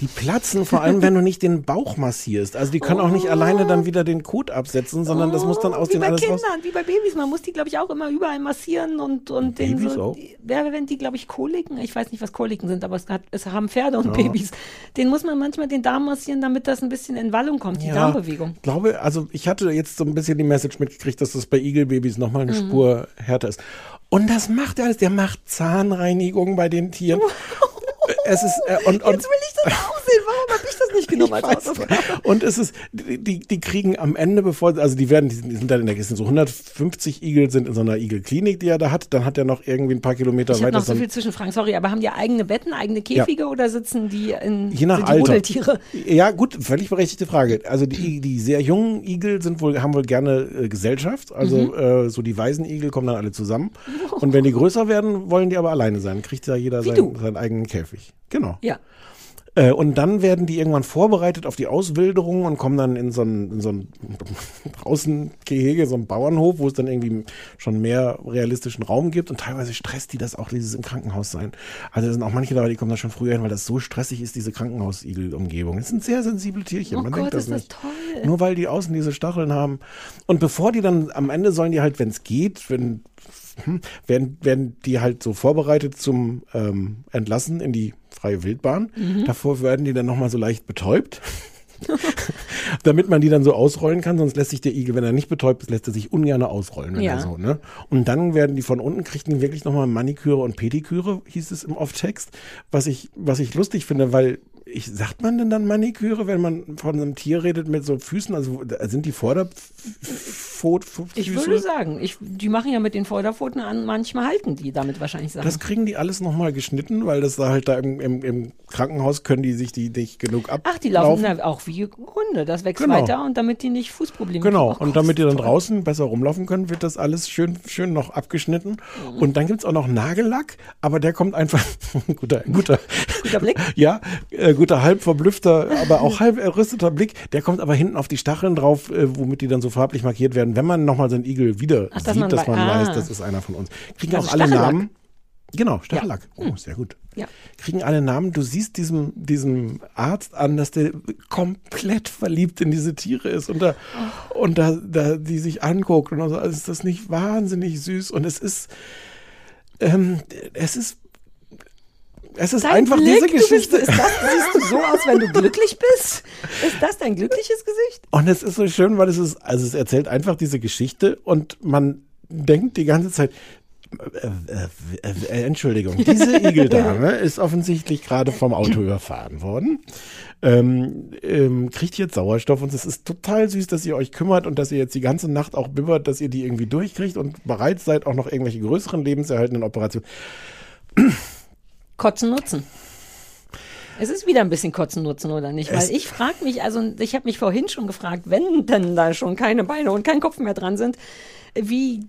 Die platzen vor allem, wenn du nicht den Bauch massierst. Also die können auch nicht alleine dann wieder den Kot absetzen, sondern das muss dann aus Oh. wie den bei alles Kindern, raus. wie bei Babys. Man muss die, glaube ich, auch immer überall massieren und, und den Babys so. auch? Die, ja, wenn die, glaube ich, Koliken, ich weiß nicht, was Koliken sind, aber es, hat, es haben Pferde und Ja. Babys. Den muss man manchmal den Darm massieren, damit das ein bisschen in Wallung kommt, die Darmbewegung. Ich glaube, also ich hatte jetzt so ein bisschen die Message mitgekriegt, dass das bei Igelbabys nochmal eine Mhm. Spur härter ist. Und das macht er alles. Der macht Zahnreinigung bei den Tieren. Es ist äh, und, und Jetzt will ich das auch sehen. Warum habe ich das nicht genommen als Hausaufgabe? Und es ist, die, die, kriegen am Ende, bevor, also die werden, die sind, dann in der Kiste, so 150 Igel sind in so einer Igelklinik, die er da hat. Dann hat er noch irgendwie ein paar Kilometer Ich habe weiter. noch so viel Zwischenfragen. Sorry, aber haben die eigene Betten, eigene Käfige oder sitzen die in Je nach Alter. Ja, gut, völlig berechtigte Frage. Also die, die sehr jungen Igel sind wohl, haben wohl gerne äh, Gesellschaft. Also Mhm. äh, so die Waisenigel kommen dann alle zusammen. Und wenn die größer werden, wollen die aber alleine sein. Kriegt ja jeder Wie sein, du. seinen eigenen Käfig. Genau. Ja. Äh, und dann werden die irgendwann vorbereitet auf die Auswilderung und kommen dann in so ein, in so ein Außengehege, so ein Bauernhof, wo es dann irgendwie schon mehr realistischen Raum gibt. Und teilweise stresst die das auch, dieses im Krankenhaus sein. Also da sind auch manche dabei, die kommen da schon früher hin, weil das so stressig ist, diese Krankenhausigel-Umgebung. Es sind sehr sensible Tierchen. Oh Man Gott, denkt das ist das nicht. toll. Nur weil die außen diese Stacheln haben. Und bevor die dann am Ende sollen die halt, wenn es geht, wenn werden, werden die halt so vorbereitet zum ähm, Entlassen in die freie Wildbahn. Mhm. Davor werden die dann nochmal so leicht betäubt. damit man die dann so ausrollen kann, sonst lässt sich der Igel, wenn er nicht betäubt ist, lässt er sich ungern ausrollen, wenn Ja. er so, ne? Und dann werden die von unten, kriegen die wirklich nochmal Maniküre und Pediküre, hieß es im Off-Text, was ich, was ich lustig finde, weil ich, sagt man denn dann Maniküre, wenn man von einem Tier redet mit so Füßen? Also sind die Vorderpfoten? Ich würde sagen, ich, die machen ja mit den Vorderpfoten an, manchmal halten die damit wahrscheinlich Sachen. Das kriegen die alles nochmal geschnitten, weil das da halt da im, im, im Krankenhaus können die sich die nicht genug ab. Ach, die laufen da auch wie Hunde. Das wächst Genau. weiter und damit die nicht Fußprobleme Genau. Oh und damit die dann draußen besser rumlaufen können, wird das alles schön, schön noch abgeschnitten. Mhm. Und dann gibt's auch noch Nagellack, aber der kommt einfach, guter, guter, Guter Blick. ja, äh, guter, halb verblüffter, aber auch halb errüsteter Blick. Der kommt aber hinten auf die Stacheln drauf, äh, womit die dann so farblich markiert werden. Wenn man nochmal so einen Igel wieder Ach, dass sieht, man dass man ah. weiß, das ist einer von uns. Kriegen Also auch alle Stachellack. Namen. Genau, Stachellack. Oh, sehr gut. Ja. Kriegen alle Namen. Du siehst diesem, diesem Arzt an, dass der komplett verliebt in diese Tiere ist und da, und da, da die sich anguckt und so, also ist das nicht wahnsinnig süß und es ist, ähm, es ist, es ist Dein einfach Blick, diese du bist, Geschichte. ist das, siehst du so aus, wenn du glücklich bist? Ist das dein glückliches Gesicht? Und es ist so schön, weil es ist, also es erzählt einfach diese Geschichte und man denkt die ganze Zeit, äh, äh, äh, Entschuldigung, diese Igeldame ist offensichtlich gerade vom Auto überfahren worden, ähm, ähm, kriegt jetzt Sauerstoff und es ist total süß, dass ihr euch kümmert und dass ihr jetzt die ganze Nacht auch bibbert, dass ihr die irgendwie durchkriegt und bereit seid, auch noch irgendwelche größeren lebenserhaltenden Operationen. Kotzen nutzen. Es ist wieder ein bisschen Kotzen nutzen, oder nicht? Weil Es- ich frage mich, also ich habe mich vorhin schon gefragt, wenn denn da schon keine Beine und kein Kopf mehr dran sind, wie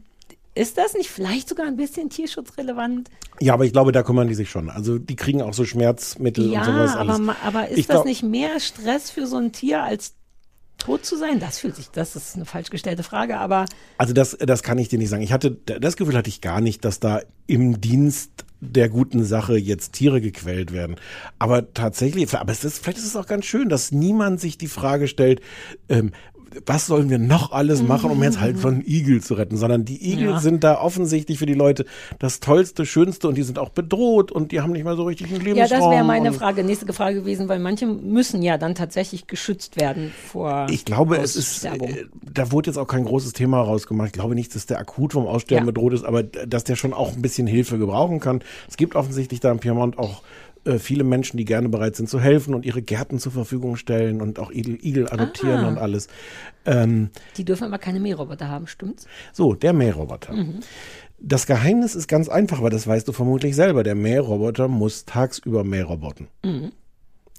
ist das nicht vielleicht sogar ein bisschen tierschutzrelevant? Ja, aber ich glaube, da kümmern die sich schon. Also die kriegen auch so Schmerzmittel und Ja, sowas aber, alles. ma- aber ist Ich das nicht mehr Stress für so ein Tier als tot zu sein? Das fühlt sich, das ist eine falsch gestellte Frage, aber Also das, das kann ich dir nicht sagen. Ich hatte, das Gefühl hatte ich gar nicht, dass da im Dienst der guten Sache jetzt Tiere gequält werden. Aber tatsächlich, aber es ist, vielleicht ist es auch ganz schön, dass niemand sich die Frage stellt, ähm, was sollen wir noch alles machen, um jetzt halt von einem Igel zu retten, sondern die Igel Ja. sind da offensichtlich für die Leute das Tollste, Schönste und die sind auch bedroht und die haben nicht mal so richtig einen ja, Lebensraum. das wäre meine Frage, nächste Frage gewesen, weil manche müssen ja dann tatsächlich geschützt werden vor Ich glaube, es ist, äh, da wurde jetzt auch kein großes Thema rausgemacht. Ich glaube nicht, dass der akut vom Aussterben Ja. bedroht ist, aber dass der schon auch ein bisschen Hilfe gebrauchen kann. Es gibt offensichtlich da in Piemont auch äh, viele Menschen, die gerne bereit sind zu helfen und ihre Gärten zur Verfügung stellen und auch Igel, Igel adoptieren Ah. und alles. Ähm, Die dürfen aber keine Mähroboter haben, stimmt's? so, der Mähroboter. Mhm. Das Geheimnis ist ganz einfach, aber das weißt du vermutlich selber. Der Mähroboter muss tagsüber Mähroboten. Mhm.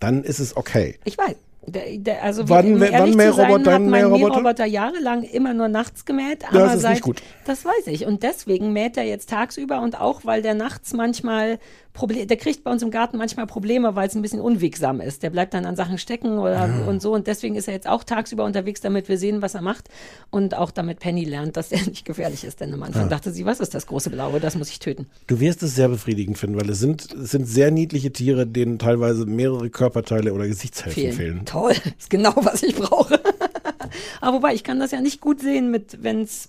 Dann ist es okay. Ich weiß. Der, der, also Wann- um wann Mähroboter, sein, hat ein mein Mähroboter? Mähroboter jahrelang immer nur nachts gemäht. Aber das ist seit, nicht gut. Das weiß ich. Und deswegen mäht er jetzt tagsüber und auch, weil der nachts manchmal Probleme, der kriegt bei uns im Garten manchmal Probleme, weil es ein bisschen unwegsam ist. Der bleibt dann an Sachen stecken oder und so. Und deswegen ist er jetzt auch tagsüber unterwegs, damit wir sehen, was er macht. Und auch damit Penny lernt, dass er nicht gefährlich ist. Denn am Anfang Ja. dachte sie, was ist das große Blaue? Das muss ich töten. Du wirst es sehr befriedigend finden, weil es sind, es sind sehr niedliche Tiere, denen teilweise mehrere Körperteile oder Gesichtshälften fehlen. Toll, ist genau, was ich brauche. Aber wobei, ich kann das ja nicht gut sehen mit, wenn's,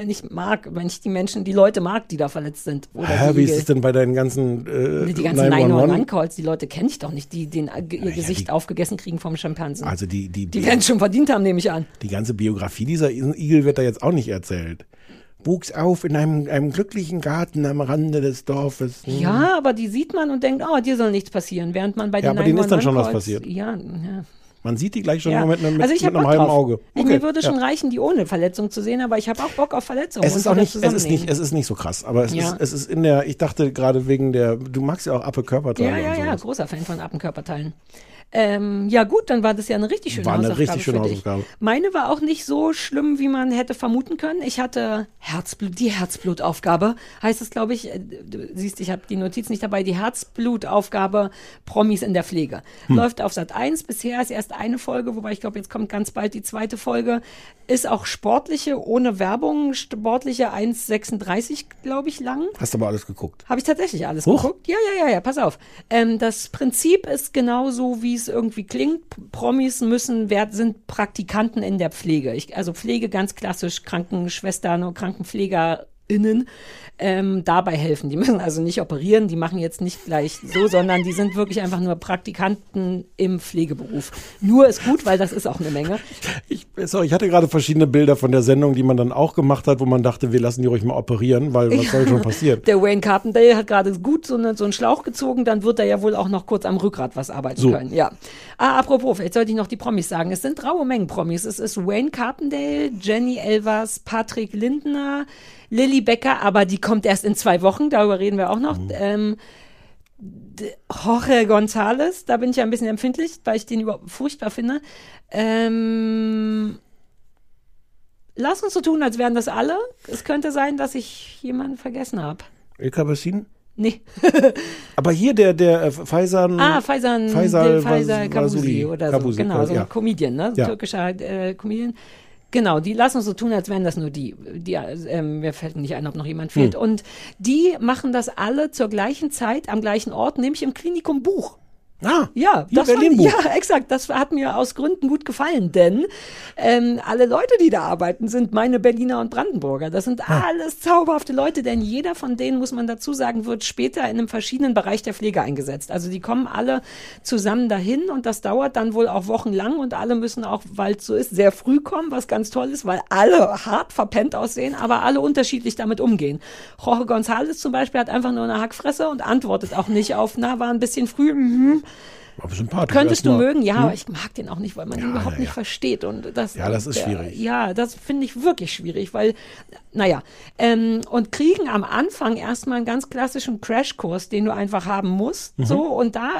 wenn ich mag, wenn ich die Menschen, die Leute mag, die da verletzt sind. Oder Hä, die, wie ist es denn bei deinen ganzen äh, die ganzen 911? 911-Calls, die Leute kenne ich doch nicht, die den, äh, ihr Gesicht aufgegessen kriegen vom Schimpansen. Also die, die, die werden es schon verdient haben, nehme ich an. die ganze Biografie dieser Igel wird da jetzt auch nicht erzählt. Wuchs auf in einem, einem glücklichen Garten am Rande des Dorfes. Hm. Ja, aber die sieht man und denkt, oh, dir soll nichts passieren, während man bei Ja, den aber denen ist dann schon was 911-Calls passiert. Ja, ja. Man sieht die gleich schon ja. nur mit, einem- also ich mit einem Bock halben drauf. Auge. Okay, mir würde schon ja. reichen, die ohne Verletzung zu sehen, aber ich habe auch Bock auf Verletzungen. Es ist auch nicht, es ist nicht, es ist nicht so krass, aber es Ja. ist, es ist in der, ich dachte gerade wegen der, du magst ja auch Appe Körperteile Ja, ja, ja, großer Fan von Appenkörperteilen. Ähm, ja gut, dann war das ja eine richtig schöne War eine Hausaufgabe richtig schöne. Hausaufgabe. Meine war auch nicht so schlimm, wie man hätte vermuten können. Ich hatte Herzblut, die Herzblutaufgabe, heißt es, glaube ich. äh, Du siehst, ich habe die Notiz nicht dabei. Die Herzblutaufgabe Promis in der Pflege. Hm. Läuft auf Sat 1. Bisher ist erst eine Folge, wobei ich glaube, jetzt kommt ganz bald die zweite Folge. Ist auch sportliche, ohne Werbung, sportliche 1,36, glaube ich, lang. Hast aber alles geguckt. Habe ich tatsächlich alles Huch. geguckt? Ja, ja, ja, ja, pass auf. Ähm, das Prinzip ist genauso, wie es irgendwie klingt. Promis müssen, wer, sind Praktikanten in der Pflege. Ich, also Pflege ganz klassisch, Krankenschwestern und Krankenpfleger innen ähm, dabei helfen. Die müssen also nicht operieren, die machen jetzt nicht gleich so, sondern die sind wirklich einfach nur Praktikanten im Pflegeberuf. Nur ist gut, weil das ist auch eine Menge. Ich, sorry, ich hatte gerade verschiedene Bilder von der Sendung, die man dann auch gemacht hat, wo man dachte, wir lassen die ruhig mal operieren, weil was soll schon passieren? Der Wayne Carpendale hat gerade gut so, eine, so einen Schlauch gezogen, dann wird er ja wohl auch noch kurz am Rückgrat was arbeiten So. können. Ja. Ah, apropos, vielleicht sollte ich noch die Promis sagen. Es sind raue Mengen Promis. Es ist Wayne Carpendale, Jenny Elvers, Patrick Lindner, Lilly Becker, aber die kommt erst in zwei Wochen, darüber reden wir auch noch. Ähm, D- Jorge González, da bin ich ja ein bisschen empfindlich, weil ich den überhaupt furchtbar finde. Ähm, lass uns so tun, als wären das alle. Es könnte sein, dass ich jemanden vergessen habe. Ilka Bessin? Nee. Aber hier der, der äh, Faisal. Ah, Faisal, Faisal, Faisal Vasuli. oder so. Kabusi, genau, so ein ja. Comedian, ne? Ja. Türkischer äh, Comedian. Genau, die lassen uns so tun, als wären das nur die. die ähm, mir fällt nicht ein, ob noch jemand fehlt. Hm. Und die machen das alle zur gleichen Zeit am gleichen Ort, nämlich im Klinikum Buch. Ah, Ja, das fand, Berlin-Buch. ja, exakt. Das hat mir aus Gründen gut gefallen, denn ähm, alle Leute, die da arbeiten, sind meine Berliner und Brandenburger. Das sind alles zauberhafte Leute, denn jeder von denen, muss man dazu sagen, wird später in einem verschiedenen Bereich der Pflege eingesetzt. Also die kommen alle zusammen dahin und das dauert dann wohl auch wochenlang und alle müssen auch, weil es so ist, sehr früh kommen, was ganz toll ist, weil alle hart verpennt aussehen, aber alle unterschiedlich damit umgehen. Jorge González zum Beispiel hat einfach nur eine Hackfresse und antwortet auch nicht auf, na, war ein bisschen früh, mhm. Aber sympathisch. Könntest du mögen, ja, Hm? aber ich mag den auch nicht, weil man ihn überhaupt ja, nicht ja. versteht. Und das, Ja, das ist der- schwierig. Ja, das finde ich wirklich schwierig, weil, naja, ähm, und kriegen am Anfang erstmal einen ganz klassischen Crashkurs, den du einfach haben musst. Mhm. So, und da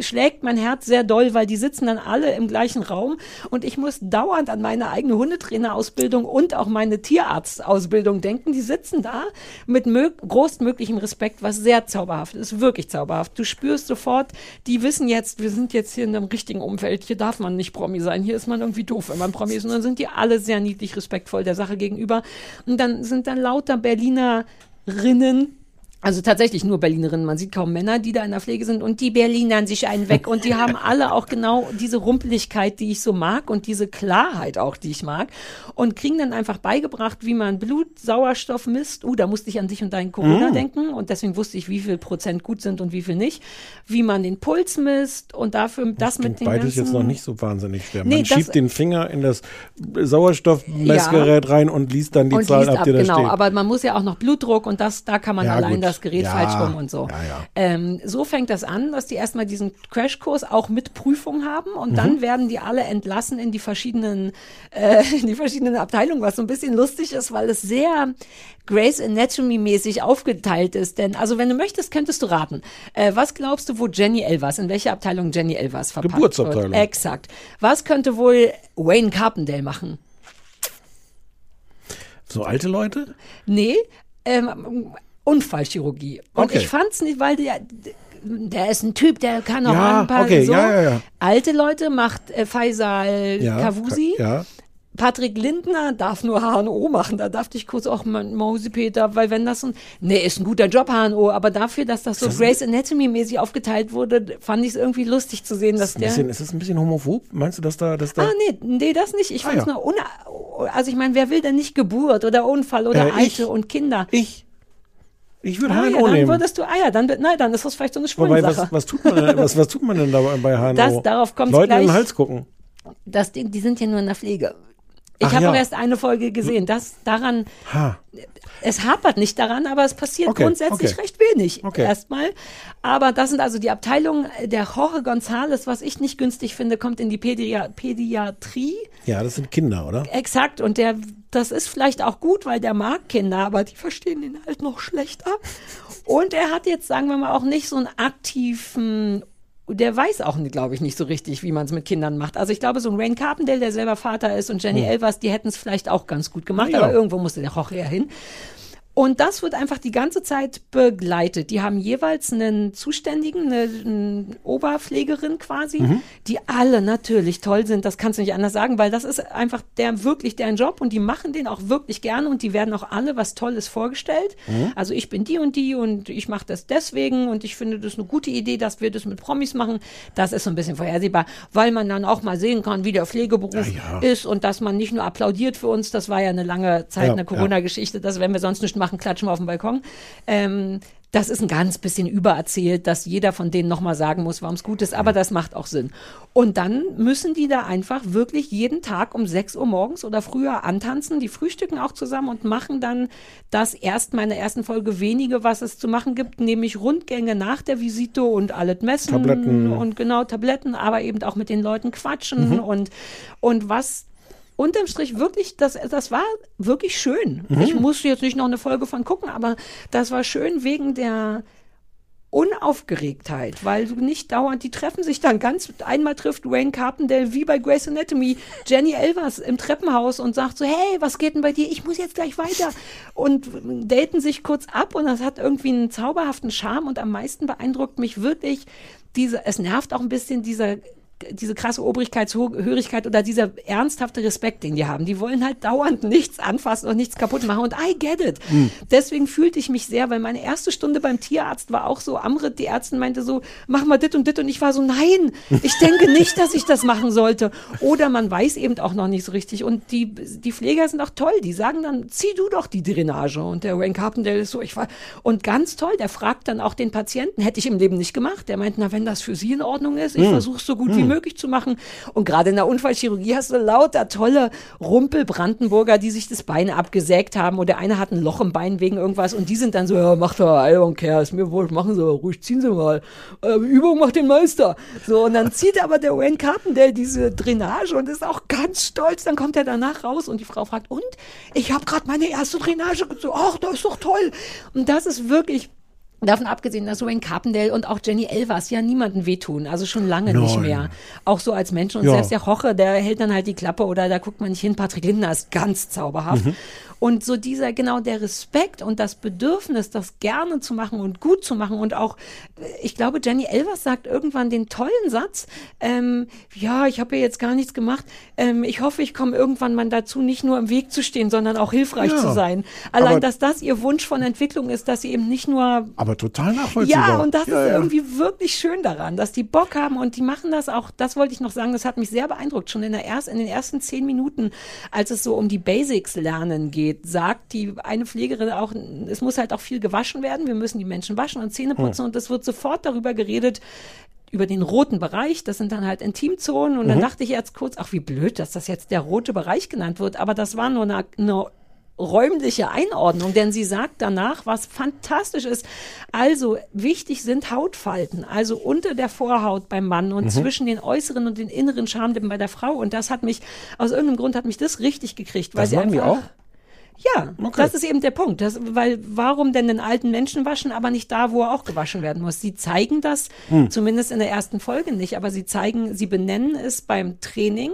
schlägt mein Herz sehr doll, weil die sitzen dann alle im gleichen Raum und ich muss dauernd an meine eigene Hundetrainerausbildung und auch meine Tierarztausbildung denken. Die sitzen da mit mö größtmöglichem Respekt, was sehr zauberhaft ist, wirklich zauberhaft. Du spürst sofort, die wissen jetzt, wir sind jetzt hier in einem richtigen Umfeld, hier darf man nicht Promi sein, hier ist man irgendwie doof, wenn man Promi ist. Und dann sind die alle sehr niedlich respektvoll der Sache gegenüber. Und dann sind dann lauter Berlinerinnen, also tatsächlich nur Berlinerinnen. Man sieht kaum Männer, die da in der Pflege sind und die Berlinern sich einen weg. Und die haben alle auch genau diese Rumpeligkeit, die ich so mag und diese Klarheit auch, die ich mag. Und kriegen dann einfach beigebracht, wie man Blutsauerstoff misst. Uh, da musste ich an dich und deinen Corona Mm. denken. Und deswegen wusste ich, wie viel Prozent gut sind und wie viel nicht. Wie man den Puls misst und dafür das mit den Beides jetzt noch nicht so wahnsinnig schwer. Nee, Man das- schiebt den Finger in das Sauerstoffmessgerät rein und liest dann die und Zahl ab, ab, die da genau. steht. Aber man muss ja auch noch Blutdruck und das, da kann man Ja, allein gut. das Gerät Ja, falsch rum und so. ja, ja. Ähm, so fängt das an, dass die erstmal diesen Crashkurs auch mit Prüfung haben und Mhm. dann werden die alle entlassen in die verschiedenen, äh, in die verschiedenen Abteilungen, was so ein bisschen lustig ist, weil es sehr Grace Anatomy mäßig aufgeteilt ist. Denn, also wenn du möchtest, könntest du raten. Äh, was glaubst du, wo Jenny Elvers, in welcher Abteilung Jenny Elvers verpackt Geburtsabteilung. wird? Exakt. Was könnte wohl Wayne Carpendale machen? So alte Leute? Nee, ähm, Unfallchirurgie. Und Okay. ich fand's nicht, weil der, der ist ein Typ, der kann auch Ja, ein paar okay, so. ja, ja. Alte Leute macht äh, Faisal. Kavusi. Patrick Lindner darf nur HNO machen. Da dachte ich kurz auch Mose Peter, weil wenn das so ein, nee, ist ein guter Job HNO, aber dafür, dass das so Grace Anatomy mäßig aufgeteilt wurde, fand ich es irgendwie lustig zu sehen, dass Ist, der bisschen, ist das ein bisschen homophob? Meinst du, dass da, dass da Ah, nee, nee, das nicht. Ich Ah, fand's ja. nur also ich meine, wer will denn nicht Geburt oder Unfall oder Äh, ich. Alte und Kinder? Ich. Ich würde ah, HNO ja, dann nehmen. würdest du, ah ja, dann, nein, dann ist das vielleicht so eine Wobei, Schwulensache. was, was, tut man denn, was, was tut man denn da bei HNO? Das- darauf kommt's Leuten in den gleich. Hals gucken. Das Ding, die sind ja nur in der Pflege. Ich habe ja. auch erst eine Folge gesehen. Das daran, Ha. Es hapert nicht daran, aber es passiert Okay, grundsätzlich okay. recht wenig Okay. erstmal. Aber das sind also die Abteilungen. Der Jorge González, was ich nicht günstig finde, kommt in die Pädia Pädiatrie. Ja, das sind Kinder, oder? Exakt. Und der, das ist vielleicht auch gut, weil der mag Kinder, aber die verstehen ihn halt noch schlechter. Und er hat jetzt, sagen wir mal, auch nicht so einen aktiven der weiß auch, glaube ich, nicht so richtig, wie man es mit Kindern macht. Also ich glaube, so ein Rain Carpendale, der selber Vater ist, und Jenny Hm. Elvers, die hätten es vielleicht auch ganz gut gemacht, ja. aber irgendwo musste der ja hin. Und das wird einfach die ganze Zeit begleitet. Die haben jeweils einen Zuständigen, eine, eine Oberpflegerin quasi, Mhm. die alle natürlich toll sind. Das kannst du nicht anders sagen, weil das ist einfach der wirklich deren Job und die machen den auch wirklich gerne und die werden auch alle was Tolles vorgestellt. Mhm. Also ich bin die und die und ich mache das deswegen und ich finde das eine gute Idee, dass wir das mit Promis machen. Das ist so ein bisschen vorhersehbar, weil man dann auch mal sehen kann, wie der Pflegeberuf Ja, ja. ist und dass man nicht nur applaudiert für uns. Das war ja eine lange Zeit Ja, eine. Corona-Geschichte, dass wenn wir sonst nichts machen, klatschen wir auf dem Balkon. Ähm, das ist ein ganz bisschen übererzählt, dass jeder von denen nochmal sagen muss, warum es gut ist, aber das macht auch Sinn. Und dann müssen die da einfach wirklich jeden Tag um 6 Uhr morgens oder früher antanzen. Die frühstücken auch zusammen und machen dann das erst mal in der ersten Folge wenige, was es zu machen gibt, nämlich Rundgänge nach der Visite und alles messen Tabletten. und genau Tabletten, aber eben auch mit den Leuten quatschen Mhm. und, und was unterm Strich wirklich, das, das war wirklich schön. Mhm. Ich musste jetzt nicht noch eine Folge von gucken, aber das war schön wegen der Unaufgeregtheit, weil du nicht dauernd, die treffen sich dann ganz, einmal trifft Wayne Carpendale wie bei Grey's Anatomy Jenny Elvers im Treppenhaus und sagt so, hey, was geht denn bei dir? Ich muss jetzt gleich weiter. Und daten sich kurz ab und das hat irgendwie einen zauberhaften Charme und am meisten beeindruckt mich wirklich diese, es nervt auch ein bisschen dieser diese krasse Obrigkeitshörigkeit oder dieser ernsthafte Respekt, den die haben. Die wollen halt dauernd nichts anfassen und nichts kaputt machen. Und I get it. Mhm. Deswegen fühlte ich mich sehr, weil meine erste Stunde beim Tierarzt war auch so, Amrit, die Ärztin meinte so, mach mal dit und dit. Und ich war so, nein, ich denke nicht, dass ich das machen sollte. Oder man weiß eben auch noch nicht so richtig. Und die, die Pfleger sind auch toll. Die sagen dann, zieh du doch die Drainage. Und der Wayne Carpendale ist so, ich war, und ganz toll, der fragt dann auch den Patienten, hätte ich im Leben nicht gemacht. Der meint, na, wenn das für Sie in Ordnung ist, ich Hm. versuche es so gut wie Hm. Möglich zu machen. Und gerade in der Unfallchirurgie hast du lauter tolle Rumpel-Brandenburger, die sich das Bein abgesägt haben. Und der eine hat ein Loch im Bein wegen irgendwas. Und die sind dann so, ja, macht doch, I don't care, ist mir wohl, machen Sie mal ruhig, ziehen Sie mal. Äh, Übung macht den Meister. So, und dann zieht aber der Wayne Carpendale diese Drainage und ist auch ganz stolz. Dann kommt er danach raus und die Frau fragt, und? Ich habe gerade meine erste Drainage gezogen. Ach, das ist doch toll. Und das ist wirklich Davon abgesehen, dass Wayne Carpendale und auch Jenny Elvers ja niemanden wehtun, also schon lange nicht Nein. mehr. Auch so als Menschen und Ja. selbst der Roche, der hält dann halt die Klappe oder da guckt man nicht hin. Patrick Lindner ist ganz zauberhaft. Mhm. Und so dieser, genau der Respekt und das Bedürfnis, das gerne zu machen und gut zu machen und auch, äh, ich glaube, Jenny Elvers sagt irgendwann den tollen Satz, ähm, ja, ich habe ja jetzt gar nichts gemacht, ähm, ich hoffe, ich komme irgendwann mal dazu, nicht nur im Weg zu stehen, sondern auch hilfreich Ja. zu sein. Allein, Aber- dass das ihr Wunsch von Entwicklung ist, dass sie eben nicht nur Aber total nachvollziehbar. ja, und das Ja, ist ja. irgendwie wirklich schön daran, dass die Bock haben und die machen das auch, das wollte ich noch sagen, das hat mich sehr beeindruckt. Schon in, der erst, in den ersten zehn Minuten, als es so um die Basics lernen geht, sagt die eine Pflegerin auch, es muss halt auch viel gewaschen werden, wir müssen die Menschen waschen und Zähne putzen Hm. und es wird sofort darüber geredet, über den roten Bereich, das sind dann halt Intimzonen und dann Mhm. dachte ich jetzt kurz, ach wie blöd, dass das jetzt der rote Bereich genannt wird, aber das war nur eine, eine räumliche Einordnung, denn sie sagt danach, was fantastisch ist. Also wichtig sind Hautfalten, also unter der Vorhaut beim Mann und Mhm. zwischen den äußeren und den inneren Schamlippen bei der Frau. Und das hat mich, aus irgendeinem Grund hat mich das richtig gekriegt. Weil Das sie machen einfach, auch? Ja, Okay. das ist eben der Punkt. Das, weil warum denn den alten Menschen waschen, aber nicht da, wo er auch gewaschen werden muss? Sie zeigen das, Hm. zumindest in der ersten Folge nicht, aber sie zeigen, sie benennen es beim Training,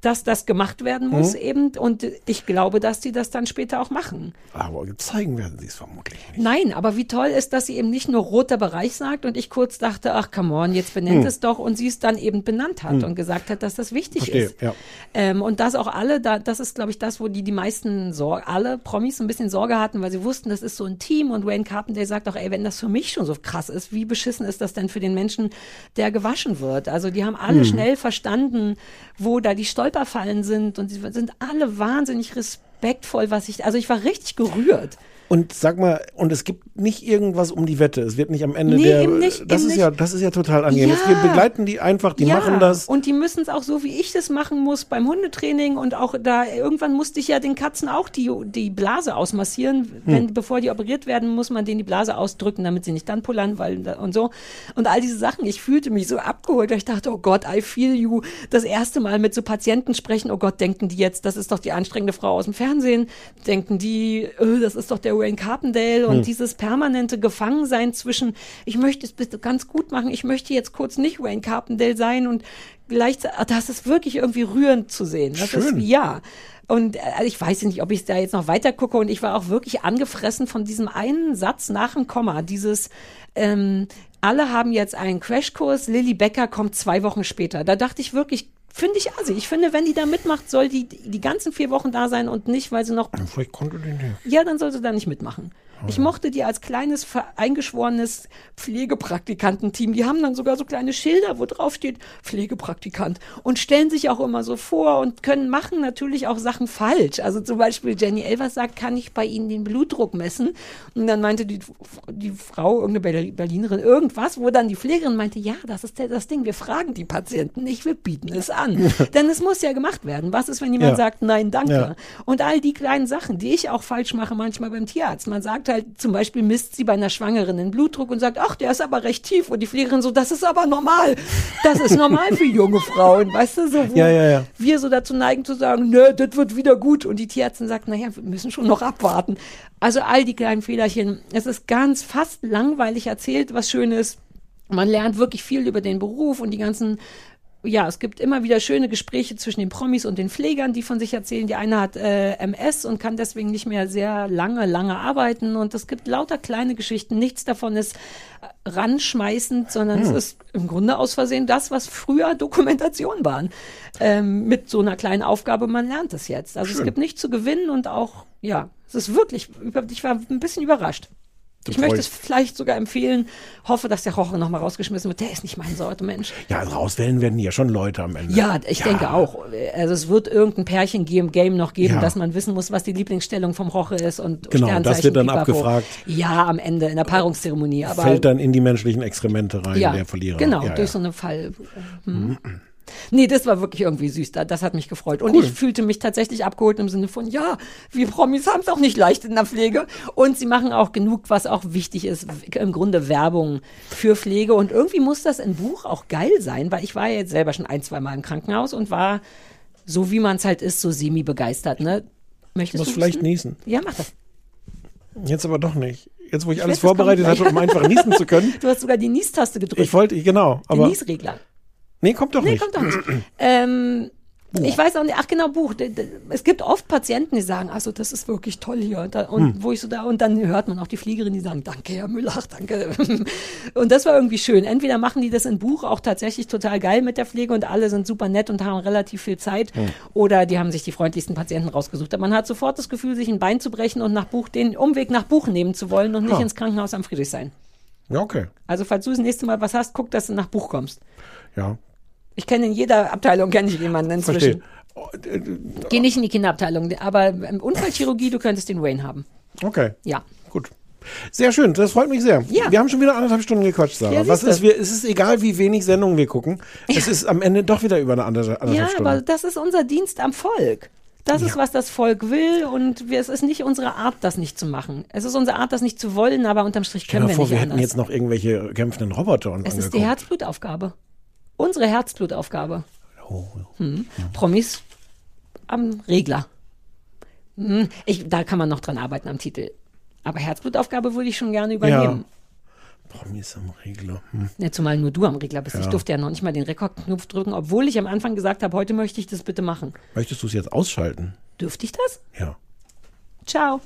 dass das gemacht werden muss Hm. eben. Und ich glaube, dass die das dann später auch machen. Aber zeigen werden sie es vermutlich. Nein, aber wie toll ist, dass sie eben nicht nur roter Bereich sagt und ich kurz dachte, ach come on, jetzt benennt Hm. es doch und sie es dann eben benannt hat Hm. und gesagt hat, dass das wichtig Verstehe, ist. ja. Ähm, und dass auch alle, da, das ist, glaube ich, das, wo die die meisten Sorge, alle Promis so ein bisschen Sorge hatten, weil sie wussten, das ist so ein Team und Wayne Carpenter sagt auch, ey, wenn das für mich schon so krass ist, wie beschissen ist das denn für den Menschen, der gewaschen wird? Also die haben alle Hm. schnell verstanden, wo da die Stolperfallen sind und sie sind alle wahnsinnig respektvoll, was ich, also ich war richtig gerührt. Und sag mal, und es gibt nicht irgendwas um die Wette. Es wird nicht am Ende Nee, der. eben nicht, das eben ist ja, nicht. das ist ja total angenehm. Ja. Wir begleiten die einfach, die ja, machen das. Und die müssen es auch so, wie ich das machen muss beim Hundetraining und auch da, irgendwann musste ich ja den Katzen auch die, die Blase ausmassieren. Wenn, bevor die operiert werden, muss man denen die Blase ausdrücken, damit sie nicht dann pullern, weil, und so. Und all diese Sachen, ich fühlte mich so abgeholt, weil ich dachte, oh Gott, I feel you. Das erste Mal mit so Patienten sprechen, oh Gott, denken die jetzt, das ist doch die anstrengende Frau aus dem Fernsehen. Denken die, äh, das ist doch der Wayne Carpendale und Hm. dieses permanente Gefangensein zwischen, ich möchte es bitte ganz gut machen, ich möchte jetzt kurz nicht Wayne Carpendale sein und gleichzeitig, das ist wirklich irgendwie rührend zu sehen. Das Schön. ist, ja. Und äh, ich weiß nicht, ob ich da jetzt noch weiter gucke und ich war auch wirklich angefressen von diesem einen Satz nach dem Komma, dieses, ähm, alle haben jetzt einen Crashkurs, Lilly Becker kommt zwei Wochen später. Da dachte ich wirklich, finde ich assi. Ich finde, wenn die da mitmacht, soll die die ganzen vier Wochen da sein und nicht, weil sie noch Vielleicht konnte die nicht. ja, dann soll sie da nicht mitmachen. Ich mochte die als kleines, eingeschworenes Pflegepraktikantenteam. Die haben dann sogar so kleine Schilder, wo drauf steht Pflegepraktikant und stellen sich auch immer so vor und können machen natürlich auch Sachen falsch. Also zum Beispiel Jenny Elvers sagt, kann ich bei Ihnen den Blutdruck messen? Und dann meinte die, die Frau, irgendeine Berli- Berlinerin, irgendwas, wo dann die Pflegerin meinte, ja, das ist das Ding, wir fragen die Patienten nicht, wir bieten es an. Denn es muss ja gemacht werden. Was ist, wenn jemand Ja. sagt, nein, danke? Ja. Und all die kleinen Sachen, die ich auch falsch mache manchmal beim Tierarzt. Man sagt halt, zum Beispiel misst sie bei einer Schwangeren den Blutdruck und sagt, ach, der ist aber recht tief. Und die Pflegerin so, das ist aber normal. Das ist normal für junge Frauen, weißt du, so, wo Ja, ja, ja. wir so dazu neigen zu sagen, nö, das wird wieder gut. Und die Tierärztin sagt, naja, wir müssen schon noch abwarten. Also all die kleinen Fehlerchen. Es ist ganz fast langweilig erzählt, was Schönes. Man lernt wirklich viel über den Beruf und die ganzen ja, es gibt immer wieder schöne Gespräche zwischen den Promis und den Pflegern, die von sich erzählen. Die eine hat äh, MS und kann deswegen nicht mehr sehr lange, lange arbeiten. Und es gibt lauter kleine Geschichten. Nichts davon ist äh, ranschmeißend, sondern Hm. es ist im Grunde aus Versehen das, was früher Dokumentation waren. Ähm, mit so einer kleinen Aufgabe, man lernt es jetzt. Also es Schön. gibt nichts zu gewinnen und auch, ja, es ist wirklich, ich war ein bisschen überrascht. Ich Du möchte es vielleicht sogar empfehlen. Hoffe, dass der Roche nochmal rausgeschmissen wird. Der ist nicht mein Sorte Mensch. Ja, also rauswählen werden ja schon Leute am Ende. Ja, ich denke auch. Also es wird irgendein Pärchen geben, Game noch geben, Ja. dass man wissen muss, was die Lieblingsstellung vom Roche ist und Genau, das wird dann pipapo. abgefragt. Ja, am Ende in der Paarungszeremonie. Aber Fällt dann in die menschlichen Exkremente rein, ja, der Verlierer. Genau, ja, durch ja. so eine Fall. Hm. Nee, das war wirklich irgendwie süß. Da- Das hat mich gefreut. Und Cool. ich fühlte mich tatsächlich abgeholt im Sinne von, ja, wir Promis haben es auch nicht leicht in der Pflege. Und sie machen auch genug, was auch wichtig ist. Im Grunde Werbung für Pflege. Und irgendwie muss das im Buch auch geil sein, weil ich war ja jetzt selber schon ein, zwei Mal im Krankenhaus und war, so wie man es halt ist, so semi-begeistert. Ne? Möchtest Muss du vielleicht niesen. Ja, mach das. Jetzt aber doch nicht. Jetzt, wo ich, Ich alles weiß, vorbereitet hatte, um einfach niesen zu können. Du hast sogar die Niestaste gedrückt. Ich wollte, genau. Den Aber, Niesregler. Nee, kommt doch Nee, nicht. kommt doch nicht. ähm, ich weiß auch nicht, ach genau, Buch. Es gibt oft Patienten, die sagen, also das ist wirklich toll hier. Und, da, und Hm. wo ich so da, und dann hört man auch die Fliegerin, die sagen, danke, Herr Müller, danke. und das war irgendwie schön. Entweder machen die das in Buch auch tatsächlich total geil mit der Pflege und alle sind super nett und haben relativ viel Zeit. Hm. Oder die haben sich die freundlichsten Patienten rausgesucht. Aber man hat sofort das Gefühl, sich ein Bein zu brechen und nach Buch, den Umweg nach Buch nehmen zu wollen und nicht Ja. ins Krankenhaus am Friedrichshain. Ja, okay. Also falls du das nächste Mal was hast, guck, dass du nach Buch kommst. Ja, Ich kenne in jeder Abteilung kenne ich jemanden inzwischen. verstehe. Geh nicht in die Kinderabteilung, aber im Unfallchirurgie, du könntest den Wayne haben. Okay, Ja. gut. Sehr schön, das freut mich sehr. Ja. Wir haben schon wieder anderthalb Stunden gequatscht, Sarah. Ja, Was ist, wir, es ist egal, wie wenig Sendungen wir gucken. Es ist am Ende doch wieder über eine andere, anderthalb Ja, Stunden. aber das ist unser Dienst am Volk. Das ist, was das Volk will und wir, es ist nicht unsere Art, das nicht zu machen. Es ist unsere Art, das nicht zu wollen, aber unterm Strich können wir vor, nicht wir hätten anders. jetzt noch irgendwelche kämpfenden Roboter und es ist die angeguckt. Herzblutaufgabe. Unsere Herzblutaufgabe. Hm. Promis am Regler. Hm. Ich, da kann man noch dran arbeiten am Titel. Aber Herzblutaufgabe würde ich schon gerne übernehmen. Promis am Regler. Hm. Ja, zumal nur du am Regler bist. Ich Ja. durfte ja noch nicht mal den Rekordknopf drücken, obwohl ich am Anfang gesagt habe, heute möchte ich das bitte machen. Möchtest du es jetzt ausschalten? Dürfte ich das? Ja. Ciao.